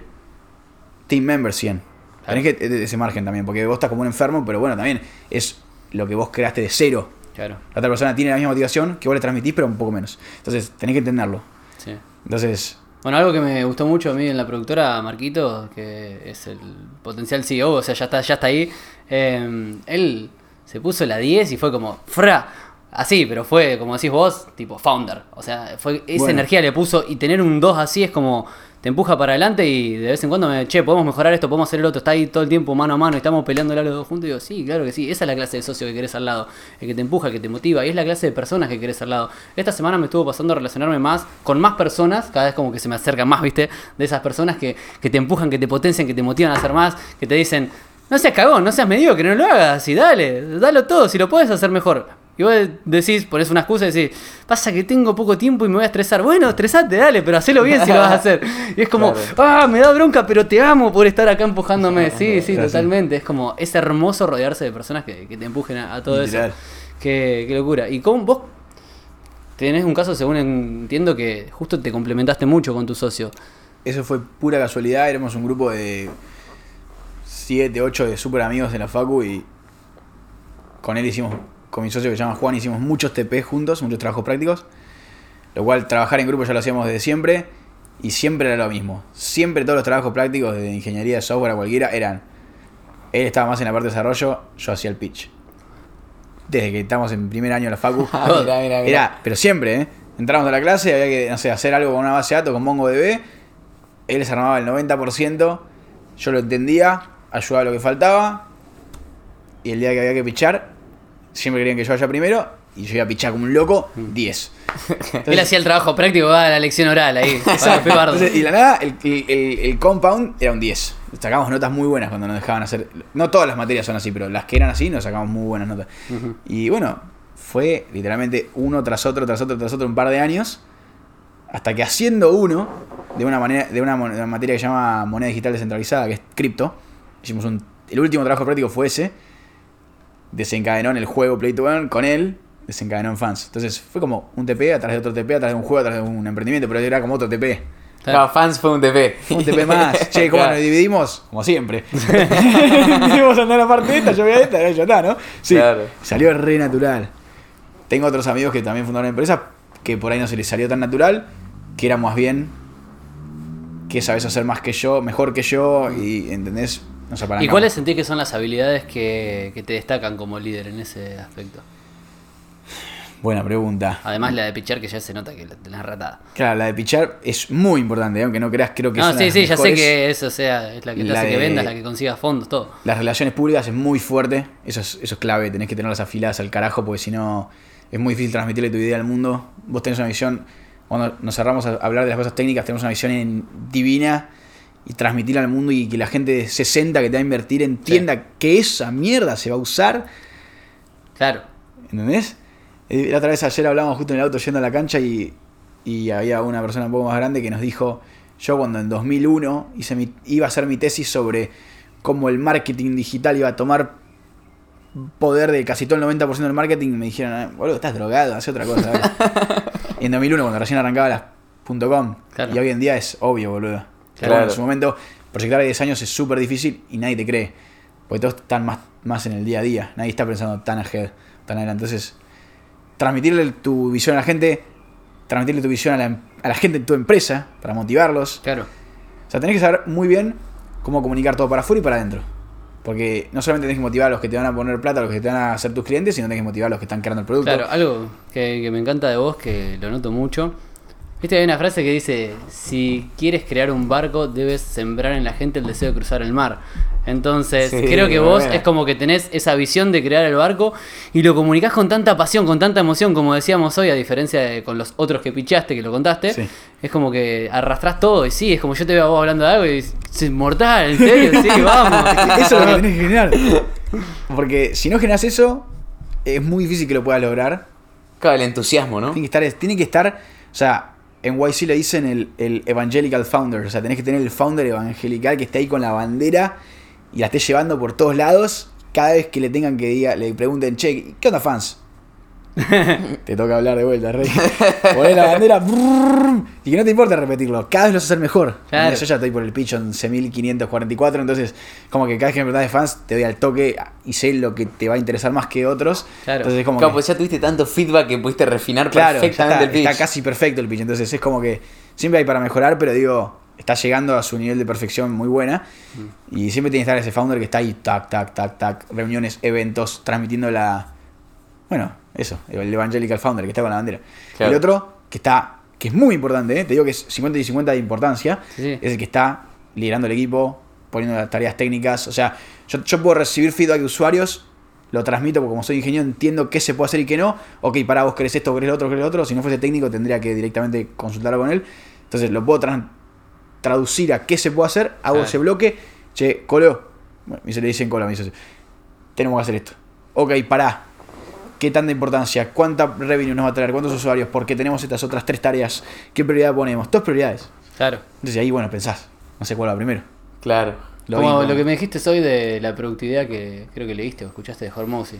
team member 100. Claro. Tenés que ese margen también, porque vos estás como un enfermo, pero bueno, también es lo que vos creaste de cero. Claro, La otra persona tiene la misma motivación que vos le transmitís, pero un poco menos. Entonces, tenés que entenderlo. sí. Entonces, Bueno, algo que me gustó mucho a mí en la productora, Marquito, que es el potencial CEO, o sea, ya está, ya está ahí. Eh, él se puso la 10 y fue como, ¡fra! Así, pero fue, como decís vos, tipo founder. O sea, fue esa Bueno. energía le puso y tener un 2 así es como te empuja para adelante y de vez en cuando me, che, podemos mejorar esto, podemos hacer el otro. Está ahí todo el tiempo mano a mano y estamos peleando los dos juntos. Y digo, sí, claro que sí. Esa es la clase de socio que querés al lado. El que te empuja, el que te motiva. Y es la clase de personas que querés al lado. Esta semana me estuvo pasando a relacionarme más con más personas. Cada vez como que se me acercan más, ¿viste? De esas personas que, que te empujan, que te potencian, que te motivan a hacer más. Que te dicen, no seas cagón, no seas medio, que no lo hagas. Y dale, dalo todo. Si lo puedes hacer mejor. Y vos decís, pones una excusa y decís, pasa que tengo poco tiempo y me voy a estresar. Bueno, estresate, dale, pero hacelo bien si lo vas a hacer. Y es como, ah, me da bronca, pero te amo por estar acá empujándome. Sí, sí, totalmente. Es como, es hermoso rodearse de personas que, que te empujen a, a todo Literal. eso. Qué, qué locura. ¿Y cómo vos, tenés un caso, según entiendo, que justo te complementaste mucho con tu socio. Eso fue pura casualidad, éramos un grupo de 7, 8 de súper amigos de la Facu y con él hicimos, con mi socio que se llama Juan, hicimos muchos TP juntos, muchos trabajos prácticos. Lo cual trabajar en grupo ya lo hacíamos desde siempre y siempre era lo mismo. Siempre todos los trabajos prácticos de ingeniería de software a cualquiera eran. Él estaba más en la parte de desarrollo, yo hacía el pitch. Desde que estamos en primer año de la Facu. Ah, mira, mira, mira. Era, pero siempre, ¿eh? Entramos a la clase, había que, no sé, hacer algo con una base de datos, con MongoDB. Él se armaba el 90%, yo lo entendía, ayudaba lo que faltaba. Y el día que había que pichar, siempre querían que yo vaya primero. Y yo iba a pichar como un loco, 10. Él hacía el trabajo práctico, va a la lección oral ahí. para. Entonces, y la nada, el, el- el- el compound era un 10. Sacamos notas muy buenas cuando nos dejaban hacer. No todas las materias son así, pero las que eran así nos sacamos muy buenas notas. Y bueno, fue literalmente uno tras otro, tras otro, tras otro, un par de años. Hasta que haciendo uno, de una manera, de una, de una materia que se llama moneda digital descentralizada, que es cripto, hicimos un. El último trabajo práctico fue ese. Desencadenó en el juego Play to Earn con él, desencadenó en fans. Entonces fue como un TP atrás de otro TP, atrás de un juego, atrás de un emprendimiento, pero era como otro TP. Claro, fans fue un TP. Un TP más. Che, ¿cómo Claro. nos dividimos? Como siempre. Dijimos andar la parte de esta, yo voy a esta, ya está, ¿no? Sí. Claro. Salió re natural. Tengo otros amigos que también fundaron empresas que por ahí no se les salió tan natural, que era más bien que sabes hacer más que yo, mejor que yo, y ¿entendés? Nos ¿Y cuáles sentís que son las habilidades que, que te destacan como líder en ese aspecto? Buena pregunta. Además la de pichar que ya se nota que la tenés ratada. Claro, la de pichar es muy importante, ¿eh? aunque no creas, creo que es No, una sí, de las sí, ya sé que eso sea, es la que te La hace que vendas, la que consigas fondos, todo. Las relaciones públicas es muy fuerte, eso es, eso es clave, tenés que tenerlas afiladas al carajo porque si no es muy difícil transmitirle tu idea al mundo. Vos tenés una visión, cuando nos cerramos a hablar de las cosas técnicas, tenemos una visión en- divina y transmitirla al mundo y que la gente de 60 que te va a invertir entienda que esa mierda se va a usar, Claro. ¿entendés? Eh, La otra vez ayer hablábamos justo en el auto yendo a la cancha y, y había una persona un poco más grande que nos dijo, yo cuando en 2001 hice mi- iba a hacer mi tesis sobre cómo el marketing digital iba a tomar poder de casi todo el 90% del marketing, me dijeron, "Ah, boludo, estás drogado, hace otra cosa. dale". y en 2001, cuando recién arrancaba las .com, Claro. y hoy en día es obvio, boludo. Claro. bueno, en su momento, proyectar a 10 años es súper difícil y nadie te cree. Porque todos están más, más en el día a día. Nadie está pensando tan ahead, tan adelante. Entonces, transmitirle tu visión a la gente, transmitirle tu visión a la, a la gente en tu empresa para motivarlos. Claro. O sea, tenés que saber muy bien cómo comunicar todo para afuera y para adentro. Porque no solamente tenés que motivar a los que te van a poner plata, a los que te van a hacer tus clientes, sino tenés que motivar a los que están creando el producto. Claro, algo que, que me encanta de vos, que lo noto mucho. Viste, hay una frase que dice, si quieres crear un barco, debes sembrar en la gente el deseo de cruzar el mar. Entonces, Sí, creo que vos es como que tenés esa visión de crear el barco y lo comunicás con tanta pasión, con tanta emoción, como decíamos hoy, a diferencia de con los otros que pichaste, que lo contaste. Sí. Es como que arrastrás todo y sí, es como yo te veo a vos hablando de algo y es inmortal, en serio, sí, vamos. Eso es lo que tenés que generar. Porque si no generas eso, es muy difícil que lo puedas lograr. Claro, el entusiasmo, ¿no? Tiene que estar, tiene que estar, o sea, en YC le dicen el, el evangelical founder, o sea, tenés que tener el founder evangelical que esté ahí con la bandera y la esté llevando por todos lados. Cada vez que le tengan que diga, le pregunten, che, ¿qué onda fans? te toca hablar de vuelta, rey. Poné la bandera brrr, y que no te importa repetirlo, cada vez lo vas a hacer mejor. Claro. Yo ya estoy por el pitch 11.544, entonces como que cada vez que me preguntas de fans te doy al toque y sé lo que te va a interesar más que otros. Claro. Entonces es como Claro, que- pues ya tuviste tanto feedback que pudiste refinar Claro, perfectamente está, el pitch. está casi perfecto el pitch. Entonces es como que siempre hay para mejorar, pero digo, está llegando a su nivel de perfección muy buena. Mm. Y siempre tiene que estar ese founder que está ahí, tac, tac, tac, tac, reuniones, eventos, transmitiendo la. Bueno, eso, el evangelical founder que está con la bandera. Claro. El otro, que está, que es muy importante, ¿eh? te digo que es 50 y 50 de importancia, Sí, es el que está liderando el equipo, poniendo las tareas técnicas. O sea, yo, yo puedo recibir feedback de usuarios, lo transmito porque como soy ingeniero entiendo qué se puede hacer y qué no. Ok, para vos querés esto, querés lo otro, querés lo otro. Si no fuese técnico tendría que directamente consultarlo con él. Entonces lo puedo traducir a qué se puede hacer, hago Claro. ese bloque. Che, Colo, bueno, y se le dicen Colo, me dice, tenemos que hacer esto. Ok, pará. ¿Qué tanta importancia? ¿Cuánta revenue nos va a traer? ¿Cuántos usuarios? ¿Por qué tenemos estas otras tres tareas? ¿Qué prioridad ponemos? Todas prioridades. Claro. Entonces ahí, bueno, pensás. No sé cuál va primero. Claro. Lo Como lo que me dijiste hoy de la productividad que creo que leíste o escuchaste de Hormozy.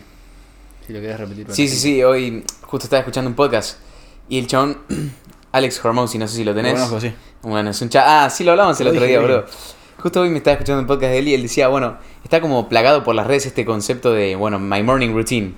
Si lo querés repetir. Sí, sí, gente. sí, hoy justo estaba escuchando un podcast Y el chabón, Alex Hormozzi, no sé si lo Lo tenés. conozco, sí. Bueno, es un chabón. Ah, sí lo hablamos el Lo otro día, bro. Justo hoy me estaba escuchando un podcast de él y él decía, bueno, está como plagado por las redes este concepto de, bueno, my morning routine.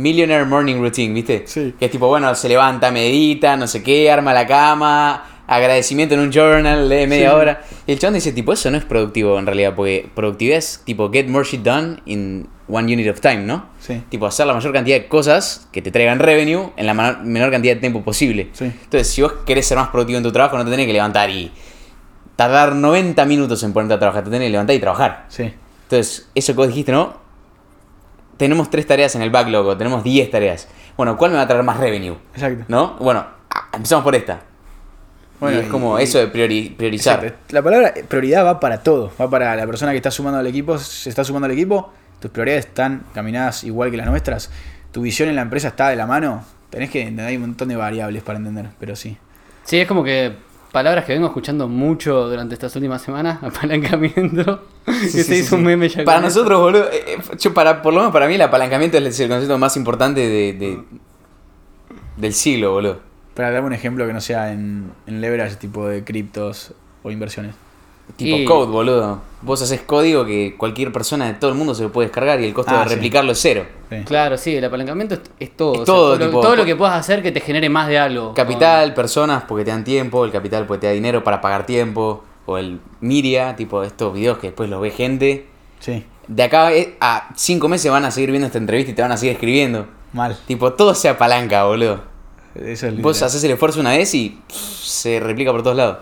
Millionaire morning routine, ¿viste? Sí. Que es tipo, bueno, se levanta, medita, no sé qué, arma la cama, agradecimiento en un journal, lee media Sí. hora. Y el chabón dice, tipo, eso no es productivo en realidad, porque productividad es tipo, get more shit done in one unit of time, ¿no? Sí. Tipo, hacer la mayor cantidad de cosas que te traigan revenue en la menor cantidad de tiempo posible. Sí. Entonces, si vos querés ser más productivo en tu trabajo, no te tenés que levantar y tardar 90 minutos en ponerte a trabajar, te tenés que levantar y trabajar. Sí. Entonces, eso que vos dijiste, ¿no? Tenemos tres tareas en el backlog, o tenemos 10 tareas. Bueno, ¿cuál me va a traer más revenue? Exacto. ¿No? Bueno, empezamos por esta. Bueno, Y- es como y- eso de priori- priorizar. Exacto. La palabra prioridad va para todo. Va para la persona que está sumando al equipo. Se está sumando al equipo. Tus prioridades están caminadas igual que las nuestras. Tu visión en la empresa está de la mano. Tenés que entender. Hay un montón de variables para entender. Pero sí. Sí, es como que palabras que vengo escuchando mucho durante estas últimas semanas, apalancamiento, que se sí, hizo un sí. meme ya Para con eso. nosotros, boludo, eh, eh, yo para, por lo menos para mí el apalancamiento es el concepto más importante de, de- del siglo, boludo. Para darme un ejemplo que no sea en, en leverage, tipo de criptos o inversiones. Tipo Y- code, boludo. Vos haces código que cualquier persona de todo el mundo se lo puede descargar y el costo Ah, de sí. replicarlo es cero. Sí. Claro, sí, el apalancamiento es, es todo. Es o sea, todo, lo, tipo- todo lo que puedas hacer que te genere más de algo. Capital, personas porque te dan tiempo, el capital porque te da dinero para pagar tiempo, o el media, tipo estos videos que después los ve gente. Sí. De acá eh, a cinco meses van a seguir viendo esta entrevista y te van a seguir escribiendo. Mal. Tipo, todo se apalanca, boludo. Eso es Vos haces el esfuerzo una vez y pff, se replica por todos lados.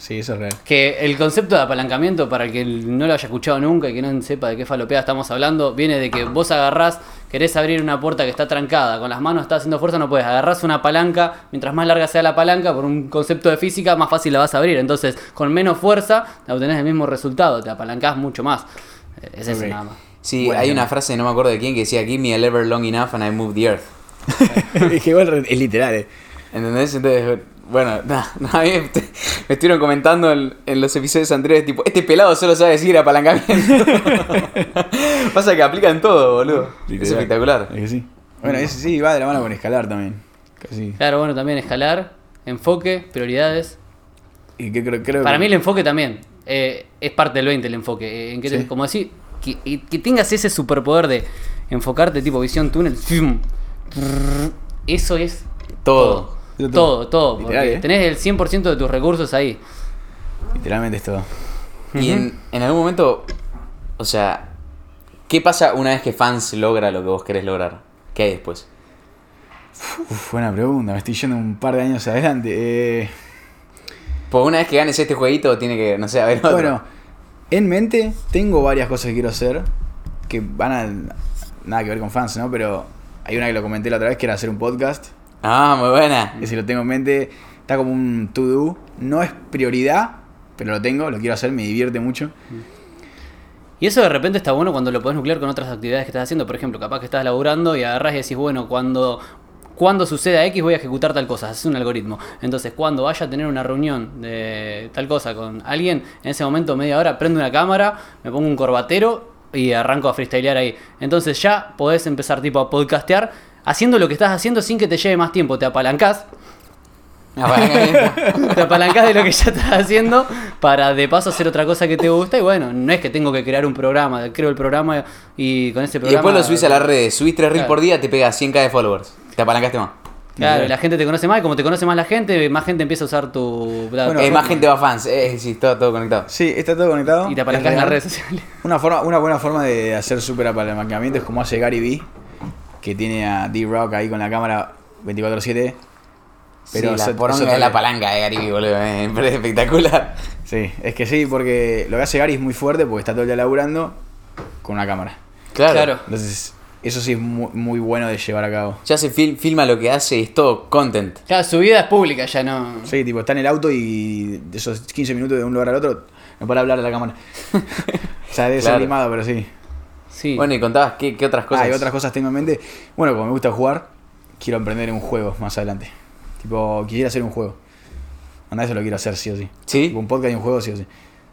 Sí, eso es real. Que el concepto de apalancamiento, para el que no lo haya escuchado nunca y que no sepa de qué falopea estamos hablando, viene de que vos agarrás, querés abrir una puerta que está trancada, con las manos estás haciendo fuerza, no puedes. Agarrás una palanca, mientras más larga sea la palanca, por un concepto de física, más fácil la vas a abrir. Entonces, con menos fuerza, obtenés el mismo resultado, te apalancás mucho más. Es eso nada más. Sí, Bueno. hay una frase, no me acuerdo de quién, que decía, Give me a lever long enough and I move the earth. es que igual es literal, eh. ¿Entendés? Entonces, bueno, nada, mí me, me estuvieron comentando en, en los episodios anteriores, tipo, este pelado solo sabe decir apalancamiento. Pasa que aplica en todo, boludo. Es espectacular. Es que sí. Bueno, ese sí va de la mano con escalar también. Casi. Claro, bueno, también escalar, enfoque, prioridades. Y que creo, creo Para que- mí el enfoque también eh, es parte del 20 el enfoque. eh, en que te- Sí. como decir, que, que tengas ese superpoder de enfocarte tipo visión túnel. Eso es Todo. Todo, Todo. todo. porque Literal, ¿eh? tenés el 100% de tus recursos ahí. Literalmente es todo. Y en, en algún momento, o sea, ¿qué pasa una vez que fans logra lo que vos querés lograr? ¿Qué hay después? Uf, buena pregunta. Me estoy yendo un par de años adelante. Eh, Pues una vez que ganes este jueguito, tiene que, no sé, haber otro. bueno, en mente tengo varias cosas que quiero hacer que van a nada que ver con fans, ¿no? Pero hay una que lo comenté la otra vez que era hacer un podcast. Ah, muy buena. Ese lo tengo en mente. Está como un to-do. No es prioridad, pero lo tengo, lo quiero hacer, me divierte mucho. Y eso de repente está bueno cuando lo podés nuclear con otras actividades que estás haciendo. Por ejemplo, capaz que estás laburando y agarrás y decís, bueno, cuando, cuando suceda X voy a ejecutar tal cosa. Haces un algoritmo. Entonces, cuando vaya a tener una reunión de tal cosa con alguien, en ese momento, media hora, prendo una cámara, me pongo un corbatero y arranco a freestylear ahí. Entonces ya podés empezar tipo a podcastear haciendo lo que estás haciendo sin que te lleve más tiempo. Te apalancás Apalancamiento. te apalancás de lo que ya estás haciendo para de paso hacer otra cosa que te gusta y bueno, no es que tengo que crear un programa, creo el programa y con ese Y programa... después lo subís a las redes, subís 3 reels Claro. por día, te pegas 100k de followers. Te apalancaste más. Claro, la gente te conoce más y como te conoce más la gente, más gente empieza a usar tu... Bueno, Eh, más gente va a fans, eh, sí, está todo conectado. Sí, está todo conectado. y te apalancás es en las redes sociales. Una, forma, una buena forma de hacer súper apalancamiento es como hace Gary Vee, que tiene a D-Rock ahí con la cámara 24-7. Pero sí, la eso- poronga eso de la palanca de Gary boludo, eh, me parece espectacular. Sí, es que sí, porque lo que hace Gary es muy fuerte porque está todo el día laburando con una cámara. Claro. Claro. Entonces, eso sí es muy, muy bueno de llevar a cabo. Ya se fil- filma lo que hace, es todo content. Claro, su vida es pública, ya no... Sí, tipo, está en el auto y de esos 15 minutos de un lugar al otro, no para hablar a la cámara. o sea, debe ser Claro. pero sí. Sí. Bueno, y contabas qué, qué otras cosas. Ah, y otras cosas tengo en mente. Bueno, como me gusta jugar, quiero emprender en un juego más adelante. Tipo, quisiera hacer un juego. Anda, eso lo quiero hacer sí o sí. ¿Sí? Tipo, un podcast y un juego sí o sí.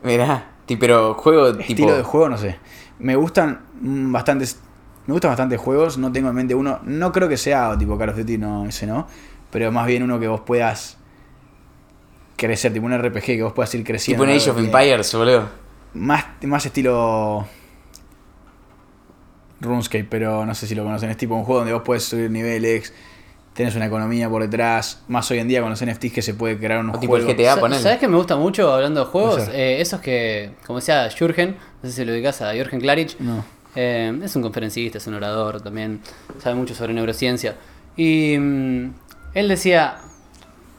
Mirá, pero juego tipo. Estilo de juego, no sé. Me gustan mm, bastantes. Me gustan bastantes juegos, no tengo en mente uno. No creo que sea tipo Call of Duty, no, ese no. pero más bien uno que vos puedas crecer, tipo un RPG, que vos puedas ir creciendo. Tipo un Age of Empires, boludo. Más, más estilo RuneScape, pero no sé si lo conocen. Es tipo un juego donde vos puedes subir niveles, tenés una economía por detrás. Más hoy en día con los NFTs que se puede crear unos O tipo el juegos. GTA. Sa- ponele. ¿Sabes qué me gusta mucho hablando de juegos? Eh, esos que, como decía Jürgen, no sé si lo ubicás a Jürgen Klarich. No. Eh, es un conferencista, es un orador también, sabe mucho sobre neurociencia. Y mm, él decía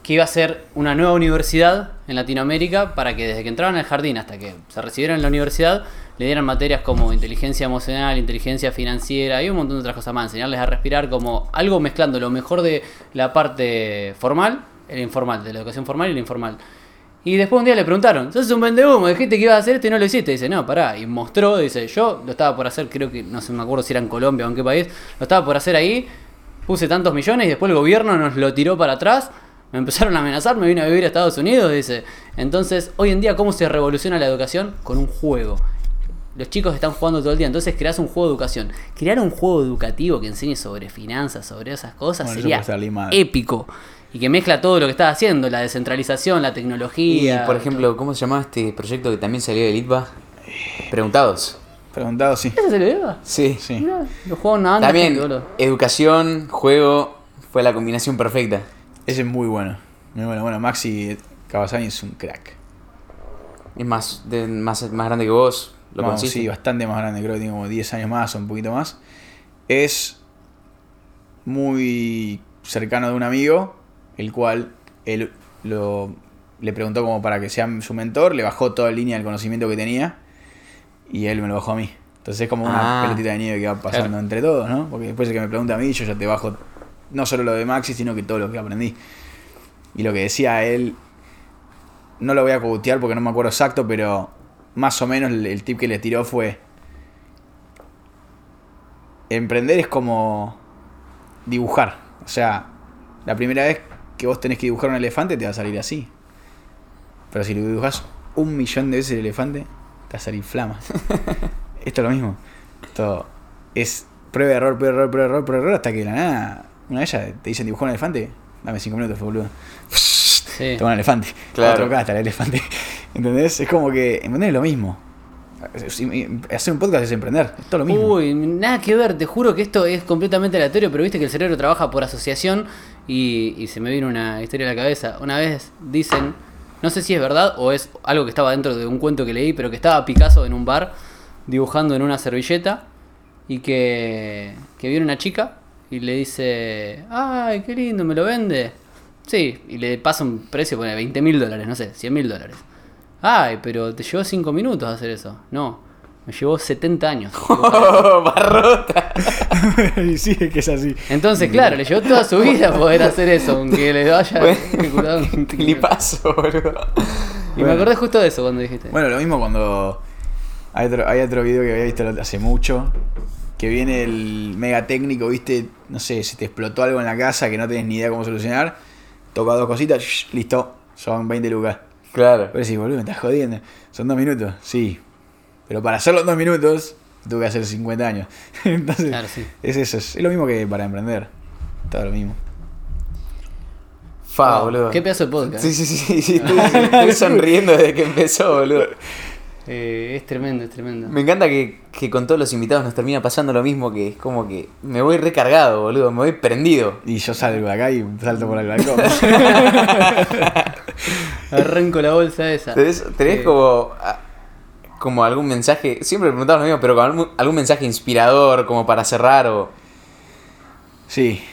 que iba a ser una nueva universidad en Latinoamérica para que desde que entraron al jardín hasta que se recibieron en la universidad le dieran materias como inteligencia emocional, inteligencia financiera y un montón de otras cosas más, enseñarles a respirar como algo mezclando lo mejor de la parte formal, el informal, de la educación formal y la informal. Y después un día le preguntaron, sos un vendehumo, dijiste que ibas a hacer esto y no lo hiciste. Dice, no, pará. Y mostró, dice, yo lo estaba por hacer, creo que, no sé, me acuerdo si era en Colombia o en qué país, lo estaba por hacer ahí, puse tantos millones y después el gobierno nos lo tiró para atrás, me empezaron a amenazar, me vine a vivir a Estados Unidos, dice. Entonces, hoy en día, ¿cómo se revoluciona la educación? Con un juego. Los chicos están jugando todo el día, entonces creas un juego de educación. Crear un juego educativo que enseñe sobre finanzas, sobre esas cosas, Bueno, sería épico. Y que mezcla todo lo que estás haciendo, la descentralización, la Y, tecnología. por ejemplo, ¿cómo se llamaba este proyecto que también salió de Litva? Preguntados. Preguntado, sí. ¿Ese se lo lleva? Sí. Sí. Mirá, Los juegos no andan. También, educación, juego, fue la combinación perfecta. Ese es muy bueno. Muy bueno. Bueno, Maxi Kawasani es un crack. Es más, de- más, más grande que vos. ¿Lo sí, bastante más grande, creo que tiene como 10 años más o un poquito más. Es muy cercano de un amigo, el cual él lo, le preguntó como para que sea su mentor, le bajó toda la línea del conocimiento que tenía y él me lo bajó a mí. Entonces es como una Ah. pelotita de nieve que va pasando Claro. entre todos, ¿no? Porque después de que me pregunta a mí, yo ya te bajo no solo lo de Maxi, sino que todo lo que aprendí. Y lo que decía él, no lo voy a cogotear porque no me acuerdo exacto, pero más o menos el, el tip que le tiró fue, emprender es como dibujar. O sea, la primera vez que vos tenés que dibujar un elefante te va a salir así. Pero si lo dibujas un millón de veces el elefante, te va a salir flama. Esto es lo mismo. Esto es prueba, error, prueba, error, prueba, error, prueba, error, hasta que de la nada, una de ellas te dicen dibujar un elefante, dame cinco minutos, boludo. Sí. Toma un elefante. Claro. Claro. hasta el elefante. ¿Entendés? Es como que emprender es lo mismo. Hacer un podcast es emprender. Es todo lo mismo. Uy, nada que ver, te juro que esto es completamente aleatorio, pero viste que el cerebro trabaja por asociación y, y se me vino una historia a la cabeza. Una vez dicen, no sé si es verdad o es algo que estaba dentro de un cuento que leí, pero que estaba Picasso en un bar dibujando en una servilleta y que, que viene una chica y le dice, ay, qué lindo, ¿me lo vende? Sí, y le pasa un precio, pone 20 mil dólares, no sé, 100 mil dólares. Ay, pero te llevó 5 minutos hacer eso. No, me llevó 70 años. ¡Oh, barrota! y sí, es que es así. Entonces, claro, le llevó toda su vida poder hacer eso, aunque le vaya Bueno, un ¿Qué le pasó, boludo? Y me acordé justo de eso cuando dijiste. Bueno, lo mismo cuando hay otro, hay otro video que había visto hace mucho, que viene el mega técnico, viste, no sé, si te explotó algo en la casa que no tenés ni idea cómo solucionar, toca dos cositas, shh, listo, son 20 lucas. Claro. Pero sí, boludo, me estás jodiendo. Son dos minutos, sí. Pero para hacerlo en dos minutos, tuve que hacer 50 años. Entonces, Claro, sí. es eso, es, lo mismo que para emprender. Todo lo mismo. Fa, Wow, boludo. Qué pedazo de podcast. Sí, sí, sí, sí, sí, estoy, estoy sonriendo desde que empezó, boludo. Eh, es tremendo, es tremendo. Me encanta que, que con todos los invitados nos termina pasando lo mismo, que es como que me voy recargado, boludo, me voy prendido. Y yo salgo de acá y salto por el balcón. Arranco la bolsa esa. ¿Tenés, tenés Eh, como, a- como algún mensaje, siempre preguntamos lo mismo, pero con algún, algún mensaje inspirador como para cerrar o... sí.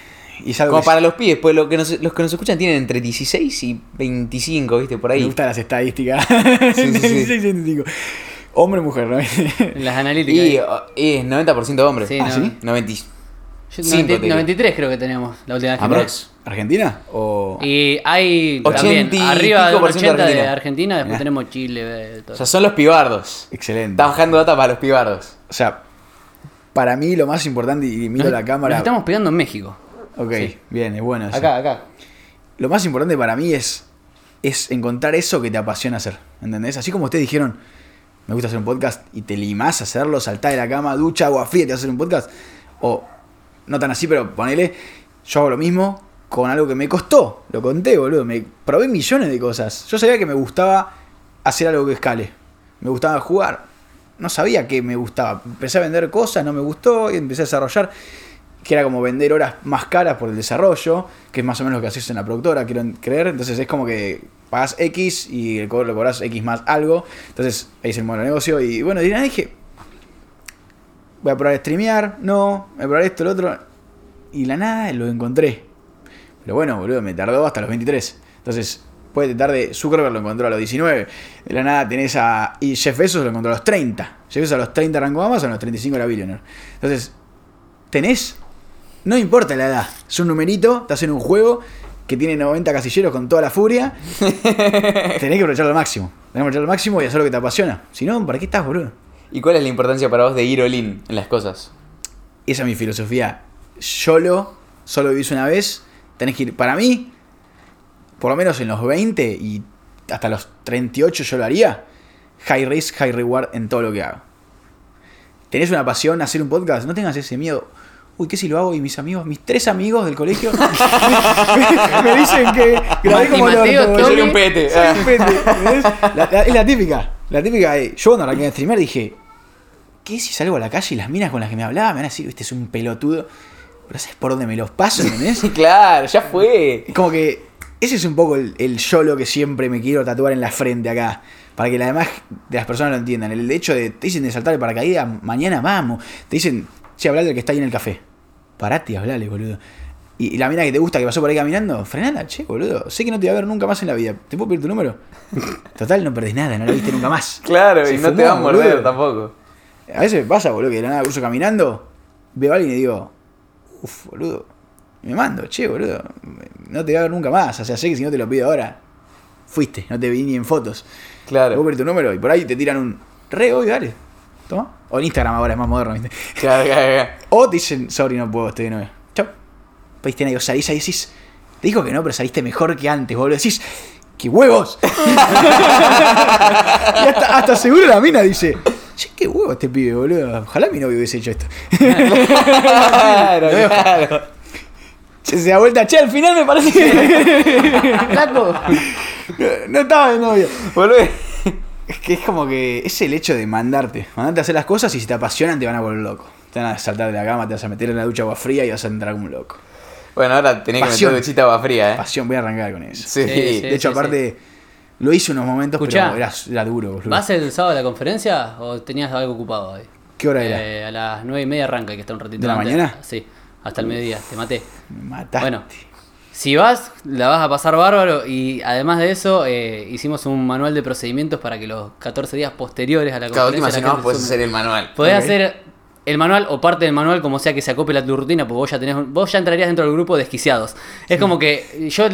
Y Como que- para los pibes, pues lo que nos- los que nos escuchan tienen entre 16 y 25, ¿viste? Por Me ahí. gustan las estadísticas. Sí, sí, sí. 16, 25. Hombre, mujer, ¿no? Las analíticas. Y, o- y es 90% hombres. Sí, Ah, no. ¿sí? 90. Yo- Cinco, 90 te digo. 93 creo que tenemos la última vez que Aprox. ¿Argentina? O... Y hay 80 también y arriba de ciento 80 de Argentina. Argentina, después Mirá. tenemos Chile, todo. O sea, son los pibardos. Excelente. Está bajando data para los pibardos. O sea, para mí lo más importante, y miro Nos- la cámara. Nos estamos pegando en México. Ok, Sí. bien, es bueno. eso. Acá, acá. Lo más importante para mí es, es encontrar eso que te apasiona hacer. ¿Entendés? Así como ustedes dijeron, me gusta hacer un podcast y te limás a hacerlo, saltás de la cama, ducha, agua fría, te vas a hacer un podcast. O no tan así, pero ponele, yo hago lo mismo con algo que me costó. Lo conté, boludo. Me probé millones de cosas. Yo sabía que me gustaba hacer algo que escale. Me gustaba jugar. No sabía que me gustaba. Empecé a vender cosas, no me gustó y empecé a desarrollar. Que era como vender horas más caras por el desarrollo, que es más o menos lo que haces en la productora, quiero creer. Entonces es como que pagas X y lo cobras X más algo. Entonces ahí es el modelo de negocio. Y bueno, nada dije, voy a probar a streamear, no, voy a probar esto, lo otro. Y la nada lo encontré. Pero bueno, boludo, me tardó hasta los 23. Entonces, puede tarde, Zuckerberg lo encontró a los 19. De la nada tenés a. Y Jeff Bezos lo encontró a los 30. Jeff Bezos a los 30 arrancó Amazon, a los 35 era Billionaire. Entonces, tenés. No importa la edad, es un numerito, estás en un juego que tiene 90 casilleros con toda la furia. tenés que aprovecharlo al máximo. Tenés que aprovecharlo al máximo y hacer lo que te apasiona. Si no, ¿para qué estás, boludo? ¿Y cuál es la importancia para vos de ir all in en las cosas? Esa es mi filosofía. Solo, solo vivís una vez. Tenés que ir. Para mí, por lo menos en los 20 y hasta los 38 yo lo haría. High risk, high reward en todo lo que hago. ¿Tenés una pasión hacer un podcast? No tengas ese miedo. Uy, ¿qué si lo hago? Y mis amigos, mis tres amigos del colegio me, me dicen que grabé como Mateo. Soy un pete. Soy un pete, ¿entendés? La- la- es la típica. La típica de, yo cuando arranqué a streamer dije, ¿qué si salgo a la calle y las minas con las que me hablaba me van a decir, este es un pelotudo? Pero ¿sabes por dónde me los paso, entendés? claro, ya fue. Es como que ese es un poco el, el YOLO que siempre me quiero tatuar en la frente acá. Para que la demás de las personas lo entiendan. El hecho de, te dicen de saltar el paracaídas, mañana vamos. Te dicen, che, hablale del que está ahí en el café. Parate y hablale, boludo. Y, y la mina que te gusta que pasó por ahí caminando, frenala, che, boludo. Sé que no te va a ver nunca más en la vida. ¿Te puedo pedir tu número? Total, no perdés nada, no la viste nunca más. Claro, Se y no te fumó, va a morder boludo. tampoco. A veces me pasa, boludo, que de la nada cruzo caminando, veo a alguien y digo, uff, boludo, me mando, che, boludo, no te voy a ver nunca más. O sea, sé que si no te lo pido ahora, fuiste, no te vi ni en fotos. Claro. Vos pedir tu número y por ahí te tiran un re hoy, dale, toma. O en Instagram ahora es más moderno, ¿viste? Claro, claro, claro. O dicen, sorry, no puedo, estoy de novia. Chau. Nadie, o salís ahí y decís, te dijo que no, pero saliste mejor que antes, boludo. Decís, ¡qué huevos! y hasta, hasta seguro la mina dice, che, qué huevo este pibe, boludo. Ojalá mi novio hubiese hecho esto. Claro, claro. Se, se da vuelta, che, al final me parece que. Flaco. no estaba de novio. Boludo. Es que es como que es el hecho de mandarte. Mandarte a hacer las cosas y si te apasionan te van a volver loco. Te van a saltar de la cama, te vas a meter en la ducha agua fría y vas a entrar como un loco. Bueno, ahora tenés que Pasión. meter duchita agua fría, ¿eh? Pasión, voy a arrancar con eso. Sí. Sí, sí. De hecho, aparte, lo hice unos momentos, Escuchá. pero era, era duro, boludo. ¿Vas el sábado a la conferencia o tenías algo ocupado hoy? ¿Qué hora era? Eh, a las nueve y media arranca, hay que está un ratito ¿De la antes. mañana? Sí, hasta el mediodía, te maté. Me mataste. Bueno, si vas, la vas a pasar bárbaro y además de eso, eh, hicimos un manual de procedimientos para que los 14 días posteriores a la Cada última conferencia... la semana gente puedes hacer el manual. Podés hacer el manual o parte del manual como sea que se acople a tu rutina, porque vos ya tenés, vos ya entrarías dentro del grupo de desquiciados. Es como que yo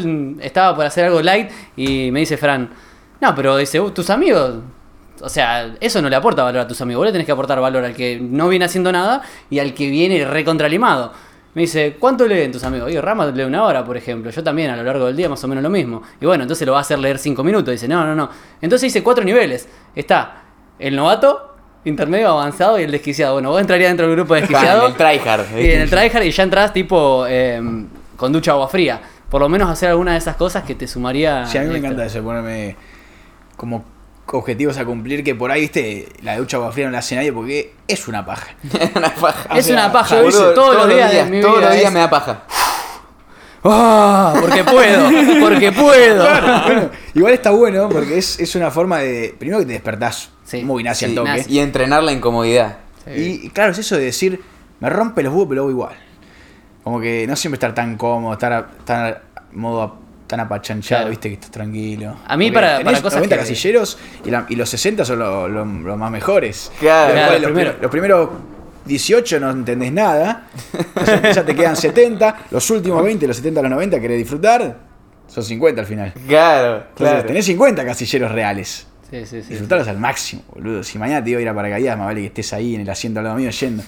estaba por hacer algo light y me dice Fran, no, pero dice, "Uh, tus amigos, o sea, eso no le aporta valor a tus amigos, vos le tenés que aportar valor al que no viene haciendo nada y al que viene recontralimado. Me dice, ¿cuánto leen tus amigos? Oye, Rama lee una hora, por ejemplo. Yo también a lo largo del día más o menos lo mismo. Y bueno, entonces lo va a hacer leer cinco minutos. Dice, no, no, no. Entonces dice cuatro niveles. Está el novato, intermedio, avanzado y el desquiciado. Bueno, vos entrarías dentro del grupo de desquiciado. en el tryhard. y en el tryhard y ya entras tipo eh, con ducha agua fría. Por lo menos hacer alguna de esas cosas que te sumaría. Sí, a mí me encanta eso, ponerme como objetivos a cumplir que por ahí, viste, la ducha agua fría no la hace nadie porque es una paja. una paja. Es O sea, una paja, boludo. hice todos, los días, de mi Todos vida los días es- me da paja. ¡Ah! porque puedo, porque puedo. Bueno, igual está bueno porque es, es una forma de. Primero que te despertás Sí, muy nazi al sí, toque. nazi. Y entrenar la incomodidad. Y, y claro, es eso de decir, me rompe los huevos, pero lo hago igual. Como que no siempre estar tan cómodo, estar, a- modo a- tan apachanchado, Claro. viste, que estás tranquilo. A mí Porque para- tenés para cosas 90 que- casilleros y, la- y los 60 son lo- lo- los más mejores. Claro. Claro, los, primero. prim- los primeros 18 no entendés nada, ya, ya te quedan 70, los últimos 20, los 70 a los 90 querés disfrutar, son 50 al final. Claro, Entonces claro. tenés 50 casilleros reales. Sí, sí, sí. Disfrutarlos al máximo, boludo. Si mañana te iba a ir a paracaídas, más vale que estés ahí en el asiento al lado mío yendo.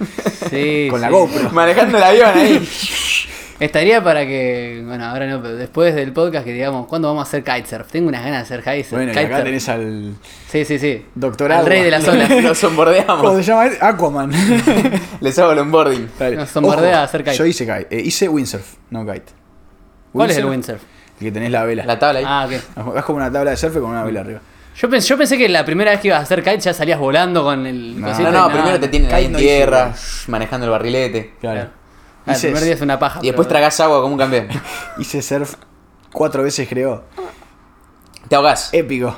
Sí, con la. GoPro. Manejando el avión ahí. Estaría para que, bueno, ahora no, pero después del podcast que digamos, ¿cuándo vamos a hacer kitesurf? Tengo unas ganas de hacer kitesurf. Bueno, y acá kitesurf. tenés al. Sí, sí, sí. Doctor Al rey de las olas. Nos ¿Cómo bombardeamos. se llama? él? Aquaman. Les hago el onboarding. Dale. Nos bombardea Ojo, a hacer kite. Yo hice kite. Eh, hice windsurf, no kite. ¿Cuál es el windsurf? El que tenés la vela. La tabla ahí. Ah, ok. Vas como una tabla de surf con una vela arriba. Yo pensé, yo pensé que la primera vez que ibas a hacer kite ya salías volando con el No. no, no, primero te tienen ahí en tierra, manejando el barrilete. Claro. Ah, el primer día es una paja. Y después pero- tragás agua como un campeón. Hice surf cuatro veces, creo. Te ahogás. Épico.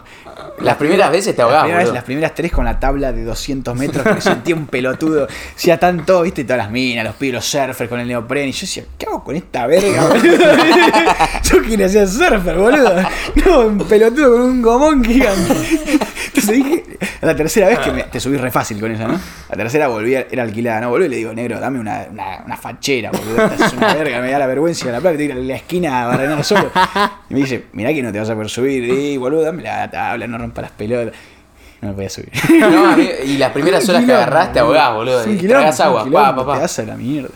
Las primeras veces te Las ahogás, primeras, boludo. las primeras tres con la tabla de 200 metros que me sentía un pelotudo. Hacía tanto, viste, todas las minas, los pibes, los surfers con el neopren. Y yo decía, ¿qué hago con esta verga, boludo? yo quería ser surfer, boludo. No, un pelotudo con un gomón gigante. Entonces dije, la tercera vez que me, te subí re fácil con esa, ¿no? La tercera volví, a- era alquilada, ¿no? Volví y le digo, negro, dame una, una, una fachera, boludo. Esta es una verga, me da la vergüenza de la plata, te ir a la esquina a barrenar solo. Y me dice, mirá que no te vas a poder subir. Y boludo, dame la tabla, no rompa las pelotas. No me podía subir. No, amigo, y las primeras olas que agarrás te ahogás, boludo. Fue un agua. Pa, pa, pa. Te vas a la mierda.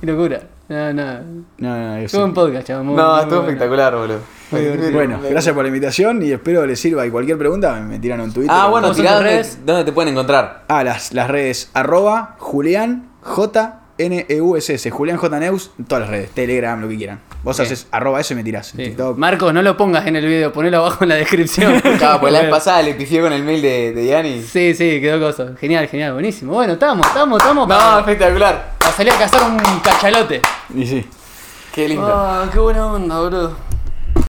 Qué locura. No, no. No, no, yo Fue un sí. podcast, chaval. No, muy estuvo bueno. espectacular, boludo. Bueno, gracias por la invitación y espero les sirva. Y cualquier pregunta me, tiran un Twitter. Ah, bueno, ¿Cómo son tirá redes? dónde te pueden encontrar. Ah, las, las redes arroba Julián J N E U S S. Julián J Neus en todas las redes. Telegram, lo que quieran. Vos Bien. haces arroba eso y me tirás. Sí. TikTok. Marcos, no lo pongas en el video, ponelo abajo en la descripción. Claro, pues la vez pasada le pifié con el mail de, de Yanni. Sí, sí, quedó cosa. Genial, genial, buenísimo. Bueno, estamos, estamos, estamos No, para, espectacular. para salir a cazar un cachalote. Y sí. Qué lindo. Ah, qué buena onda, boludo.